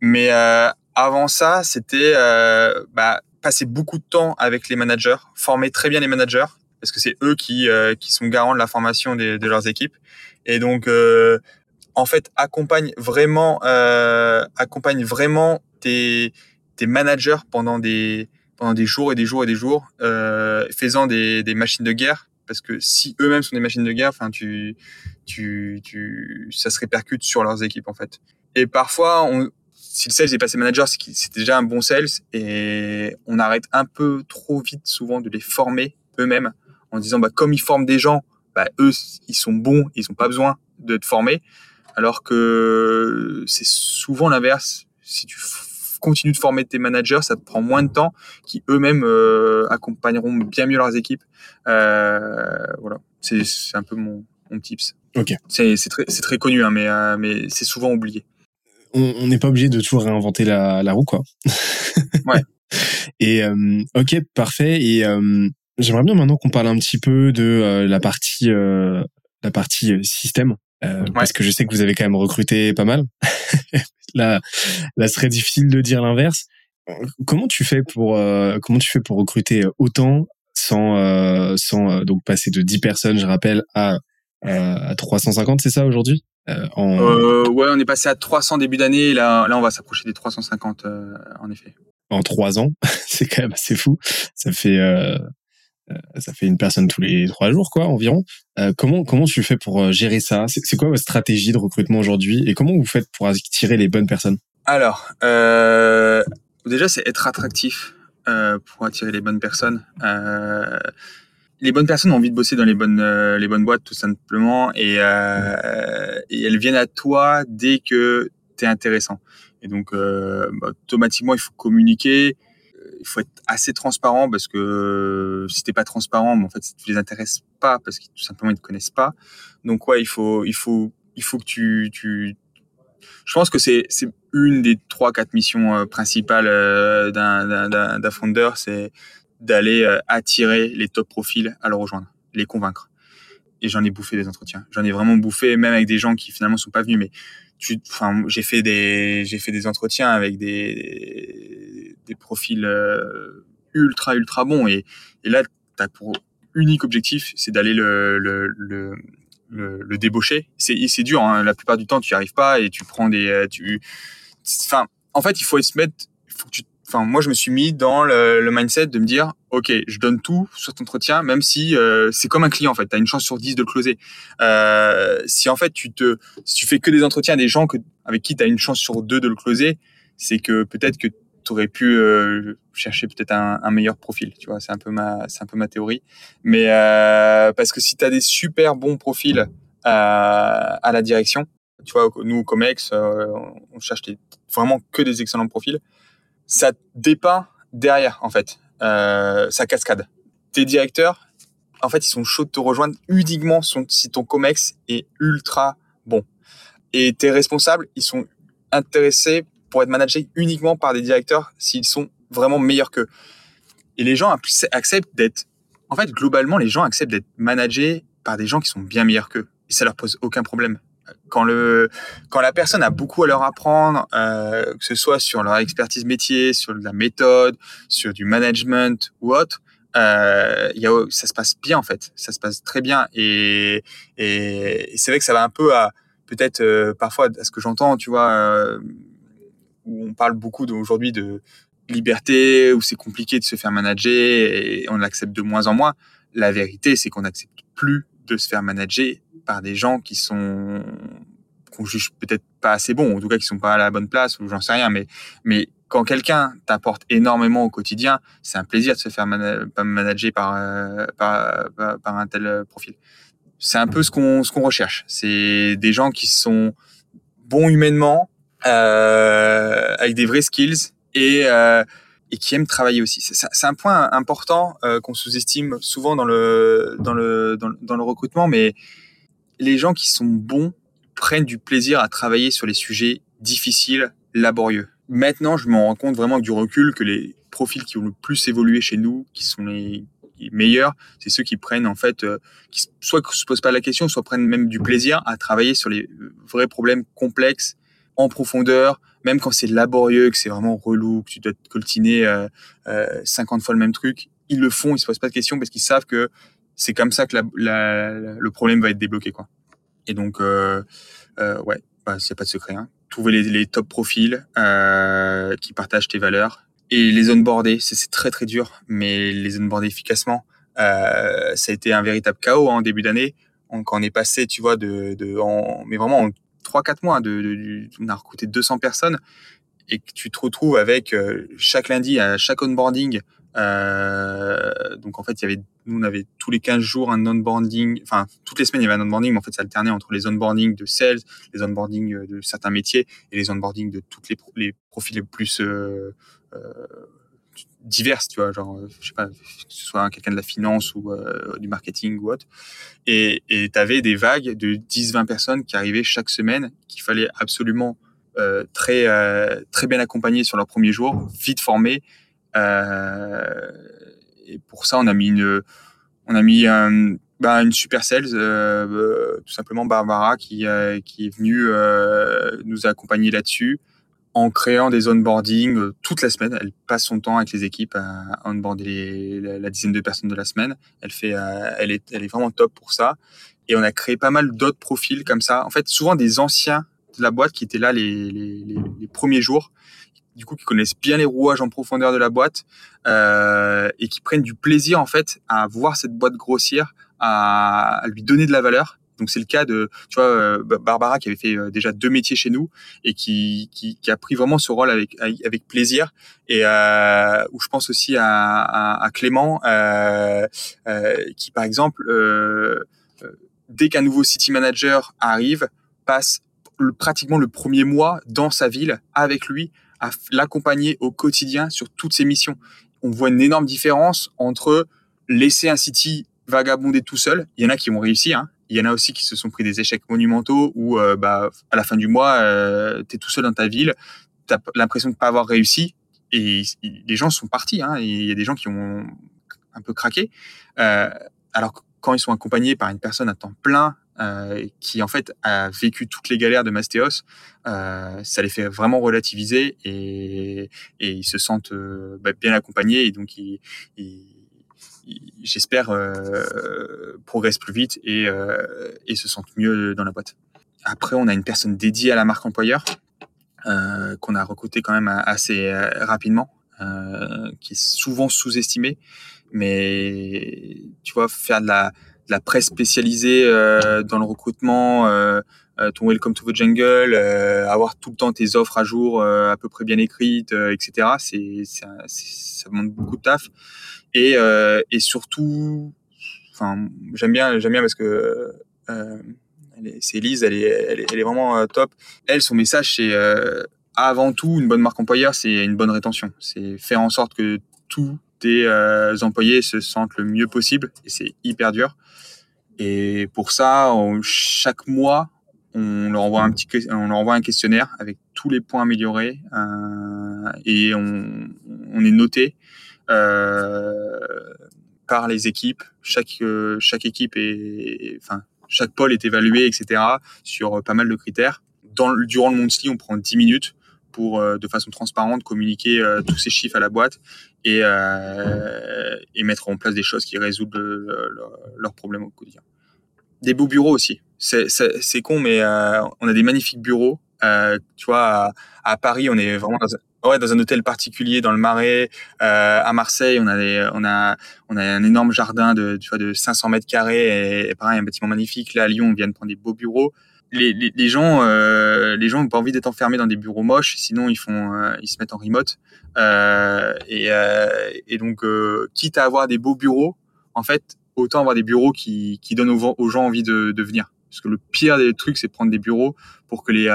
Mais euh, avant ça, c'était euh, bah, passer beaucoup de temps avec les managers, former très bien les managers, parce que c'est eux qui, euh, qui sont garants de la formation de leurs équipes. Et donc, en fait, accompagne vraiment, accompagne vraiment tes, tes managers pendant des, pendant des jours et des jours et des jours, faisant des, des machines de guerre. Parce que si eux-mêmes sont des machines de guerre, tu, tu, tu, ça se répercute sur leurs équipes en fait. Et parfois, on, si le sales est passé manager, c'est déjà un bon sales et on arrête un peu trop vite souvent de les former eux-mêmes en disant bah comme ils forment des gens, bah eux ils sont bons, ils n'ont pas besoin de te former, alors que c'est souvent l'inverse. Si tu continues de former tes managers, ça te prend moins de temps, qui eux-mêmes euh, accompagneront bien mieux leurs équipes. Euh, voilà, c'est un peu mon, mon tips. Ok. C'est très, très connu, hein, mais, euh, mais c'est souvent oublié on n'est pas obligé de toujours réinventer la, la roue, quoi. ouais. Et euh, ok, parfait. Et euh, j'aimerais bien maintenant qu'on parle un petit peu de euh, la partie la partie système, parce que je sais que vous avez quand même recruté pas mal. là, là, serait difficile de dire l'inverse. Comment tu fais pour comment tu fais pour recruter autant sans sans donc passer de 10 personnes, je rappelle, à à 350, c'est ça aujourd'hui? Euh, euh, ouais, on est passé à 300 début d'année. Là, là, on va s'approcher des 350 euh, en effet. En trois ans, c'est quand même assez fou. Ça fait ça fait une personne tous les trois jours, quoi, environ. comment comment tu fais pour gérer ça? C'est quoi votre stratégie de recrutement aujourd'hui? Et comment vous faites pour attirer les bonnes personnes? Alors, déjà, c'est être attractif pour attirer les bonnes personnes les bonnes personnes ont envie de bosser dans les bonnes euh, les bonnes boîtes tout simplement et, euh, et elles viennent à toi dès que tu es intéressant. Et donc euh, bah, automatiquement il faut communiquer, il faut être assez transparent parce que si t'es pas transparent, mais en fait tu les intéresses pas parce qu'ils tout simplement ils te connaissent pas. Donc ouais, il faut il faut il faut que tu tu je pense que c'est c'est une des trois quatre missions euh, principales euh, d'un d'un d'un founder, c'est d'aller euh, attirer les top profils à le rejoindre, les convaincre. Et j'en ai bouffé des entretiens. J'en ai vraiment bouffé, même avec des gens qui finalement sont pas venus. Mais tu, enfin, j'ai fait des, j'ai fait des entretiens avec des, des profils euh, ultra ultra bons. Et, et là, t'as pour unique objectif, c'est d'aller le, le, le, le, débaucher. C'est, c'est dur. Hein. La plupart du temps, tu n'y arrives pas et tu prends des, euh, tu, enfin, en fait, il faut se mettre, il faut que tu enfin moi je me suis mis dans le, mindset de me dire ok je donne tout sur ton entretien même si euh, c'est comme un client en fait. Tu as une chance sur 10 de le closer. Euh, si en fait tu te si tu fais que des entretiens à des gens que, avec qui tu as une chance sur deux de le closer c'est que peut-être que tu aurais pu euh, chercher peut-être un, meilleur profil. Tu vois c'est un peu ma c'est un peu ma théorie. Mais parce que si tu as des super bons profils à la direction tu vois nous Comex euh, on cherche vraiment que des excellents profils ça dépeint derrière, en fait, euh, sa cascade. Tes directeurs, en fait, ils sont chauds de te rejoindre uniquement si ton comex est ultra bon. Et tes responsables, ils sont intéressés pour être managés uniquement par des directeurs s'ils sont vraiment meilleurs qu'eux. Et les gens acceptent d'être, en fait, globalement, les gens acceptent d'être managés par des gens qui sont bien meilleurs qu'eux. Et ça leur pose aucun problème. Quand le, quand la personne a beaucoup à leur apprendre, euh, que ce soit sur leur expertise métier, sur la méthode, sur du management ou autre, euh, y a, ça se passe bien en fait, ça se passe très bien et, et, c'est vrai que ça va un peu à peut-être euh, parfois à ce que j'entends, tu vois, euh, où on parle beaucoup aujourd'hui de liberté, où c'est compliqué de se faire manager et on l'accepte de moins en moins. La vérité, c'est qu'on n'accepte plus de se faire manager par des gens qui sont qu'on juge peut-être pas assez bons, en tout cas qui sont pas à la bonne place ou j'en sais rien, mais mais quand quelqu'un t'apporte énormément au quotidien, c'est un plaisir de se faire manager par, euh, par, par, un tel euh, profil. C'est un peu ce qu'on ce qu'on recherche. C'est des gens qui sont bons humainement, euh, avec des vrais skills et et qui aiment travailler aussi. C'est un point important qu'on sous-estime souvent dans le dans le dans le recrutement, mais les gens qui sont bons prennent du plaisir à travailler sur les sujets difficiles, laborieux. Maintenant, je me rends compte vraiment avec du recul que les profils qui ont le plus évolué chez nous, qui sont les meilleurs, c'est ceux qui prennent en fait, euh, qui soit se posent pas la question, soit prennent même du plaisir à travailler sur les vrais problèmes complexes en profondeur, même quand c'est laborieux, que c'est vraiment relou, que tu dois te coltiner euh, euh, 50 fois le même truc, ils le font, ils se posent pas de questions parce qu'ils savent que c'est comme ça que le problème va être débloqué quoi. Et donc euh, euh ouais, bah, c'est pas de secret. Hein trouver les, top profils euh, qui partagent tes valeurs et les onboarder. C'est très très dur, mais les onboarder efficacement, euh, ça a été un véritable chaos hein, en début d'année. On, quand on est passé, tu vois, de, en, mais vraiment en 3-4 mois, de, de, on a recruté 200 personnes et que tu te retrouves avec euh, chaque lundi à chaque onboarding euh, donc en fait, il y avait, nous on avait tous les 15 jours un onboarding, enfin toutes les semaines il y avait un onboarding, mais en fait ça alternait entre les onboarding de sales, les onboarding euh, de certains métiers et les onboarding de toutes les, profils les plus euh, euh, diverses, tu vois, genre je sais pas, que ce soit quelqu'un de la finance ou du marketing ou autre. Et tu avais des vagues de 10-20 personnes qui arrivaient chaque semaine qu'il fallait absolument très très bien accompagner sur leur premier jour, vite formés euh, et pour ça, on a mis une, on a mis bah, une super sales, euh, tout simplement Barbara qui, euh, est venue nous accompagner là-dessus en créant des onboarding toute la semaine. Elle passe son temps avec les équipes à onboarder la, dizaine de personnes de la semaine. Elle fait, elle est, vraiment top pour ça. Et on a créé pas mal d'autres profils comme ça. En fait, souvent des anciens de la boîte qui étaient là les premiers jours du coup qui connaissent bien les rouages en profondeur de la boîte euh, et qui prennent du plaisir en fait à voir cette boîte grossir, à, lui donner de la valeur. Donc c'est le cas de tu vois euh, Barbara qui avait fait euh, déjà deux métiers chez nous et qui, qui, a pris vraiment ce rôle avec avec plaisir et où je pense aussi à, Clément qui par exemple dès qu'un nouveau city manager arrive passe pratiquement le premier mois dans sa ville avec lui à l'accompagner au quotidien sur toutes ses missions. On voit une énorme différence entre laisser un City vagabonder tout seul. Il y en a qui ont réussi, hein. Il y en a aussi qui se sont pris des échecs monumentaux où, euh, bah, à la fin du mois, euh, tu tout seul dans ta ville, tu as l'impression de pas avoir réussi et les gens sont partis. Hein. Il y a des gens qui ont un peu craqué. Euh, alors quand ils sont accompagnés par une personne à temps plein euh, qui en fait a vécu toutes les galères de Mastéos, euh, ça les fait vraiment relativiser et, ils se sentent euh, bah, bien accompagnés et donc ils, j'espère progressent plus vite et, et se sentent mieux dans la boîte. Après, on a une personne dédiée à la marque employeur qu'on a recruté quand même assez rapidement, qui est souvent sous-estimée, mais tu vois faire de la la presse spécialisée euh, dans le recrutement, euh, euh, ton Welcome to the Jungle, avoir tout le temps tes offres à jour à peu près bien écrites, etc. C'est, ça demande beaucoup de taf. Et, surtout, enfin, j'aime bien, j'aime bien parce que c'est Elise, elle est, elle est, elle est vraiment top. Elle, son message, c'est avant tout une bonne marque employeur, c'est une bonne rétention. C'est faire en sorte que tous tes employés se sentent le mieux possible et c'est hyper dur. Et pour ça, chaque mois, on leur envoie un petit, on leur envoie un questionnaire avec tous les points améliorés euh, et on, est noté euh, par les équipes. Chaque chaque équipe est, enfin chaque pôle est évalué, etc. sur pas mal de critères. Durant le monthly, on prend 10 minutes pour euh, de façon transparente communiquer euh, tous ces chiffres à la boîte et, euh, et mettre en place des choses qui résoudent leurs problèmes au quotidien. Des beaux bureaux aussi. C'est con, mais on a des magnifiques bureaux. tu vois, à, Paris, on est vraiment dans un, ouais, dans un hôtel particulier dans le Marais. à Marseille, on a, on a, on a un énorme jardin de, tu vois, de 500 mètres carrés et, et pareil, un bâtiment magnifique. Là, à Lyon, on vient de prendre des beaux bureaux les, les, les, gens, euh, les gens n'ont pas envie d'être enfermés dans des bureaux moches, sinon ils font, euh, ils se mettent en remote. Euh, et, euh, et, donc, euh, quitte à avoir des beaux bureaux, en fait, autant avoir des bureaux qui, qui donnent aux, aux gens envie de, de, venir. Parce que le pire des trucs, c'est prendre des bureaux pour que les,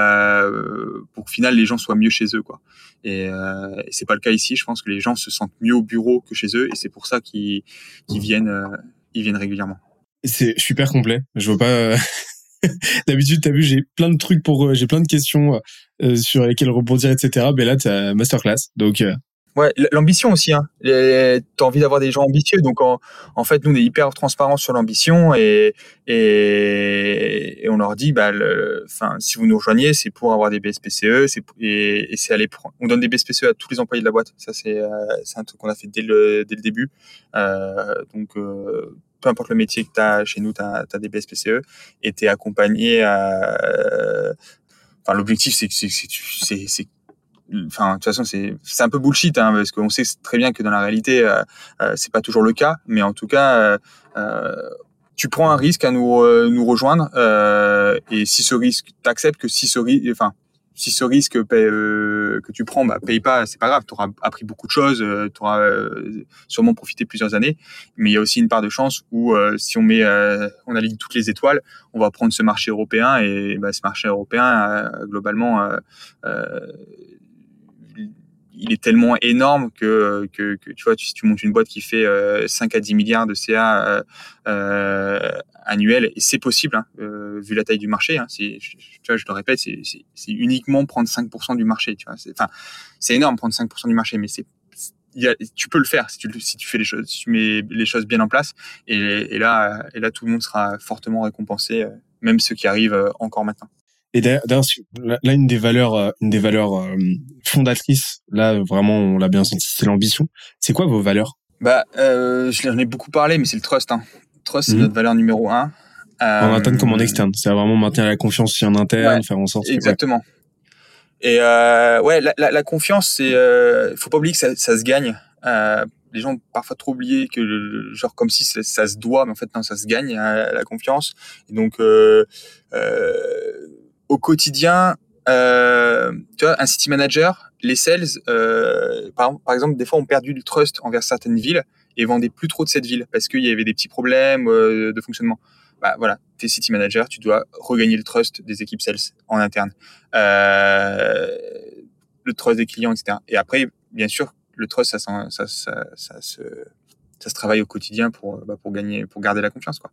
pour qu'au final les gens soient mieux chez eux, quoi. Et, et c'est pas le cas ici. Je pense que les gens se sentent mieux au bureau que chez eux, et c'est pour ça qu'ils, qu'ils viennent, ils viennent régulièrement. C'est super complet. Je vois pas. D'habitude, t'as vu, j'ai plein de trucs pour, euh, j'ai plein de questions euh, sur lesquelles rebondir, etc. Mais là, t'as masterclass. Donc, euh, Ouais, l'ambition aussi. Hein. T'as envie d'avoir des gens ambitieux, donc en, fait, nous on est hyper transparent sur l'ambition et, on leur dit, bah, enfin, si vous nous rejoignez, c'est pour avoir des BSPCE, c'est et, c'est aller prendre. On donne des BSPCE à tous les employés de la boîte. Ça c'est un truc qu'on a fait dès le début. Euh, donc euh, peu importe le métier que tu as chez nous, tu as, des BSPCE et tu es accompagné à. Enfin, l'objectif, c'est que c'est enfin de toute façon c'est c'est un peu bullshit hein, parce qu'on sait très bien que dans la réalité euh, euh, c'est pas toujours le cas mais en tout cas euh, euh tu prends un risque à nous nous rejoindre et si ce risque t'acceptes que si ce risque enfin si ce risque euh, que tu prends bah, paye pas, c'est pas grave. Tu auras appris beaucoup de choses, euh, tu auras euh, sûrement profité plusieurs années. Mais il y a aussi une part de chance où si on met, on aligne toutes les étoiles, on va prendre ce marché européen et bah, ce marché européen globalement il est tellement énorme que, que, que, tu vois, si tu montes une boîte qui fait 5 à 10 milliards de CA euh, annuel, et c'est possible, hein, euh, vu la taille du marché, hein, tu vois, je le répète, c'est uniquement prendre 5% du marché, tu vois, enfin, c'est énorme prendre 5% du marché, mais c'est tu peux le faire si tu, si tu fais les choses, si tu mets les choses bien en place. Et, là, et là, tout le monde sera fortement récompensé, euh, même ceux qui arrivent euh, encore maintenant. Et d'ailleurs, là, une des valeurs, euh, une des valeurs euh, fondatrices, là, vraiment, on l'a bien senti, c'est l'ambition. C'est quoi vos valeurs? Bah, euh, je l'en ai beaucoup parlé, mais c'est le trust. Hein. Trust, c'est mhm. notre valeur numéro un. En interne comme en externe. C'est vraiment maintenir la confiance aussi en interne, faire en sorte. Exactement. Et euh, ouais, la, la, la confiance, c'est, faut pas oublier que ça, ça se gagne. Les gens ont parfois trop oublié que genre comme si ça, ça, se doit, mais en fait non, ça se gagne la confiance. Et donc euh, au quotidien, euh, tu vois, un city manager, les sales, euh, par, par, exemple, des fois, ont perdu le trust envers certaines villes et vendaient plus trop de cette ville parce qu'il y avait des petits problèmes euh, de fonctionnement. Bah voilà, t'es city manager, tu dois regagner le trust des équipes sales en interne, euh, le trust des clients, etc. Et après, bien sûr, le trust, ça, ça, ça, ça, se, se travaille au quotidien pour, bah, pour gagner, pour garder la confiance, quoi.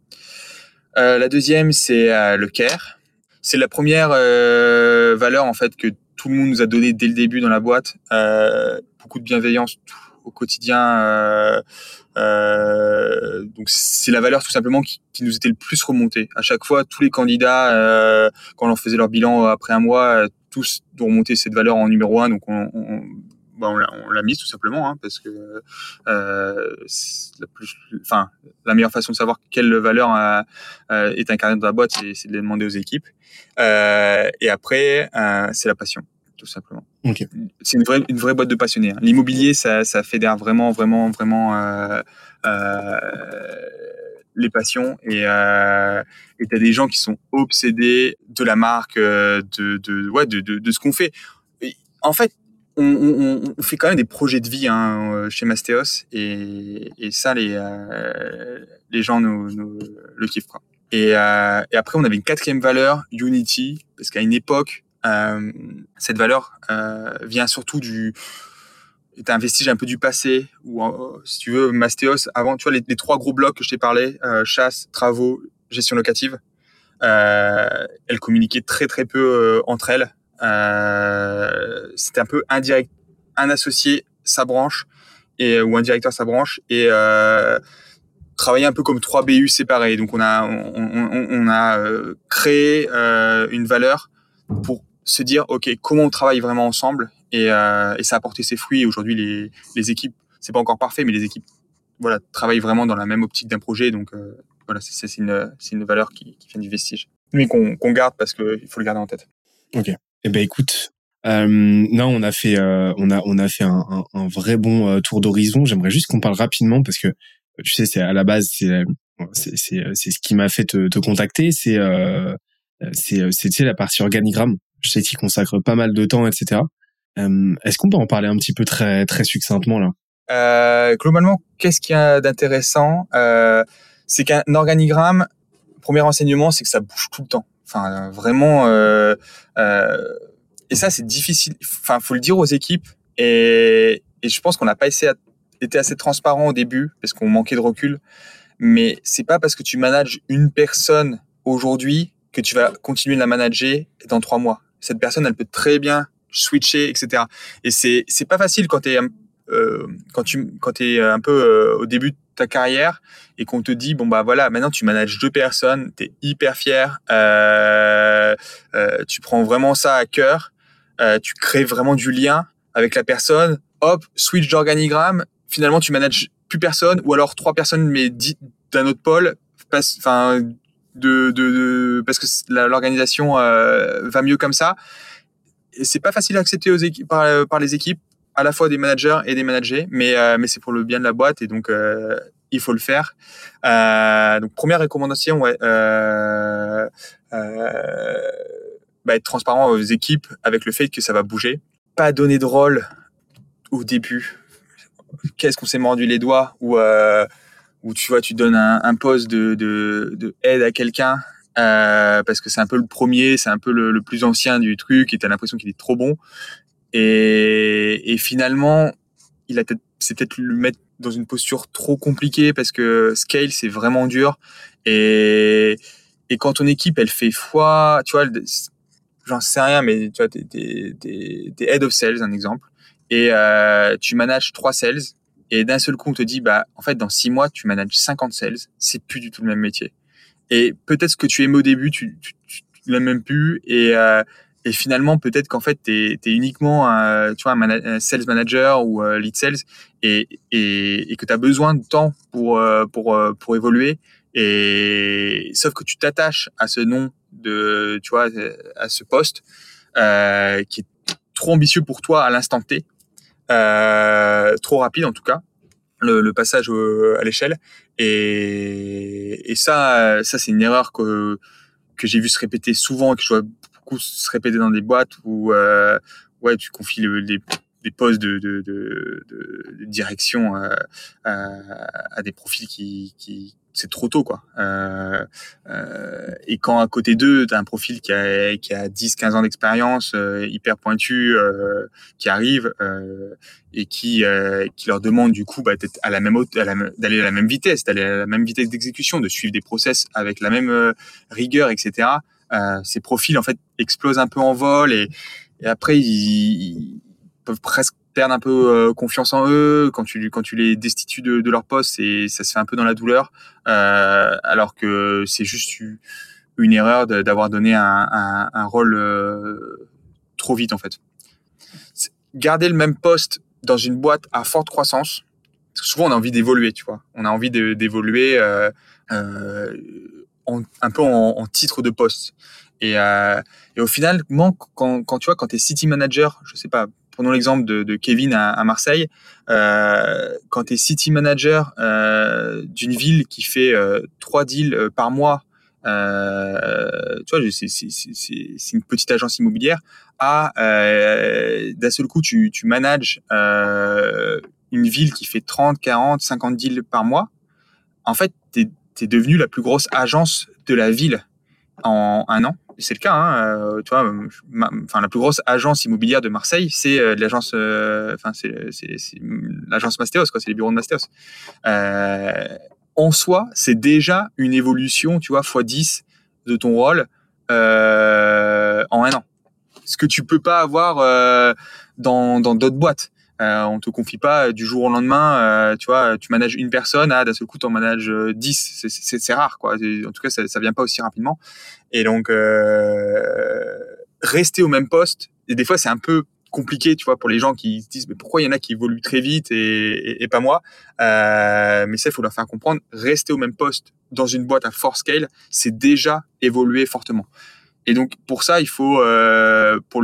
Euh, la deuxième, c'est le care c'est la première euh, valeur en fait que tout le monde nous a donné dès le début dans la boîte. Euh, beaucoup de bienveillance au quotidien. Euh, donc c'est la valeur tout simplement qui, nous était le plus remontée. À chaque fois, tous les candidats, quand on leur faisait leur bilan après un mois, tous ont remonté cette valeur en numéro un. Donc on, on, bah, on l'a mise tout simplement hein, parce que euh, la plus, enfin la meilleure façon de savoir quelle valeur euh, est incarnée dans la boîte, c'est de les demander aux équipes. Euh, et après, euh, c'est la passion tout simplement. Okay. C'est une vraie, une vraie boîte de passionnés. Hein. L'immobilier, ça, ça fédère vraiment, vraiment, vraiment euh, euh, les passions. Et euh, et t'as des gens qui sont obsédés de la marque, de, de, ouais, de, de, de ce qu'on fait. Et en fait, on, on, on, fait quand même des projets de vie hein, euh, chez Mastéos et, et ça les euh, les gens nous, nous, le kiffent. Et, euh, et, après on avait une quatrième valeur Unity parce qu'à une époque euh, cette valeur euh, vient surtout du est un vestige un peu du passé, ou si tu veux, Mastéos, avant, tu vois, les, trois gros blocs que je t'ai parlé, chasse, travaux, gestion locative, elles communiquaient très très peu entre elles. C'était un peu indirect, un associé, sa branche, et, ou un directeur sa branche, et travailler un peu comme trois BU séparés. Donc on a on, on, a euh, créé euh, une valeur pour se dire ok comment on travaille vraiment ensemble et, euh, et ça a porté ses fruits. Aujourd'hui les, les équipes c'est pas encore parfait mais les équipes voilà travaillent vraiment dans la même optique d'un projet. Donc voilà c'est une une valeur qui, qui vient du vestige mais qu'on qu'on garde parce qu'il faut le garder en tête. Ok. Eh ben écoute, euh, non, on a fait, euh, on a, on a fait un, un, un vrai bon tour d'horizon. J'aimerais juste qu'on parle rapidement parce que tu sais, c'est à la base, c'est c'est c'est ce qui m'a fait te, te contacter. C'est euh, c'est c'est tu sais la partie organigramme. Je sais qu'il consacre pas mal de temps, etc. Euh, Est-ce qu'on peut en parler un petit peu très très succinctement là? Euh, Globalement, qu'est-ce qu'il y a d'intéressant? Euh, C'est qu'un organigramme, premier enseignement, c'est que ça bouge tout le temps. Enfin, vraiment. Euh, euh, et ça, c'est difficile. Enfin, faut le dire aux équipes. Et, je pense qu'on n'a pas était assez transparent au début parce qu'on manquait de recul. Mais c'est pas parce que tu manages une personne aujourd'hui que tu vas continuer de la manager dans trois mois. Cette personne, elle peut très bien switcher, etc. Et c'est c'est pas facile quand t'es euh, quand tu es un peu euh, au début ta carrière et qu'on te dit bon bah voilà maintenant tu manages deux personnes, t'es hyper fier, euh, euh, tu prends vraiment ça à cœur, euh, tu crées vraiment du lien avec la personne. Hop, switch d'organigramme, finalement tu manages plus personne ou alors trois personnes mais d'un autre pôle enfin de, de, parce que l'organisation va mieux comme ça c'est pas facile à accepter par, les équipes à la fois des managers et des managers mais euh, mais c'est pour le bien de la boîte et donc euh, il faut le faire. Euh, donc première recommandation ouais euh, bah, être transparent aux équipes avec le fait que ça va bouger. Pas donner de rôle au début. Qu'est-ce qu'on s'est mordu les doigts ou euh, où tu vois tu donnes un, un poste de, de, de aide à quelqu'un euh, parce que c'est un peu le premier, c'est un peu le, le, plus ancien du truc et t'as l'impression qu'il est trop bon et, finalement il a peut-être c'est peut-être le mettre dans une posture trop compliquée parce que scale c'est vraiment dur. Et et quand ton équipe elle fait foi, tu vois, j'en sais rien mais tu vois t'es, t'es, t'es, head of sales un exemple et euh, tu manages trois sales et d'un seul coup on te dit bah en fait dans six mois tu manages 50 sales c'est plus du tout le même métier. Et peut-être que tu aimais au début tu, tu, tu, l'as même plus et euh, et finalement peut-être qu'en fait t'es es uniquement un, tu vois un, sales manager ou euh, lead sales et et, et que tu as besoin de temps pour euh, pour euh, pour évoluer et sauf que tu t'attaches à ce nom de tu vois à ce poste euh, qui est trop ambitieux pour toi à l'instant T euh, trop rapide en tout cas, le, le passage à l'échelle. Et, et ça, ça c'est une erreur que que j'ai vu se répéter souvent, que je vois beaucoup se répéter dans des boîtes où euh, ouais tu confies le, les, des postes de, de, de, de direction euh, à, des profils qui, qui c'est trop tôt quoi. Euh, euh, et quand à côté d'eux, tu as un profil qui a, qui a 10 15 ans d'expérience euh, hyper pointu euh, qui arrive euh, et qui qui leur demande du coup bah, d'être à la même d'aller à la même vitesse, d'aller à la même vitesse d'exécution, de suivre des process avec la même rigueur etc. ces profils en fait explosent un peu en vol et, après ils, peuvent presque perdent un peu euh, confiance en eux. Quand tu quand tu les destitues de, leur poste et ça se fait un peu dans la douleur euh, alors que c'est juste une erreur d'avoir donné un, rôle euh, trop vite en fait. Garder le même poste dans une boîte à forte croissance souvent on a envie d'évoluer tu vois. On a envie d'évoluer euh, euh, un peu en, titre de poste. Et, euh, et au final quand, quand tu vois quand tu es city manager je sais pas prenons l'exemple de, Kevin à, Marseille, euh, quand tu es city manager euh, d'une ville qui fait trois deals par mois, tu vois, c'est une petite agence immobilière, à d'un seul coup, tu, tu manages une ville qui fait 30, 40, 50 deals par mois, en fait, tu es, es devenu la plus grosse agence de la ville. en un an. C'est le cas, hein, euh, tu vois. Enfin, la plus grosse agence immobilière de Marseille, c'est euh, l'agence, euh, c'est l'agence Mastéos, quoi. C'est les bureaux de Mastéos. en soi, c'est déjà une évolution, tu vois, x 10 de ton rôle en un an. Ce que tu peux pas avoir dans d'autres boîtes. Euh, on te confie pas du jour au lendemain, euh, tu vois, tu manages une personne, ah, d'un seul coup, tu en manages 10. C'est rare, quoi. En tout cas, ça, ça vient pas aussi rapidement. Et donc, euh, rester au même poste, et des fois, c'est un peu compliqué, tu vois, pour les gens qui se disent, mais pourquoi il y en a qui évoluent très vite et, pas moi? Euh, Mais ça, il faut leur faire comprendre, rester au même poste dans une boîte à fort scale, c'est déjà évoluer fortement. Et donc, pour ça, il faut, euh, pour,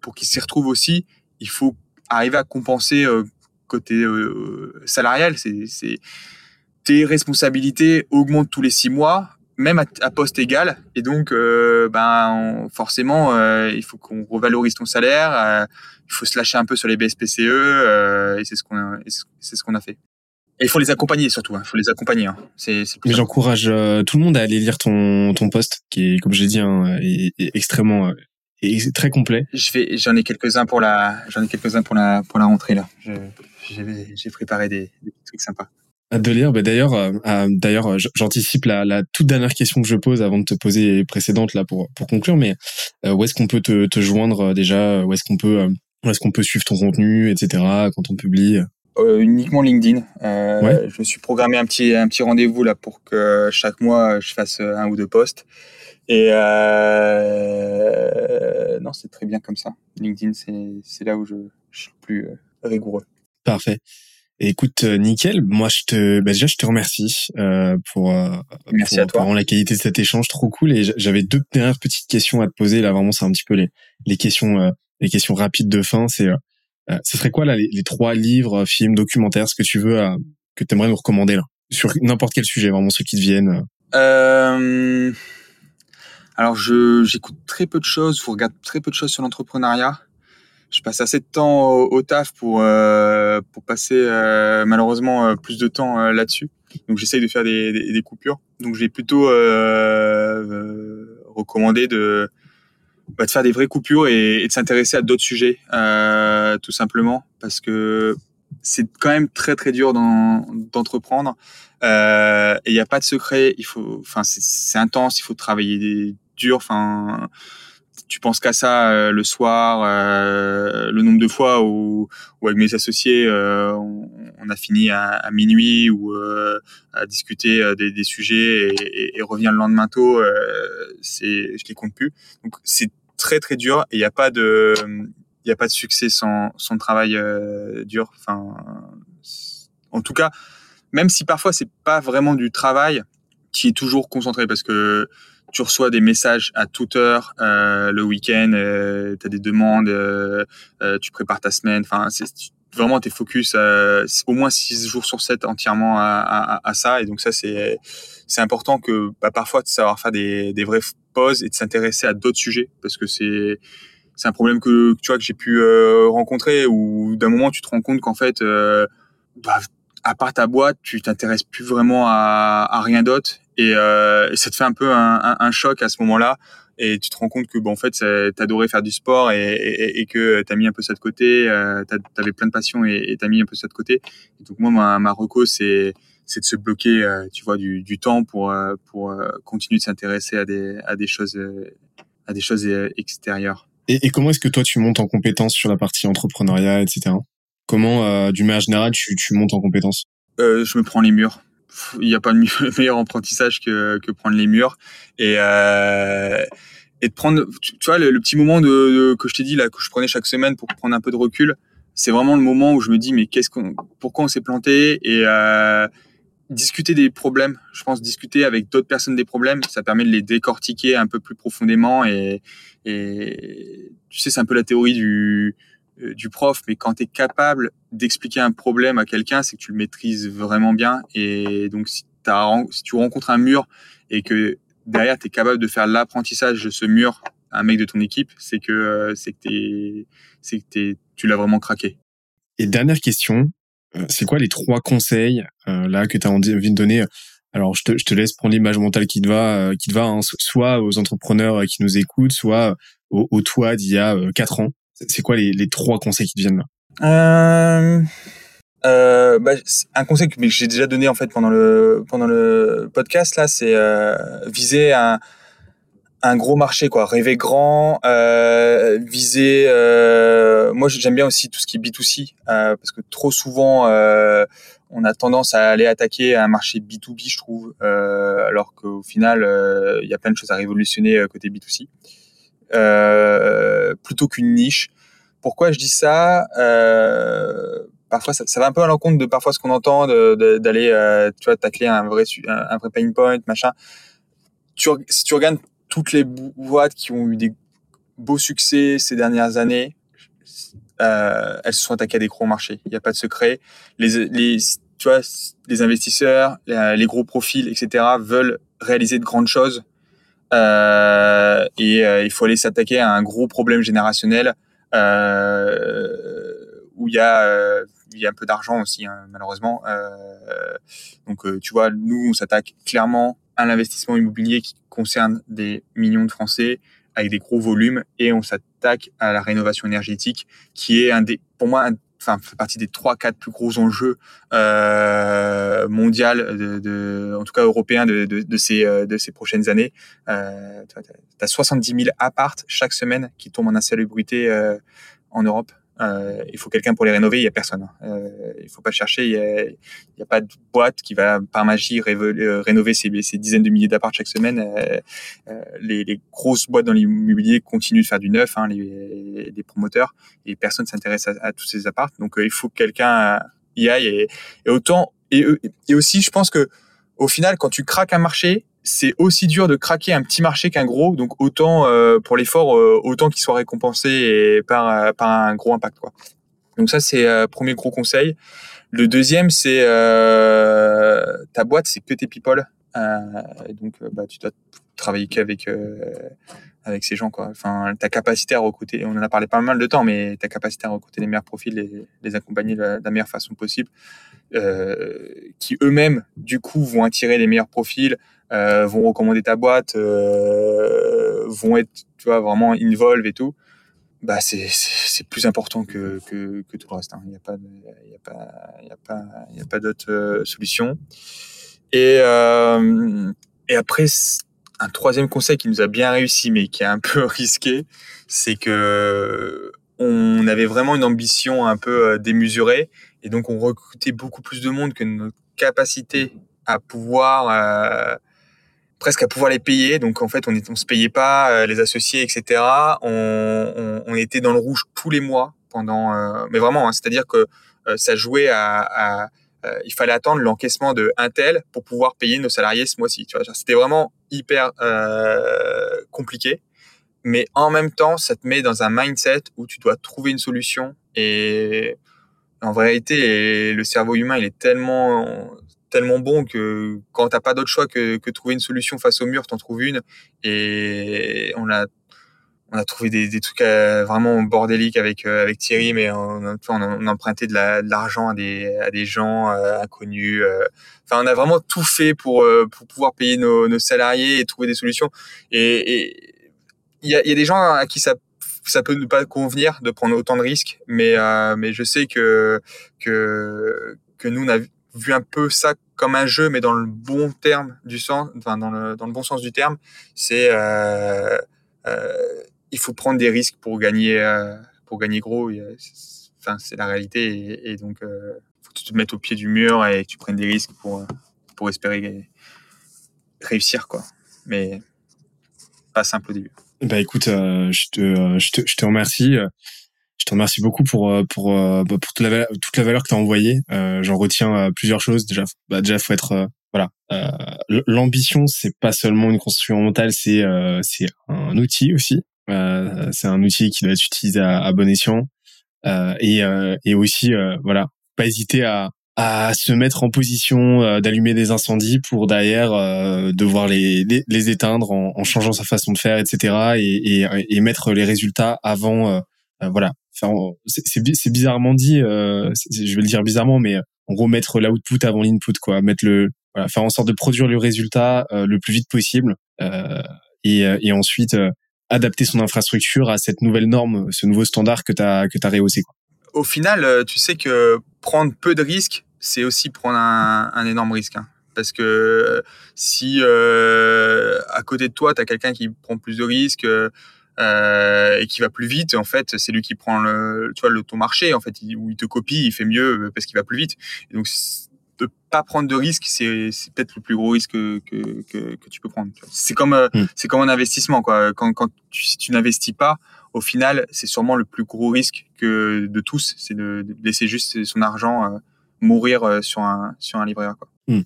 pour qu'ils s'y retrouvent aussi, il faut arriver à compenser euh, côté euh, salarial. C'est tes responsabilités augmentent tous les six mois, même à, poste égal. Et donc, euh, ben, forcément, il faut qu'on revalorise ton salaire. il faut se lâcher un peu sur les BSPCE. et c'est ce qu'on c'est ce qu'on a fait. Et il faut les accompagner surtout. Il hein. faut les accompagner. Hein. C'est, Mais j'encourage tout le monde à aller lire ton ton poste, qui est, comme j'ai dit, hein, est, extrêmement et c'est très complet. Je vais, j'en ai quelques-uns pour la, j'en ai quelques-uns pour la, pour la rentrée là. j'ai préparé des, des trucs sympas. À de lire. Bah d'ailleurs, euh, euh d'ailleurs, euh, j'anticipe la, la toute dernière question que je pose avant de te poser les précédentes là pour pour conclure. Mais euh, où est-ce qu'on peut te, te joindre déjà? Où est-ce qu'on peut où est-ce qu'on peut suivre ton contenu, etc. Quand on publie? Uniquement LinkedIn. Ouais. Je me suis programmé un petit un petit rendez-vous là pour que chaque mois je fasse un ou deux posts. Et euh, non, c'est très bien comme ça. LinkedIn, c'est là où je, je, suis le plus euh, rigoureux. Parfait. Écoute, euh, nickel. Moi, je te, bah, déjà, je te remercie euh, pour, euh, Merci à toi. pour la qualité de cet échange, trop cool. Et j'avais deux dernières petites questions à te poser. Là, vraiment, c'est un petit peu les, les questions, les questions rapides de fin. C'est, ce serait quoi là les, les, trois livres, films, documentaires, ce que tu veux, que tu aimerais nous recommander là, sur n'importe quel sujet, vraiment ceux qui te viennent. Euh... Alors, je, j'écoute très peu de choses, je regarde très peu de choses sur l'entrepreneuriat. Je passe assez de temps au, taf pour, euh, pour passer euh, malheureusement euh, plus de temps là-dessus. Donc, j'essaye de faire des, des, coupures. Donc, je vais plutôt recommander de, bah, de faire des vraies coupures et, de s'intéresser à d'autres sujets, tout simplement, parce que c'est quand même très très dur d'entreprendre. Et il n'y a pas de secret. Il faut, enfin, c'est intense. Il faut travailler dur. Enfin, tu penses qu'à ça euh, le soir. Euh, le nombre de fois où, avec mes associés, euh, on, a fini à, minuit ou à discuter des, sujets et, revient le lendemain tôt. c'est, je les compte plus. Donc c'est très très dur et il n'y a pas de il n'y a pas de succès sans, sans travail dur. Enfin, en tout cas, même si parfois c'est pas vraiment du travail qui est toujours concentré parce que tu reçois des messages à toute heure euh, le week-end, euh, tu as des demandes, euh, euh, tu prépares ta semaine. Enfin, vraiment t'es focus euh, au moins 6 jours sur 7 entièrement à, ça. Et donc ça, c'est important que bah, parfois de savoir faire des, des vraies pauses et de s'intéresser à d'autres sujets parce que c'est c'est un problème que tu vois que j'ai pu rencontrer où d'un moment tu te rends compte qu'en fait bah, à part ta boîte, tu t'intéresses plus vraiment à, à rien d'autre et, euh, et, ça te fait un peu un, un, un choc à ce moment-là et tu te rends compte que bon en fait t'adorais faire du sport et, et, et que t'as mis un peu ça de côté, euh, t'avais plein de passion et t'as mis un peu ça de côté. Et donc moi ma, ma reco c'est c'est de se bloquer euh, tu vois du, du temps pour euh, pour continuer de s'intéresser à des à des choses à des choses extérieures. Et, et comment est-ce que toi tu montes en compétence sur la partie entrepreneuriat etc. Comment, du manière générale, tu, tu montes en compétences euh, Je me prends les murs. Il n'y a pas de meilleur apprentissage que, que prendre les murs. Et, euh, et de prendre, tu, vois, le, petit moment de, que je t'ai dit là, que je prenais chaque semaine pour prendre un peu de recul, c'est vraiment le moment où je me dis, mais qu'est-ce qu'on, pourquoi on s'est planté et euh, discuter des problèmes. Je pense discuter avec d'autres personnes des problèmes, ça permet de les décortiquer un peu plus profondément et, et tu sais, c'est un peu la théorie du du prof, mais quand tu es capable d'expliquer un problème à quelqu'un, c'est que tu le maîtrises vraiment bien. Et donc, si, tu rencontres un mur et que derrière, tu es capable de faire l'apprentissage de ce mur à un mec de ton équipe, c'est que, euh, c'est que, tu l'as vraiment craqué. Et dernière question, euh, c'est quoi les trois conseils là que tu as envie de donner? Alors je te, je te laisse prendre l'image mentale qui te va, qui te va, hein, soit aux entrepreneurs qui nous écoutent, soit au, au toi d'il y a quatre ans. C'est quoi les, trois conseils qui te viennent là? Euh, bah, un conseil que j'ai déjà donné en fait pendant le pendant le podcast là, c'est euh, viser un gros marché quoi, rêver grand, euh, viser. Euh, moi j'aime bien aussi tout ce qui est B2C euh, parce que trop souvent euh, on a tendance à aller attaquer un marché B2B je trouve, alors qu'au final il y a plein de choses à révolutionner côté B2C plutôt qu'une niche. Pourquoi je dis ça parfois ça, va un peu à l'encontre de parfois ce qu'on entend d'aller euh, tu vois tacler un vrai un, vrai pain point machin. Si tu regardes toutes les boîtes qui ont eu des beaux succès ces dernières années euh, elles se sont attaquées à des gros marchés. Il n'y a pas de secret. Les tu vois les investisseurs les, gros profils etc veulent réaliser de grandes choses euh, et euh, il faut aller s'attaquer à un gros problème générationnel euh, où il y a euh, il y a un peu d'argent aussi hein, malheureusement. Euh, donc tu vois, nous on s'attaque clairement à l'investissement immobilier qui concerne des millions de Français avec des gros volumes et on s'attaque à la rénovation énergétique qui est un des pour moi un, enfin fait partie des trois quatre plus gros enjeux euh, mondial de, de, en tout cas européens de, de, de ces de ces prochaines années. Euh, tu as 70 000 appartes chaque semaine qui tombent en insalubrité euh, en Europe euh, il faut quelqu'un pour les rénover, il y a personne. Hein. Euh, il faut pas chercher, il y a, a, pas de boîte qui va par magie euh, rénover ces, dizaines de milliers d'apparts chaque semaine. Euh, euh, les, les, grosses boîtes dans l'immobilier continuent de faire du neuf, hein, les, les, promoteurs, et personne s'intéresse à, tous ces apparts. Donc il faut que quelqu'un y aille. Et, et autant et, et aussi, je pense que au final, quand tu craques un marché, c'est aussi dur de craquer un petit marché qu'un gros. Donc autant euh, pour l'effort, euh, autant qu'il soit récompensé et par, euh, par un gros impact. Quoi. Donc ça, c'est premier gros conseil. Le deuxième, c'est ta boîte, c'est que tes people. donc bah, tu dois travailler qu'avec avec ces gens. Quoi. Enfin, ta capacité à recruter, on en a parlé pas mal de temps, mais ta capacité à recruter les meilleurs profils, les, les accompagner de la meilleure façon possible, qui eux-mêmes, du coup, vont attirer les meilleurs profils, euh, vont recommander ta boîte, euh, vont être, tu vois, vraiment involve et tout, bah c'est c'est plus important que, que, que tout le reste. Hein. Il n'y a pas y a pas y a pas y a pas d'autre euh, solution. Et euh, et après un troisième conseil qui nous a bien réussi mais qui est un peu risqué, c'est que on avait vraiment une ambition un peu démesurée et donc on recrutait beaucoup plus de monde que notre capacité à pouvoir euh, presque à pouvoir les payer. Donc en fait, on ne se payait pas euh, les associés, etc. On, on, on, était dans le rouge tous les mois pendant, euh, mais vraiment, hein, c'est-à-dire que euh, ça jouait à, à il fallait attendre l'encaissement de Intel pour pouvoir payer nos salariés ce mois-ci. Tu vois, c'était vraiment hyper compliqué. Mais en même temps, ça te met dans un mindset où tu dois trouver une solution. Et en vérité, le cerveau humain, il est tellement tellement bon que quand t'as pas d'autre choix que, que trouver une solution face au mur, t'en trouves une. Et on a on a trouvé des, des trucs euh, vraiment bordéliques avec euh, avec Thierry, mais on, on, on a emprunté de l'argent à des à des gens euh, inconnus. Enfin, on a vraiment tout fait pour pour pouvoir payer nos, nos salariés et trouver des solutions. Et il y a, y a des gens à qui ça ça peut ne pas convenir de prendre autant de risques, mais mais je sais que que nous on a vu un peu ça comme un jeu, mais dans le bon terme du sens, enfin dans le, dans le bon sens du terme, c'est euh, euh, il faut prendre des risques pour gagner euh, pour gagner gros. Enfin, c'est la réalité et, donc euh, faut que tu te mettes au pied du mur et que tu prennes des risques pour pour espérer réussir quoi. Mais pas simple au début. Bah écoute, euh, je, te, je, te, je te remercie je te remercie beaucoup pour euh, pour euh, bah, pour toute la toute la valeur que tu as envoyée. Euh, J'en retiens euh, plusieurs choses. Déjà, bah, déjà faut être voilà. L'ambition, c'est pas seulement une construction mentale, c'est c'est un outil aussi. c'est un outil qui doit être utilisé à, à bon escient. et et aussi voilà, pas hésiter à à se mettre en position d'allumer des incendies pour derrière devoir les, les, les éteindre en, en, changeant sa façon de faire, etc. Et, et, et mettre les résultats avant, voilà, c'est bizarrement dit, euh, je vais le dire bizarrement, mais en gros mettre l'output avant l'input, quoi, mettre le Voilà, faire en sorte de produire le résultat le plus vite possible et, et ensuite adapter son infrastructure à cette nouvelle norme, ce nouveau standard que tu as que as rehaussé. Quoi. Au final, tu sais que prendre peu de risques, c'est aussi prendre un, énorme risque. Hein. Parce que si euh, à côté de toi, tu as quelqu'un qui prend plus de risques euh, et qui va plus vite, en fait, c'est lui qui prend le, tu le ton marché, en fait, il, où il te copie, il fait mieux parce qu'il va plus vite. De pas prendre de risques, c'est, c'est peut-être le plus gros risque que, que, que, tu peux prendre. C'est comme, mmh. c'est comme un investissement, quoi. Quand, quand tu, si tu n'investis pas, au final, c'est sûrement le plus gros risque que de tous, c'est de, laisser juste son argent euh, mourir euh, sur un sur un livret A. Quoi. Hmm.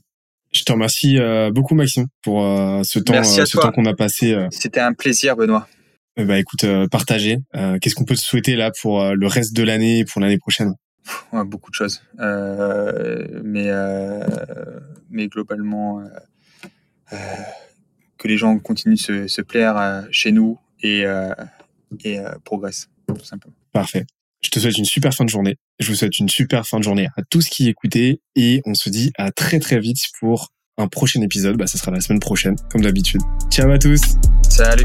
Je te remercie euh, beaucoup Maxime pour ce temps ce temps qu'on a passé. C'était un plaisir Benoît. bah écoute, partagez. Qu'est-ce qu'on peut te souhaiter là pour le reste de l'année et pour l'année prochaine? Ouais, Beaucoup de choses, mais mais globalement que les gens continuent de se, se plaire chez nous et et progressent tout simplement. Parfait. Je te souhaite une super fin de journée. Je vous souhaite une super fin de journée à tous qui écoutaient et on se dit à très très vite pour un prochain épisode. Bah, ça sera la semaine prochaine, comme d'habitude. Ciao à tous. Salut.